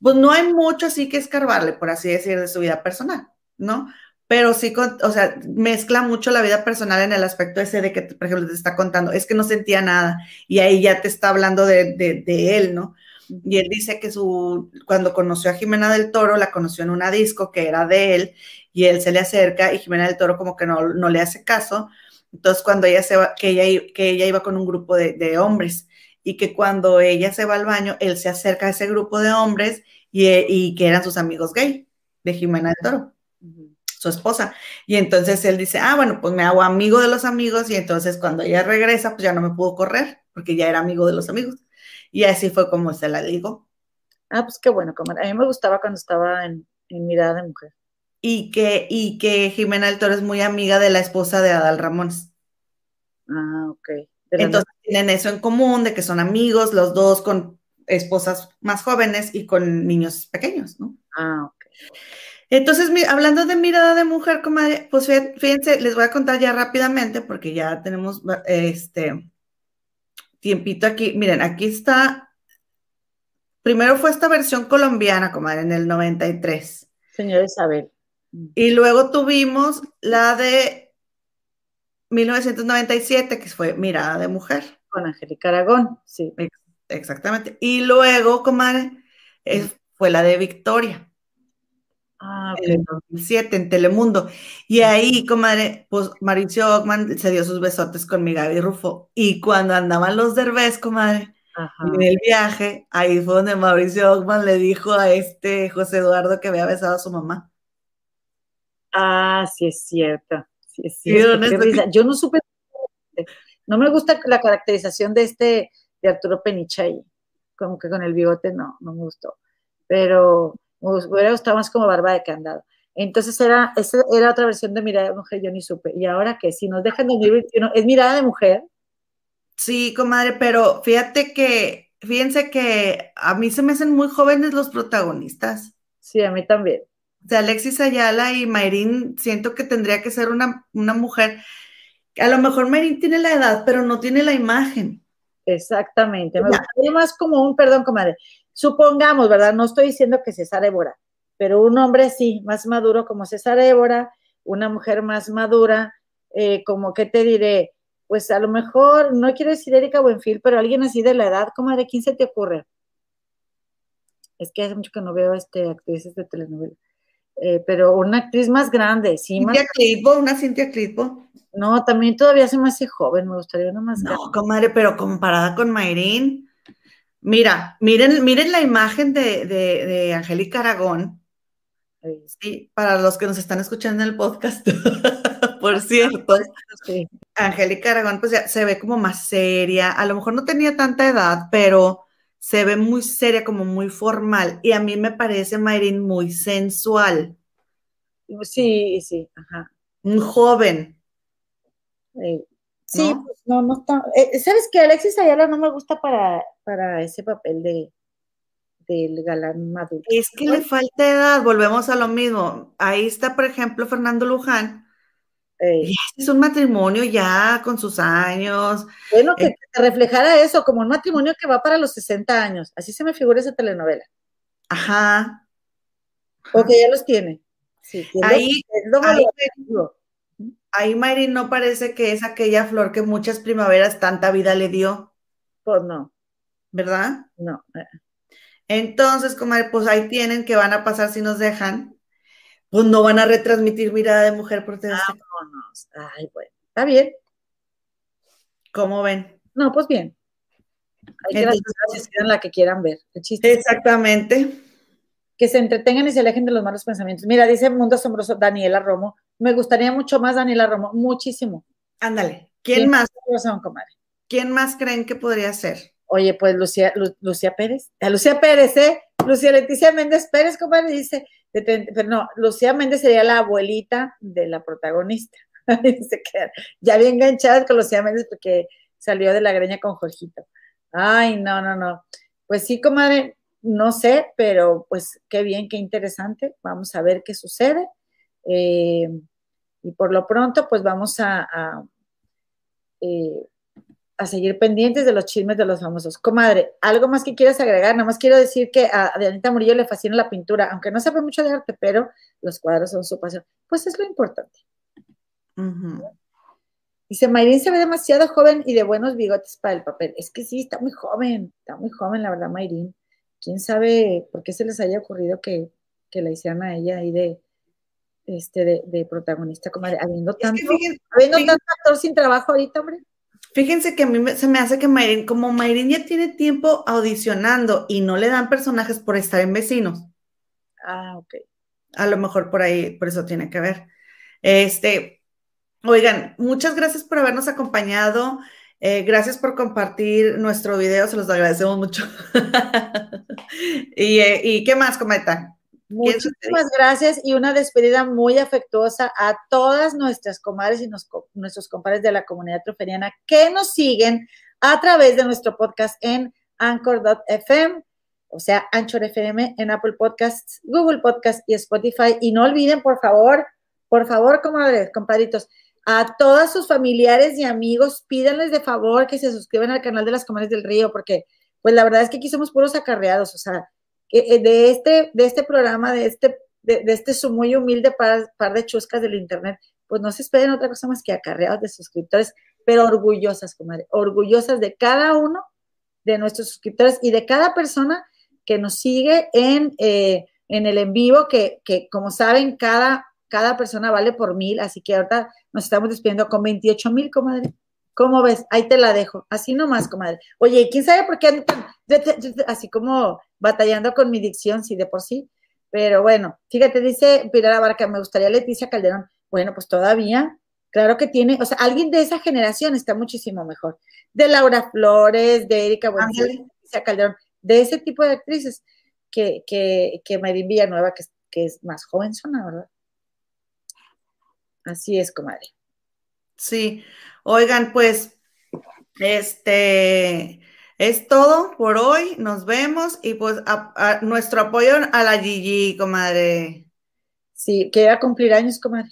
pues no hay mucho así que escarbarle, por así decir, de su vida personal, ¿no? Pero sí, o sea, mezcla mucho la vida personal en el aspecto ese de que, por ejemplo, te está contando, es que no sentía nada y ahí ya te está hablando de, de, él, ¿no? Y él dice que su, cuando conoció a Jimena del Toro, la conoció en una disco que era de él y él se le acerca y Jimena del Toro como que no, no le hace caso. Entonces, cuando ella se va, que ella, que ella iba con un grupo de, de hombres y que cuando ella se va al baño, él se acerca a ese grupo de hombres y, que eran sus amigos gay de Jimena del Toro. su esposa. Y entonces él dice, ah, bueno, pues me hago amigo de los amigos y entonces cuando ella regresa, pues ya no me pudo correr porque ya era amigo de los amigos. Y así fue como se la digo. Ah, pues qué bueno, a mí me gustaba cuando estaba en, en Mirada de Mujer. Y que, y que Jimena del Toro es muy amiga de la esposa de Adal Ramones. Ah, ok. Entonces tienen eso en común, de que son amigos, los dos con esposas más jóvenes y con niños pequeños, ¿no? Ah, ok. Entonces, hablando de mirada de mujer, comadre, pues fíjense, les voy a contar ya rápidamente porque ya tenemos este tiempito aquí. Miren, aquí está. Primero fue esta versión colombiana, comadre, en el 93. Señora Isabel. Y luego tuvimos la de 1997, que fue Mirada de Mujer. Con Angélica Aragón, sí. Exactamente. Y luego, comadre, fue la de Victoria. Ah, En 2007, en Telemundo. Y ahí, comadre, pues Mauricio Ockman se dio sus besotes con mi Gaby Rufo. Y cuando andaban los derbés, comadre, en el viaje, ahí fue donde Mauricio Ockman le dijo a este José Eduardo que había besado a su mamá. Ah, sí es cierto. Sí es cierto. Yo no supe. No me gusta la caracterización de este, de Arturo Peniche ahí. Como que con el bigote no, no me gustó. Pero me hubiera gustado más como barba de candado. Entonces era, esa era otra versión de mirada de mujer, yo ni supe. Y ahora que si nos dejan 2021, es mirada de mujer. Sí, comadre, pero fíjate que, fíjense que a mí se me hacen muy jóvenes los protagonistas. Sí, a mí también. O sea, Alexis Ayala y Mayrin, siento que tendría que ser una, una mujer. A lo mejor Mayrin tiene la edad, pero no tiene la imagen. Exactamente. Me gustaría más como un, perdón, comadre, supongamos, ¿verdad? No estoy diciendo que César Évora, pero un hombre sí, más maduro como César Évora, una mujer más madura, eh, como que te diré, pues a lo mejor, no quiero decir Erika Buenfil, pero alguien así de la edad, como de quién se te ocurre? Es que hace mucho que no veo este, actrices de telenovela. Eh, pero una actriz más grande, sí. Cintia Clitbo, una Cintia Clitbo. No, también todavía se me hace joven, me gustaría una más No, comadre, pero comparada con Mayrin, Mira, miren, miren la imagen de, Angélica Aragón. Sí, para los que nos están escuchando en el podcast, por cierto, Angélica Aragón, pues ya se ve como más seria, a lo mejor no tenía tanta edad, pero se ve muy seria, como muy formal, y a mí me parece Mayrin muy sensual. Sí, sí, ajá. Un joven. Sí, pues no, no está. Eh, ¿Sabes que Alexis Ayala no me gusta para, para ese papel de del galán maduro? Es que le falta edad, volvemos a lo mismo. Ahí está, por ejemplo, Fernando Luján. Es un matrimonio ya con sus años. Bueno, que, te reflejara eso, como un matrimonio que va para los 60 años. Así se me figura esa telenovela. Ajá. O que ya los tiene. Sí, ahí, ahí, ahí Mayrin no parece que es aquella flor que muchas primaveras tanta vida le dio. Pues no. ¿Verdad? No. Entonces, comadre, pues ahí tienen que van a pasar si nos dejan. Pues no van a retransmitir mirada de mujer por Vámonos. Ay, bueno. Está bien. ¿Cómo ven? No, pues bien. Hay que las la que quieran ver. Exactamente que se entretengan y se alejen de los malos pensamientos. Mira, dice Mundo Asombroso Daniela Romo, me gustaría mucho más Daniela Romo, muchísimo. Ándale, ¿quién más? ¿Quién más creen que podría ser? Oye, pues Lucía, Lucía Pérez, a Lucía Pérez, ¿eh? Lucía Leticia Méndez Pérez, comadre, dice, pero no, Lucía Méndez sería la abuelita de la protagonista. ya bien enganchada con Lucía Méndez porque salió de la greña con Jorgito. Ay, no, no, no. Pues sí, comadre, no sé, pero pues qué bien, qué interesante. Vamos a ver qué sucede. Eh, y por lo pronto, pues vamos a, eh, a, seguir pendientes de los chismes de los famosos. Comadre, ¿algo más que quieras agregar? Nada más quiero decir que a Dianita Murillo le fascina la pintura, aunque no sabe mucho de arte, pero los cuadros son su pasión. Pues es lo importante. Dice, Mayrín se ve demasiado joven y de buenos bigotes para el papel. Es que sí, está muy joven, está muy joven, la verdad, Mayrín quién sabe por qué se les haya ocurrido que, la hicieran a ella ahí de, este, de, protagonista, como habiendo tanto, habiendo tanto actor sin trabajo ahorita, hombre. Fíjense que a mí se me hace que Mayrin, como Mayrin ya tiene tiempo audicionando y no le dan personajes por estar en vecinos. Ah, ok. A lo mejor por ahí, por eso tiene que ver. Este, oigan, muchas gracias por habernos acompañado. Eh, gracias por compartir nuestro video, se los agradecemos mucho. y, eh, y, qué más, Cometa? Muchísimas gracias y una despedida muy afectuosa a todas nuestras comadres y nos, nuestros compadres de la comunidad troferiana que nos siguen a través de nuestro podcast en anchor.fm, o sea, Anchor FM en Apple Podcasts, Google Podcasts y Spotify. Y no olviden, por favor, por favor, comadres, compadritos, a todos sus familiares y amigos, pídanles de favor que se suscriban al canal de las Comadres del Río, porque pues la verdad es que aquí somos puros acarreados, o sea, eh, de este, de este programa, de este, de, este su muy humilde par, de chuscas del internet, pues no se esperen otra cosa más que acarreados de suscriptores, pero orgullosas, comadre, orgullosas de cada uno de nuestros suscriptores y de cada persona que nos sigue en, eh, en el en vivo, que, que como saben, cada, cada persona vale por mil, así que ahorita nos estamos despidiendo con 28 mil, comadre. ¿Cómo ves? Ahí te la dejo. Así nomás, comadre. Oye, ¿quién sabe por qué así como batallando con mi dicción, sí, de por sí? Pero bueno, fíjate, dice Pilar Abarca, me gustaría Leticia Calderón. Bueno, pues todavía, claro que tiene, o sea, alguien de esa generación está muchísimo mejor. De Laura Flores, de Erika Buenfil, Leticia Calderón, de ese tipo de actrices que, que, que Marín Villanueva, que, que es más joven, ¿verdad? Así es, comadre. Sí, oigan, pues, este es todo por hoy. Nos vemos y pues nuestro apoyo a la Gigi, comadre. Sí, que iba a cumplir años, comadre.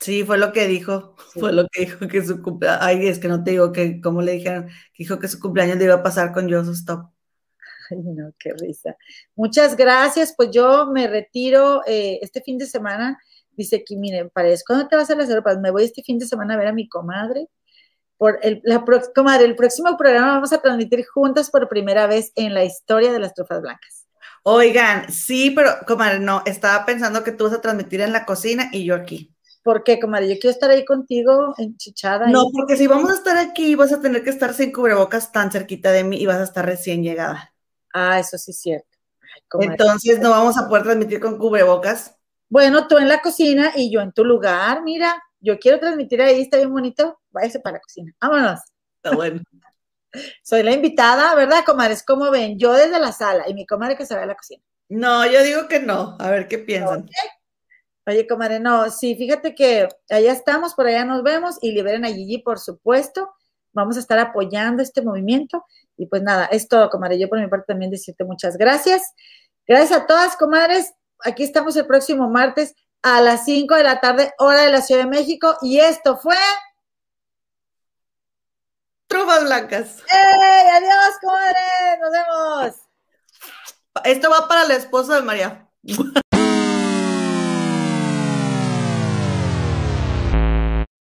Sí, fue lo que dijo, fue lo que dijo que su cumpleaños, ay, es que no te digo que, como le dijeron, dijo que su cumpleaños le iba a pasar con Yo Stop. Ay, no, qué risa. Muchas gracias, pues yo me retiro eh, este fin de semana dice aquí, miren, parece, ¿cuándo te vas a las Europas? Me voy este fin de semana a ver a mi comadre. Por el, la comadre, el próximo programa vamos a transmitir juntas por primera vez en la historia de las trufas blancas. Oigan, sí, pero comadre, no, estaba pensando que tú vas a transmitir en la cocina y yo aquí. ¿Por qué, comadre? Yo quiero estar ahí contigo, enchichada. No, porque si vamos a estar aquí, vas a tener que estar sin cubrebocas tan cerquita de mí y vas a estar recién llegada. Ah, eso sí es cierto. Entonces no vamos a poder transmitir con cubrebocas. Bueno, tú en la cocina y yo en tu lugar, mira, yo quiero transmitir ahí, está bien bonito, váyase para la cocina, vámonos. Está bueno. Soy la invitada, ¿verdad, comadres? ¿Cómo ven? Yo desde la sala y mi comadre que se va a la cocina. No, yo digo que no, a ver qué piensan. Oye, comadre, no, sí, fíjate que allá estamos, por allá nos vemos y liberen a Gigi, por supuesto. Vamos a estar apoyando este movimiento. Y pues nada, es todo, comadre. Yo por mi parte también decirte muchas gracias. Gracias a todas, comadres aquí estamos el próximo martes a las 5 de la tarde, hora de la Ciudad de México. Y esto fue. Trufas blancas. ¡Ey! ¡Adiós, comadre! ¡Nos vemos! Esto va para la esposa de María.